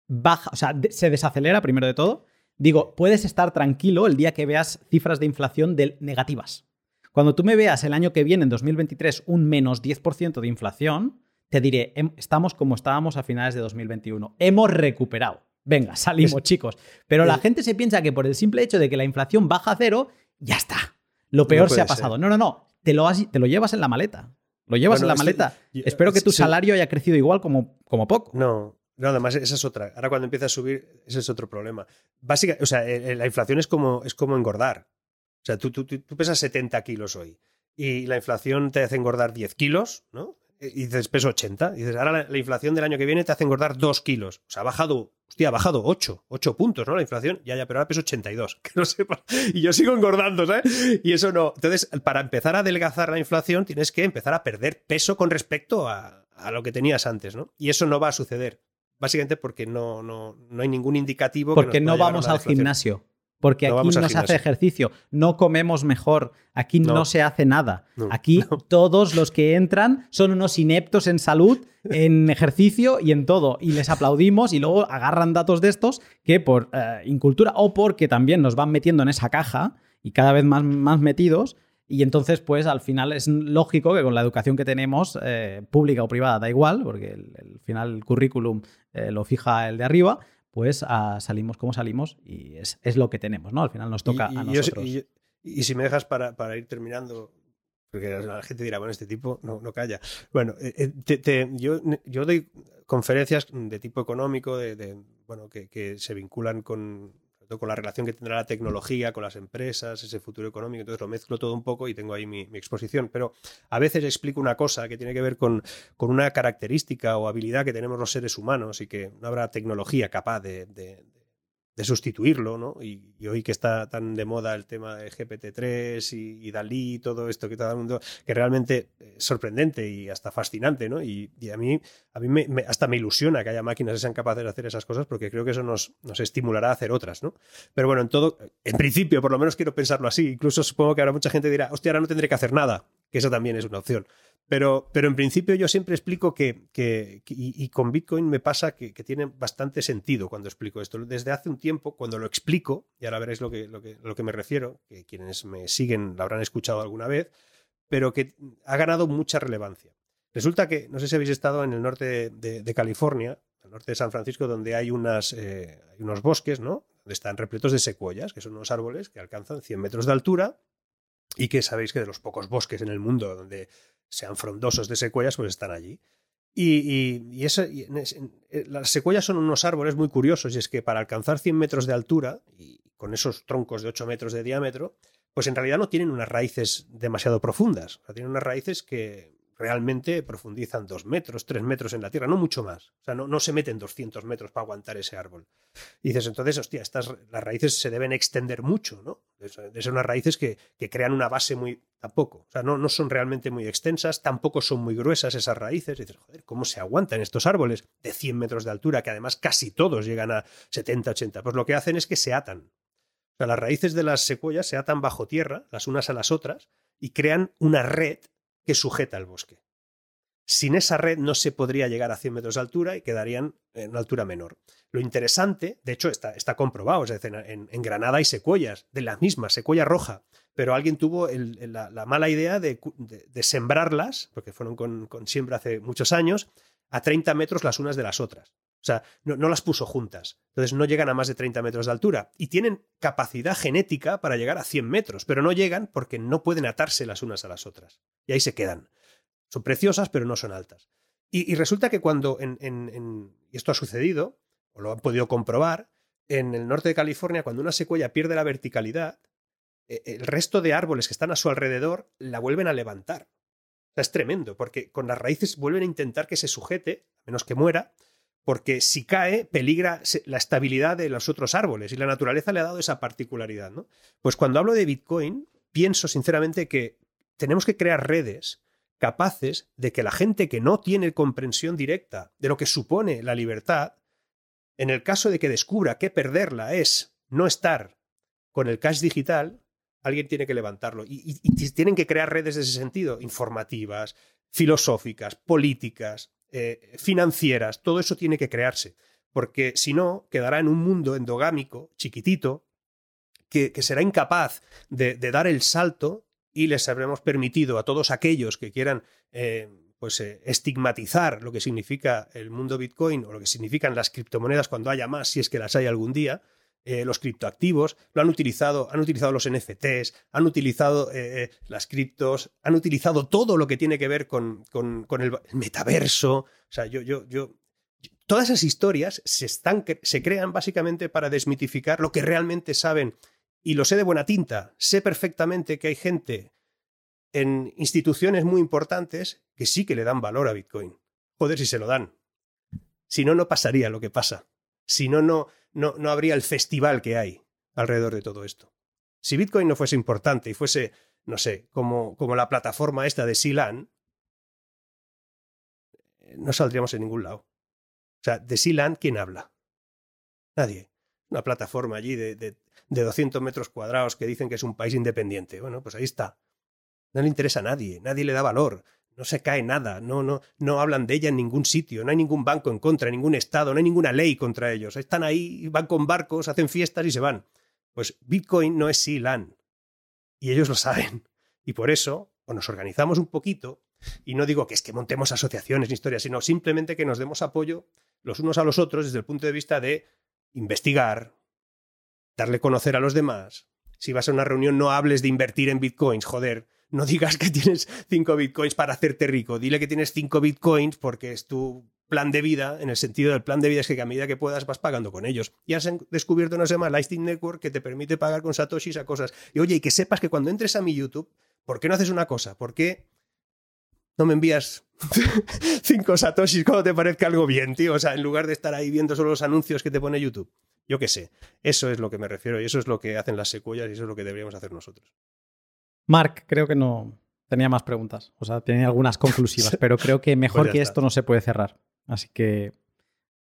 Baja, o sea, se desacelera primero de todo. Digo, puedes estar tranquilo el día que veas cifras de inflación negativas. Cuando tú me veas el año que viene, en 2023, un menos 10% de inflación, te diré, estamos como estábamos a finales de 2021. Hemos recuperado. Venga, salimos, chicos. Pero la gente se piensa que por el simple hecho de que la inflación baja a cero, ya está. Lo peor se ha pasado. No, no, no. Te lo, te lo llevas en la maleta. Lo llevas en la maleta. Espero que tu salario haya crecido igual como, como poco. No, no, además esa es otra. Ahora cuando empieza a subir, ese es otro problema. Básicamente, o sea, eh, eh, la inflación es como, es como engordar. O sea, tú, tú, tú pesas 70 kilos hoy y la inflación te hace engordar 10 kilos, ¿no? Y dices peso 80. Y dices, ahora la, inflación del año que viene te hace engordar 2 kilos. O sea, ha bajado, hostia, ha bajado 8, 8 puntos, ¿no? La inflación, ya, ya, pero ahora peso 82. Que no sepa. Y yo sigo engordando, ¿sabes? Y eso no. Entonces, para empezar a adelgazar la inflación, tienes que empezar a perder peso con respecto a, a lo que tenías antes, ¿no? Y eso no va a suceder. Básicamente porque no, no, no hay ningún indicativo. Porque no vamos al gimnasio porque aquí no se hace ejercicio, no comemos mejor, aquí no, se hace nada. aquí todos los que entran son unos ineptos en salud, en ejercicio y en todo. Y les aplaudimos y luego agarran datos de estos que por eh, incultura o porque también nos van metiendo en esa caja y cada vez más, más metidos. Y entonces, pues al final es lógico que con la educación que tenemos, eh, pública o privada, da igual, porque al final el currículum eh, lo fija el de arriba, pues ah, salimos como salimos y es, lo que tenemos, ¿no? Al final nos toca a nosotros. y, si me dejas para, para, ir terminando, porque la gente dirá, bueno, este tipo no, no calla. Bueno, eh, eh, yo, yo doy conferencias de tipo económico, de, bueno, que, que se vinculan con con la relación que tendrá la tecnología con las empresas, ese futuro económico, entonces lo mezclo todo un poco y tengo ahí mi, exposición. Pero a veces explico una cosa que tiene que ver con, con, una característica o habilidad que tenemos los seres humanos y que no habrá tecnología capaz de, de sustituirlo, ¿no? Y, hoy que está tan de moda el tema de GPT-3 y, Dalí y todo esto que todo el mundo, que realmente es sorprendente y hasta fascinante, ¿no? Y, a mí, a mí me, hasta me ilusiona que haya máquinas que sean capaces de hacer esas cosas porque creo que eso nos, nos estimulará a hacer otras, ¿no? Pero bueno, en todo, en principio, por lo menos quiero pensarlo así. Incluso supongo que ahora mucha gente dirá, hostia, ahora no tendré que hacer nada, que eso también es una opción. Pero, pero en principio yo siempre explico que, que, y, con Bitcoin me pasa que, tiene bastante sentido cuando explico esto. Desde hace un tiempo, cuando lo explico, y ahora veréis lo que, lo que, que me refiero, que quienes me siguen lo habrán escuchado alguna vez, pero que ha ganado mucha relevancia. Resulta que, no sé si habéis estado en el norte de, California, el norte de San Francisco, donde hay, unas, eh, hay unos bosques, ¿no? Donde están repletos de secuoyas, que son unos árboles que alcanzan 100 metros de altura y que sabéis que de los pocos bosques en el mundo donde sean frondosos de secuoyas, pues están allí. Y, y, eh, las secuoyas son unos árboles muy curiosos, y es que para alcanzar 100 metros de altura, y con esos troncos de 8 metros de diámetro, pues en realidad no tienen unas raíces demasiado profundas. tienen unas raíces que realmente profundizan dos metros, tres metros en la tierra, no mucho más. O sea, no, no se meten 200 metros para aguantar ese árbol. Dices, entonces, hostia, estas, las raíces se deben extender mucho, ¿no? De ser unas raíces que, que, crean una base muy... Tampoco. O sea, no, no son realmente muy extensas, tampoco son muy gruesas esas raíces. Y dices, joder, ¿cómo se aguantan estos árboles de 100 metros de altura, que además casi todos llegan a 70, 80? Pues lo que hacen es que se atan. O sea, las raíces de las secuoyas se atan bajo tierra, las unas a las otras, y crean una red que sujeta el bosque. Sin esa red no se podría llegar a 100 metros de altura y quedarían en altura menor. Lo interesante, de hecho está, está comprobado, es decir, en, Granada hay secuoyas de la misma, secuoya roja, pero alguien tuvo la, mala idea de, sembrarlas, porque fueron con, con, siembra hace muchos años, a 30 metros las unas de las otras. O sea, no, las puso juntas. Entonces no llegan a más de 30 metros de altura. Y tienen capacidad genética para llegar a 100 metros, pero no llegan porque no pueden atarse las unas a las otras. Y ahí se quedan. Son preciosas, pero no son altas. Y, resulta que cuando, en, esto ha sucedido, o lo han podido comprobar, en el norte de California, cuando una secuoya pierde la verticalidad, e, el resto de árboles que están a su alrededor la vuelven a levantar. Es tremendo, porque con las raíces vuelven a intentar que se sujete, a menos que muera, porque si cae, peligra la estabilidad de los otros árboles, y la naturaleza le ha dado esa particularidad. ¿no? Pues cuando hablo de Bitcoin, pienso sinceramente que tenemos que crear redes capaces de que la gente que no tiene comprensión directa de lo que supone la libertad, en el caso de que descubra que perderla es no estar con el cash digital, alguien tiene que levantarlo. Y, tienen que crear redes de ese sentido, informativas, filosóficas, políticas, eh, financieras, todo eso tiene que crearse. Porque si no, quedará en un mundo endogámico, chiquitito, que, será incapaz de dar el salto y les habremos permitido a todos aquellos que quieran eh, pues, eh, estigmatizar lo que significa el mundo Bitcoin o lo que significan las criptomonedas cuando haya más, si es que las hay algún día, eh, los criptoactivos, lo han utilizado, han utilizado los NFTs, han utilizado las criptos, han utilizado todo lo que tiene que ver con, con, el, metaverso. O sea, yo, yo, yo, todas esas historias se, están, se crean básicamente para desmitificar lo que realmente saben y lo sé de buena tinta, sé perfectamente que hay gente en instituciones muy importantes que sí que le dan valor a Bitcoin. Joder, si se lo dan. Si no, no pasaría lo que pasa. Si no, no, no, habría el festival que hay alrededor de todo esto. Si Bitcoin no fuese importante y fuese, no sé, como, como la plataforma esta de Silan, no saldríamos en ningún lado. O sea, de Silan, ¿quién habla? Nadie. Una plataforma allí de, de 200 metros cuadrados que dicen que es un país independiente. Bueno, pues ahí está. No le interesa a nadie, nadie le da valor, no se cae nada, no, no, no hablan de ella en ningún sitio, no hay ningún banco en contra, ningún Estado, no hay ninguna ley contra ellos. Están ahí, van con barcos, hacen fiestas y se van. Pues Bitcoin no es SILAN. Y ellos lo saben. Y por eso, o nos organizamos un poquito, y no digo que es que montemos asociaciones ni historias, sino simplemente que nos demos apoyo los unos a los otros desde el punto de vista de investigar, darle conocer a los demás. Si vas a una reunión, no hables de invertir en bitcoins, joder. No digas que tienes cinco bitcoins para hacerte rico. Dile que tienes cinco bitcoins porque es tu plan de vida, en el sentido del plan de vida es que a medida que puedas vas pagando con ellos. Y has descubierto, sé más, Lightning Network que te permite pagar con satoshis a cosas. Y oye, y que sepas que cuando entres a mi YouTube, ¿por qué no haces una cosa? ¿Por qué no me envías cinco satoshis cuando te parezca algo bien, tío? O sea, en lugar de estar ahí viendo solo los anuncios que te pone YouTube. Yo qué sé. Eso es lo que me refiero y eso es lo que hacen las secuellas y eso es lo que deberíamos hacer nosotros. Mark, creo que no tenía más preguntas. O sea, tenía algunas conclusivas, pero creo que mejor pues que esto no se puede cerrar. Así que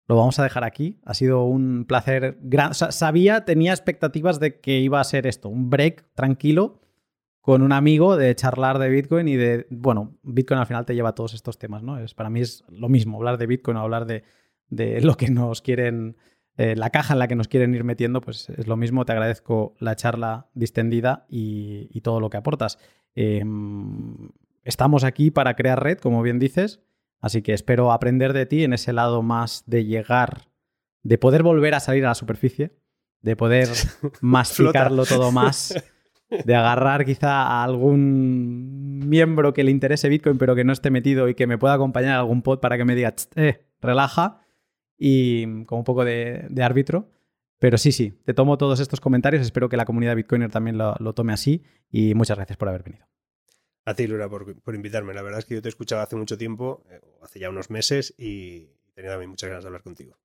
lo vamos a dejar aquí. Ha sido un placer gran. sabía, tenía expectativas de que iba a ser esto, un break tranquilo con un amigo de charlar de Bitcoin y de, bueno, Bitcoin al final te lleva a todos estos temas, ¿no? Es, para mí es lo mismo, hablar de Bitcoin o hablar de, de lo que nos quieren eh, la caja en la que nos quieren ir metiendo, pues es lo mismo. Te agradezco la charla distendida y, todo lo que aportas. Em, estamos aquí para crear red, como bien dices, así que espero aprender de ti en ese lado más de llegar, de poder volver a salir a la superficie, de poder masticarlo todo más, de agarrar quizá a algún miembro que le interese Bitcoin pero que no esté metido y que me pueda acompañar a algún pod para que me diga, eh, relaja y como un poco de, árbitro. Pero sí, sí, te tomo todos estos comentarios. Espero que la comunidad Bitcoiner también lo, tome así. Y muchas gracias por haber venido. A ti, Lura, por, por, invitarme. La verdad es que yo te escuchaba hace mucho tiempo, eh, hace ya unos meses, y tenía también muchas ganas de hablar contigo.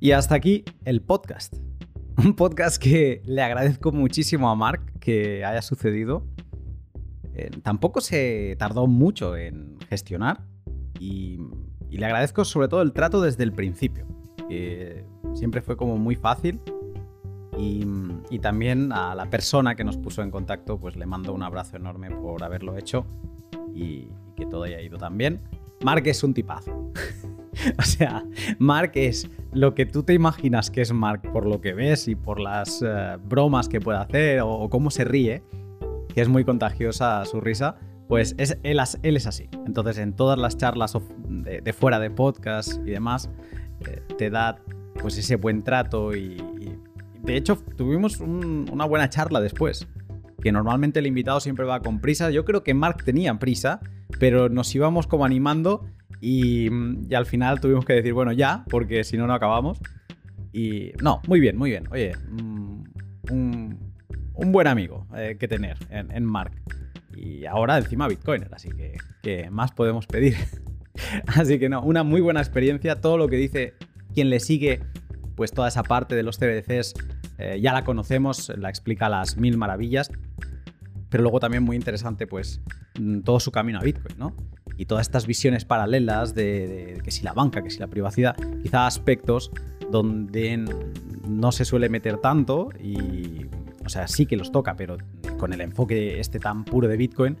Y hasta aquí el podcast. Un podcast que le agradezco muchísimo a Mark que haya sucedido. Eh, tampoco se tardó mucho en gestionar y, le agradezco sobre todo el trato desde el principio, siempre fue como muy fácil. Y, también a la persona que nos puso en contacto, pues le mando un abrazo enorme por haberlo hecho y, y que todo haya ido tan bien. Mark es un tipazo. o sea, Mark es lo que tú te imaginas que es Mark por lo que ves y por las eh, bromas que puede hacer o, cómo se ríe, es muy contagiosa su risa, pues es, él, es así. Entonces, en todas las charlas de, fuera de podcast y demás, eh, te da pues ese buen trato y, de hecho tuvimos una buena charla después. Que normalmente el invitado siempre va con prisa. Yo creo que Mark tenía prisa, pero nos íbamos como animando y, al final tuvimos que decir, bueno, ya, porque si no, no acabamos. Y no, muy bien, muy bien. Oye, mm, un, buen amigo eh, que tener en, Mark. Y ahora encima Bitcoiner, así que, ¿qué más podemos pedir? así que no, una muy buena experiencia. Todo lo que dice quien le sigue, pues toda esa parte de los CBDCs eh, ya la conocemos, la explica las mil maravillas. Pero luego también muy interesante, pues, mm, todo su camino a Bitcoin, ¿no? y todas estas visiones paralelas de, que si la banca, que si la privacidad, quizá aspectos donde no se suele meter tanto y, o sea, sí que los toca, pero con el enfoque este tan puro de Bitcoin.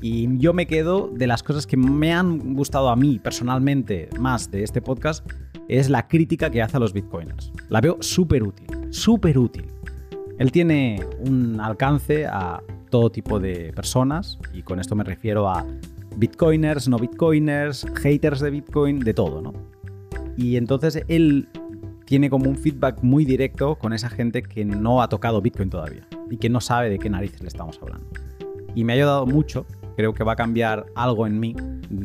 Y yo me quedo de las cosas que me han gustado a mí personalmente más de este podcast, es la crítica que hace a los Bitcoiners. La veo súper útil, súper útil. Él tiene un alcance a todo tipo de personas, y con esto me refiero a bitcoiners, no bitcoiners, haters de Bitcoin, de todo, ¿no? Y entonces él tiene como un feedback muy directo con esa gente que no ha tocado Bitcoin todavía y que no sabe de qué narices le estamos hablando. Y me ha ayudado mucho, creo que va a cambiar algo en mí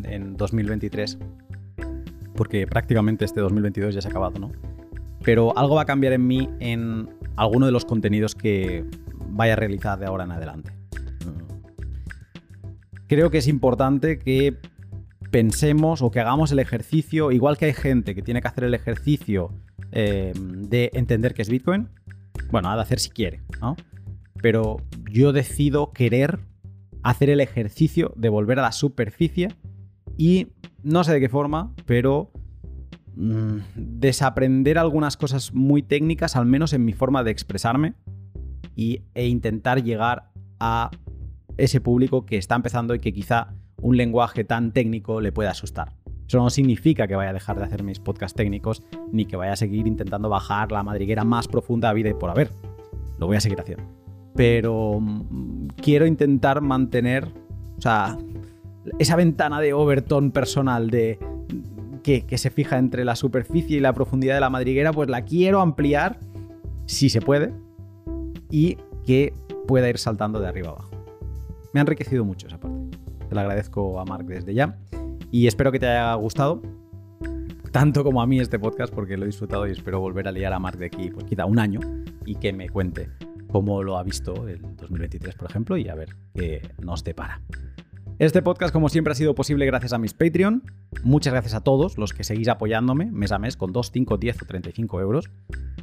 en 2023, porque prácticamente este 2022 ya se ha acabado, ¿no? Pero algo va a cambiar en mí en alguno de los contenidos que vaya a realizar de ahora en adelante creo que es importante que pensemos o que hagamos el ejercicio, igual que hay gente que tiene que hacer el ejercicio eh, de entender qué es Bitcoin, bueno, ha de hacer si quiere, ¿no? Pero yo decido querer hacer el ejercicio de volver a la superficie y no sé de qué forma, pero mm, desaprender algunas cosas muy técnicas, al menos en mi forma de expresarme, y, e intentar llegar a ese público que está empezando y que quizá un lenguaje tan técnico le pueda asustar. Eso no significa que vaya a dejar de hacer mis podcasts técnicos ni que vaya a seguir intentando bajar la madriguera más profunda a vida y por haber. Lo voy a seguir haciendo. Pero mm, quiero intentar mantener, o sea, esa ventana de Overton personal de que, que se fija entre la superficie y la profundidad de la madriguera, pues la quiero ampliar si se puede y que pueda ir saltando de arriba abajo. Me ha enriquecido mucho esa parte. Te lo agradezco a Mark desde ya. Y espero que te haya gustado. Tanto como a mí este podcast, porque lo he disfrutado y espero volver a liar a Mark de aquí, pues quizá un año, y que me cuente cómo lo ha visto el 2023, por ejemplo, y a ver qué nos depara. Este podcast, como siempre, ha sido posible gracias a mis Patreon. Muchas gracias a todos los que seguís apoyándome mes a mes con 2, 5, 10 o 35 euros.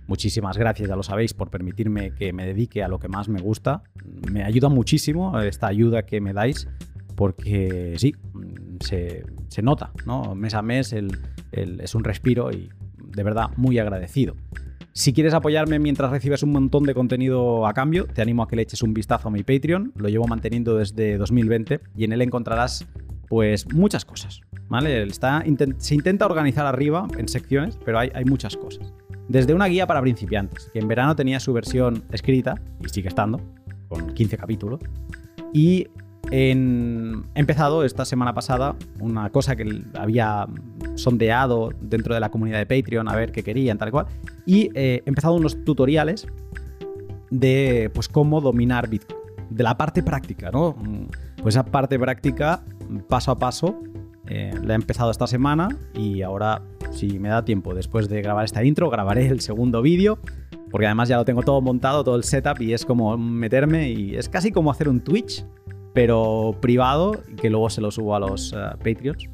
Muchísimas gracias, ya lo sabéis, por permitirme que me dedique a lo que más me gusta. Me ayuda muchísimo esta ayuda que me dais, porque sí, se, nota, ¿no? Mes a mes es un respiro y de verdad muy agradecido. Si quieres apoyarme mientras recibes un montón de contenido a cambio, te animo a que le eches un vistazo a mi Patreon. Lo llevo manteniendo desde 2020 y en él encontrarás pues muchas cosas. ¿vale? Está, se intenta organizar arriba en secciones, pero hay, hay muchas cosas. Desde una guía para principiantes, que en verano tenía su versión escrita, y sigue estando, con 15 capítulos. Y he empezado esta semana pasada una cosa que había sondeado dentro de la comunidad de Patreon a ver qué querían, tal cual. Y eh, he empezado unos tutoriales de pues cómo dominar Bitcoin. De la parte práctica, ¿no? Pues esa parte práctica, paso a paso, eh, la he empezado esta semana y ahora, si me da tiempo, después de grabar esta intro, grabaré el segundo vídeo porque además ya lo tengo todo montado, todo el setup, y es como meterme y es casi como hacer un Twitch, pero privado, que luego se lo subo a los uh, Patreons.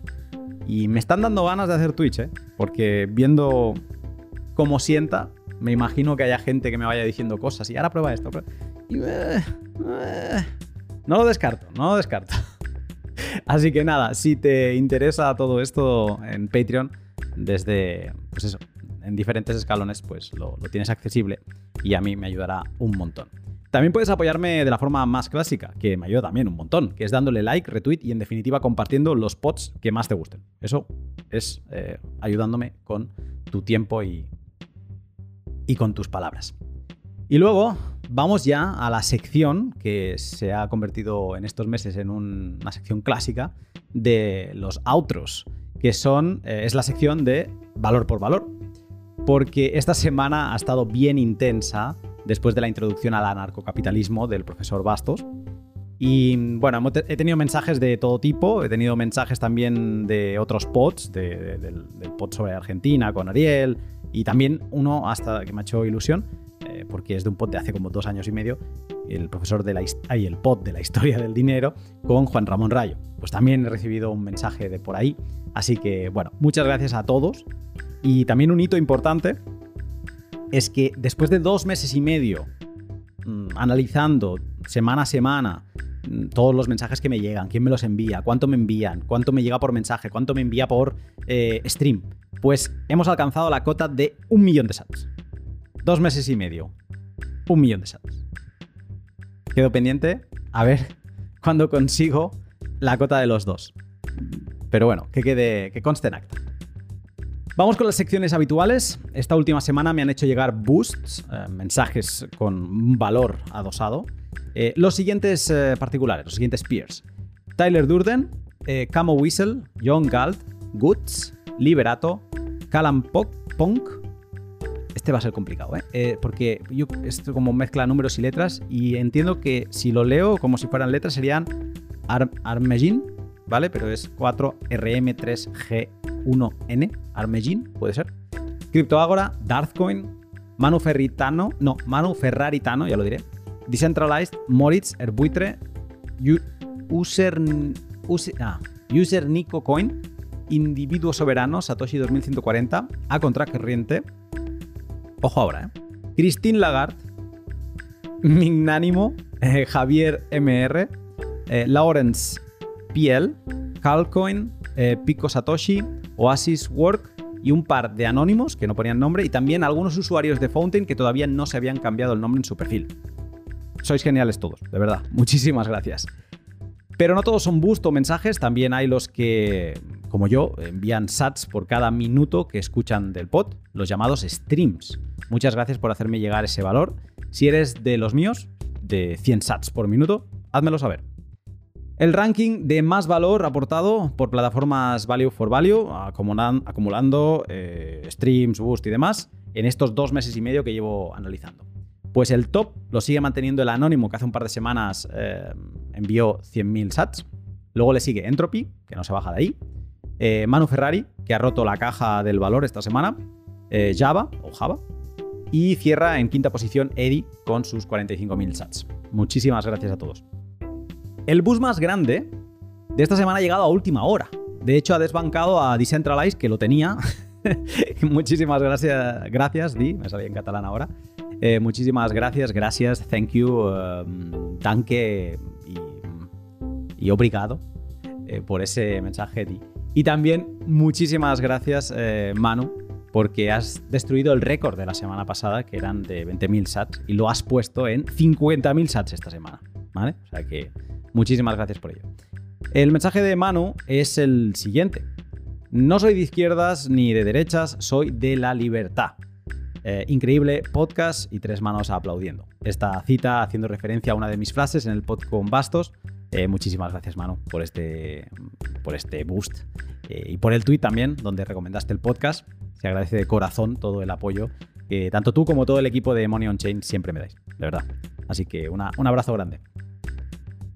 Y me están dando ganas de hacer Twitch, ¿eh? porque viendo cómo sienta, me imagino que haya gente que me vaya diciendo cosas y ahora prueba esto. Y, eh, eh, no lo descarto, no lo descarto. Así que nada, si te interesa todo esto en Patreon, desde, pues eso, en diferentes escalones, pues lo, lo tienes accesible y a mí me ayudará un montón. También puedes apoyarme de la forma más clásica, que me ayuda también un montón, que es dándole like, retweet y en definitiva compartiendo los pods que más te gusten. Eso es eh, ayudándome con tu tiempo y, y con tus palabras. Y luego vamos ya a la sección que se ha convertido en estos meses en un- una sección clásica de los outros, que son, eh, es la sección de valor por valor. Porque esta semana ha estado bien intensa después de la introducción al anarcocapitalismo del profesor Bastos. Y bueno, he tenido mensajes de todo tipo, he tenido mensajes también de otros pods, de- de- del, del pod sobre Argentina con Ariel, y también uno hasta que me ha hecho ilusión, eh, porque es de un pod de hace como dos años y medio, el profesor de la ay, el pod de la historia del dinero con Juan Ramón Rayo. Pues también he recibido un mensaje de por ahí, así que bueno, muchas gracias a todos. Y también un hito importante es que después de dos meses y medio mm, analizando semana a semana mm, todos los mensajes que me llegan, quién me los envía, cuánto me envían, cuánto me llega por mensaje, cuánto me envía por eh, stream, pues hemos alcanzado la cota de un millón de sats. Dos meses y medio. Un millón de sats. Quedo pendiente a ver cuándo consigo la cota de los dos. Pero bueno, que quede, que conste en acta. Vamos con las secciones habituales. Esta última semana me han hecho llegar boosts, eh, mensajes con valor adosado. Eh, los siguientes eh, particulares, los siguientes peers. Tyler Durden, Camo Whistle, John Galt, Goods, Liberato, Pok- Punk. Este va a ser complicado, ¿eh? Porque yo esto como mezcla números y letras y entiendo que si lo leo como si fueran letras serían Ar Armegin, ¿vale? Pero es 4RM3G1N, Armegin, puede ser. CryptoAgora, Darthcoin, Manu Ferritano, no, Manu Ferraritano, ya lo diré. Decentralized, Moritz, Erbuitre, User, User, ah, User Nico Coin, Individuo Soberano, Satoshi 2140, A Contracorriente. Ojo ahora, ¿eh? Christine Lagarde, Mignánimo, eh, Javier MR, eh, Lawrence PL, Calcoin, eh, Pico Satoshi, Oasis Work y un par de anónimos que no ponían nombre y también algunos usuarios de Fountain que todavía no se habían cambiado el nombre en su perfil. Sois geniales todos, de verdad. Muchísimas gracias. Pero no todos son boost o mensajes, también hay los que, como yo, envían sats por cada minuto que escuchan del pod, los llamados streams. Muchas gracias por hacerme llegar ese valor. Si eres de los míos, de 100 sats por minuto, házmelo saber. El ranking de más valor aportado por plataformas Value for Value, acumulan- acumulando eh, streams, boost y demás, en estos dos meses y medio que llevo analizando. Pues el top lo sigue manteniendo el anónimo que hace un par de semanas eh, envió 100.000 sats. Luego le sigue Entropy, que no se baja de ahí. eh, Manu Ferrari, que ha roto la caja del valor esta semana. Java o Java. Y cierra en quinta posición Eddie con sus 45.000 sats. Muchísimas gracias a todos. El bus más grande de esta semana ha llegado a última hora. De hecho, ha desbancado a Decentralize, que lo tenía. muchísimas gracias, gracias, Di, me salía en catalán ahora. Eh, muchísimas gracias, gracias, thank you, um, tanque y, y obrigado eh, por ese mensaje, Di. Y también muchísimas gracias, eh, Manu, porque has destruido el récord de la semana pasada, que eran de 20.000 sats, y lo has puesto en 50.000 sats esta semana. O sea que muchísimas gracias por ello. El mensaje de Manu es el siguiente. No soy de izquierdas ni de derechas, soy de la libertad. Eh, increíble podcast y tres manos aplaudiendo. Esta cita haciendo referencia a una de mis frases en el pod con Bastos. Eh, muchísimas gracias, Manu, por este, por este boost. Eh, y por el tweet también, donde recomendaste el podcast. Se agradece de corazón todo el apoyo que tanto tú como todo el equipo de Money on Chain siempre me dais, de verdad. Así que un abrazo grande.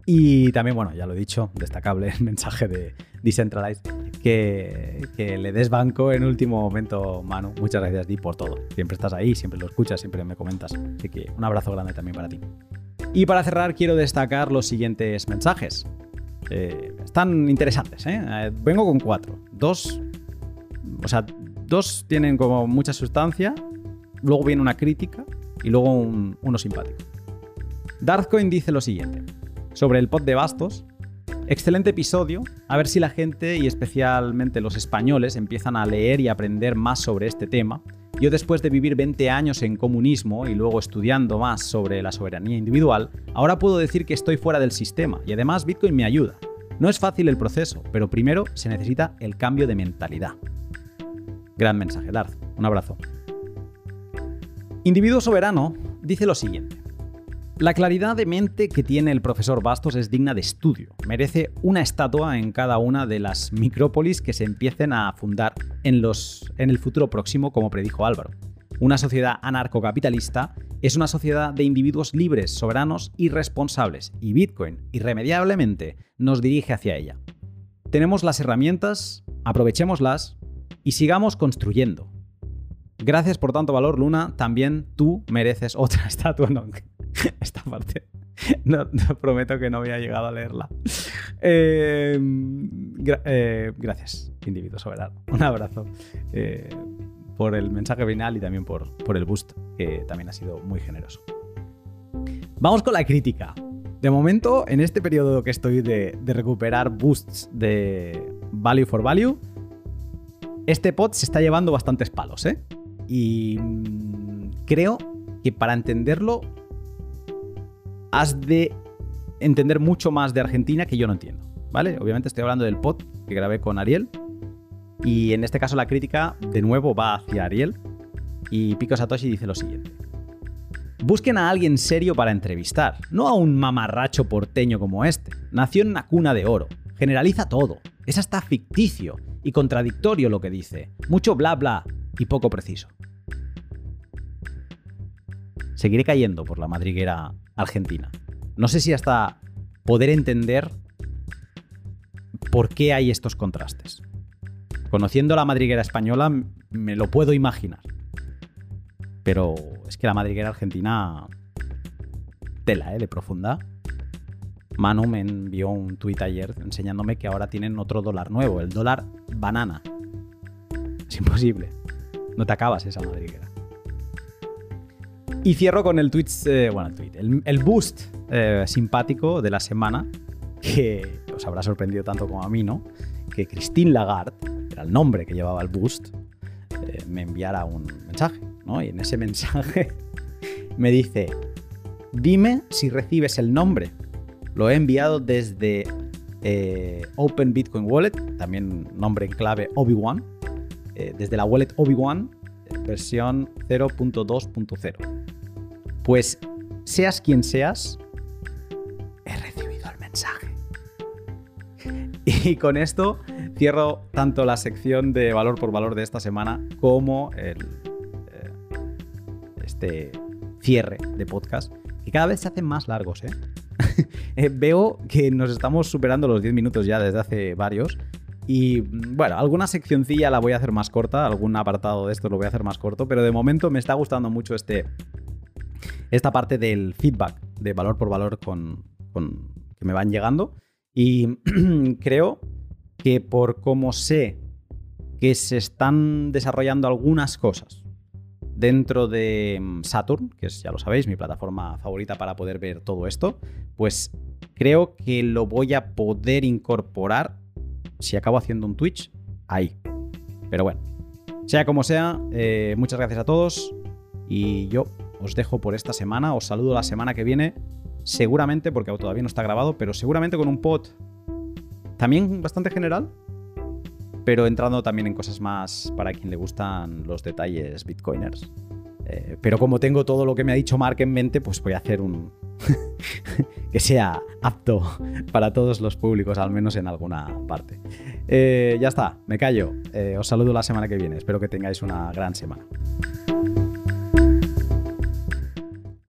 Y también, bueno, ya lo he dicho, destacable el mensaje de Decentralized, que, le des banco en último momento, Manu. Muchas gracias, Di, por todo. Siempre estás ahí, siempre lo escuchas, siempre me comentas. Así que un abrazo grande también para ti. Y para cerrar, quiero destacar los siguientes mensajes. Eh, están interesantes, ¿eh? Eh, Vengo con cuatro. Dos. O sea, dos tienen como mucha sustancia. Luego viene una crítica y luego un- uno simpático. Darthcoin dice lo siguiente. Sobre el pod de Bastos. Excelente episodio. A ver si la gente y especialmente los españoles empiezan a leer y aprender más sobre este tema. Yo después de vivir 20 años en comunismo y luego estudiando más sobre la soberanía individual, ahora puedo decir que estoy fuera del sistema y además Bitcoin me ayuda. No es fácil el proceso, pero primero se necesita el cambio de mentalidad. Gran mensaje, Darth. Un abrazo. Individuo soberano dice lo siguiente. La claridad de mente que tiene el profesor Bastos es digna de estudio. Merece una estatua en cada una de las micrópolis que se empiecen a fundar en, los, en el futuro próximo, como predijo Álvaro. Una sociedad anarcocapitalista es una sociedad de individuos libres, soberanos y responsables, y Bitcoin, irremediablemente, nos dirige hacia ella. Tenemos las herramientas, aprovechémoslas y sigamos construyendo. Gracias por tanto valor, Luna. También tú mereces otra estatua. No, esta parte. No, prometo que no había llegado a leerla. Eh, eh, gracias, individuo soberano. Un abrazo eh, por el mensaje final y también por, por el boost, que también ha sido muy generoso. Vamos con la crítica. De momento, en este periodo que estoy de, de recuperar boosts de Value for Value, este pod se está llevando bastantes palos, ¿eh? Y mm, creo que para entenderlo has de entender mucho más de Argentina que yo no entiendo, ¿vale? Obviamente estoy hablando del pod que grabé con Ariel y en este caso la crítica de nuevo va hacia Ariel y Pico Satoshi dice lo siguiente. Busquen a alguien serio para entrevistar, no a un mamarracho porteño como este. Nació en una cuna de oro, generaliza todo, es hasta ficticio y contradictorio lo que dice, mucho bla bla y poco preciso. Seguiré cayendo por la madriguera argentina. No sé si hasta poder entender por qué hay estos contrastes. Conociendo la madriguera española me lo puedo imaginar. Pero es que la madriguera argentina tela, ¿eh? De profunda. Manu me envió un tuit ayer enseñándome que ahora tienen otro dólar nuevo, el dólar banana. Es imposible. No te acabas esa madriguera. Y cierro con el tweet, eh, bueno, el tweet, el, boost eh, simpático de la semana, que os habrá sorprendido tanto como a mí, ¿no? Que Christine Lagarde, que era el nombre que llevaba el boost, eh, me enviara un mensaje, ¿no? Y en ese mensaje me dice, dime si recibes el nombre. Lo he enviado desde Open Bitcoin Wallet, también nombre en clave Obi-Wan, desde la wallet Obi-Wan, versión 0.2.0. Pues seas quien seas, he recibido el mensaje. Y con esto cierro tanto la sección de valor por valor de esta semana como el, eh, este cierre de podcast, que cada vez se hacen más largos. ¿eh? Eh, veo que nos estamos superando los 10 minutos ya desde hace varios. Y bueno, alguna seccioncilla la voy a hacer más corta, algún apartado de esto lo voy a hacer más corto, pero de momento me está gustando mucho este, esta parte del feedback de valor por valor con, con- que me van llegando. Y creo que por cómo sé que se están desarrollando algunas cosas dentro de mm, Saturn, que es, ya lo sabéis, mi plataforma favorita para poder ver todo esto, pues creo que lo voy a poder incorporar si acabo haciendo un Twitch ahí. Pero bueno, sea como sea, eh, muchas gracias a todos y yo os dejo por esta semana, os saludo la semana que viene, seguramente, porque todavía no está grabado, pero seguramente con un pod también bastante general, pero entrando también en cosas más para quien le gustan los detalles bitcoiners. Eh, pero como tengo todo lo que me ha dicho Mark en mente, pues voy a hacer un que sea apto para todos los públicos, al menos en alguna parte. Eh, ya está, me callo. Eh, os saludo la semana que viene. Espero que tengáis una gran semana.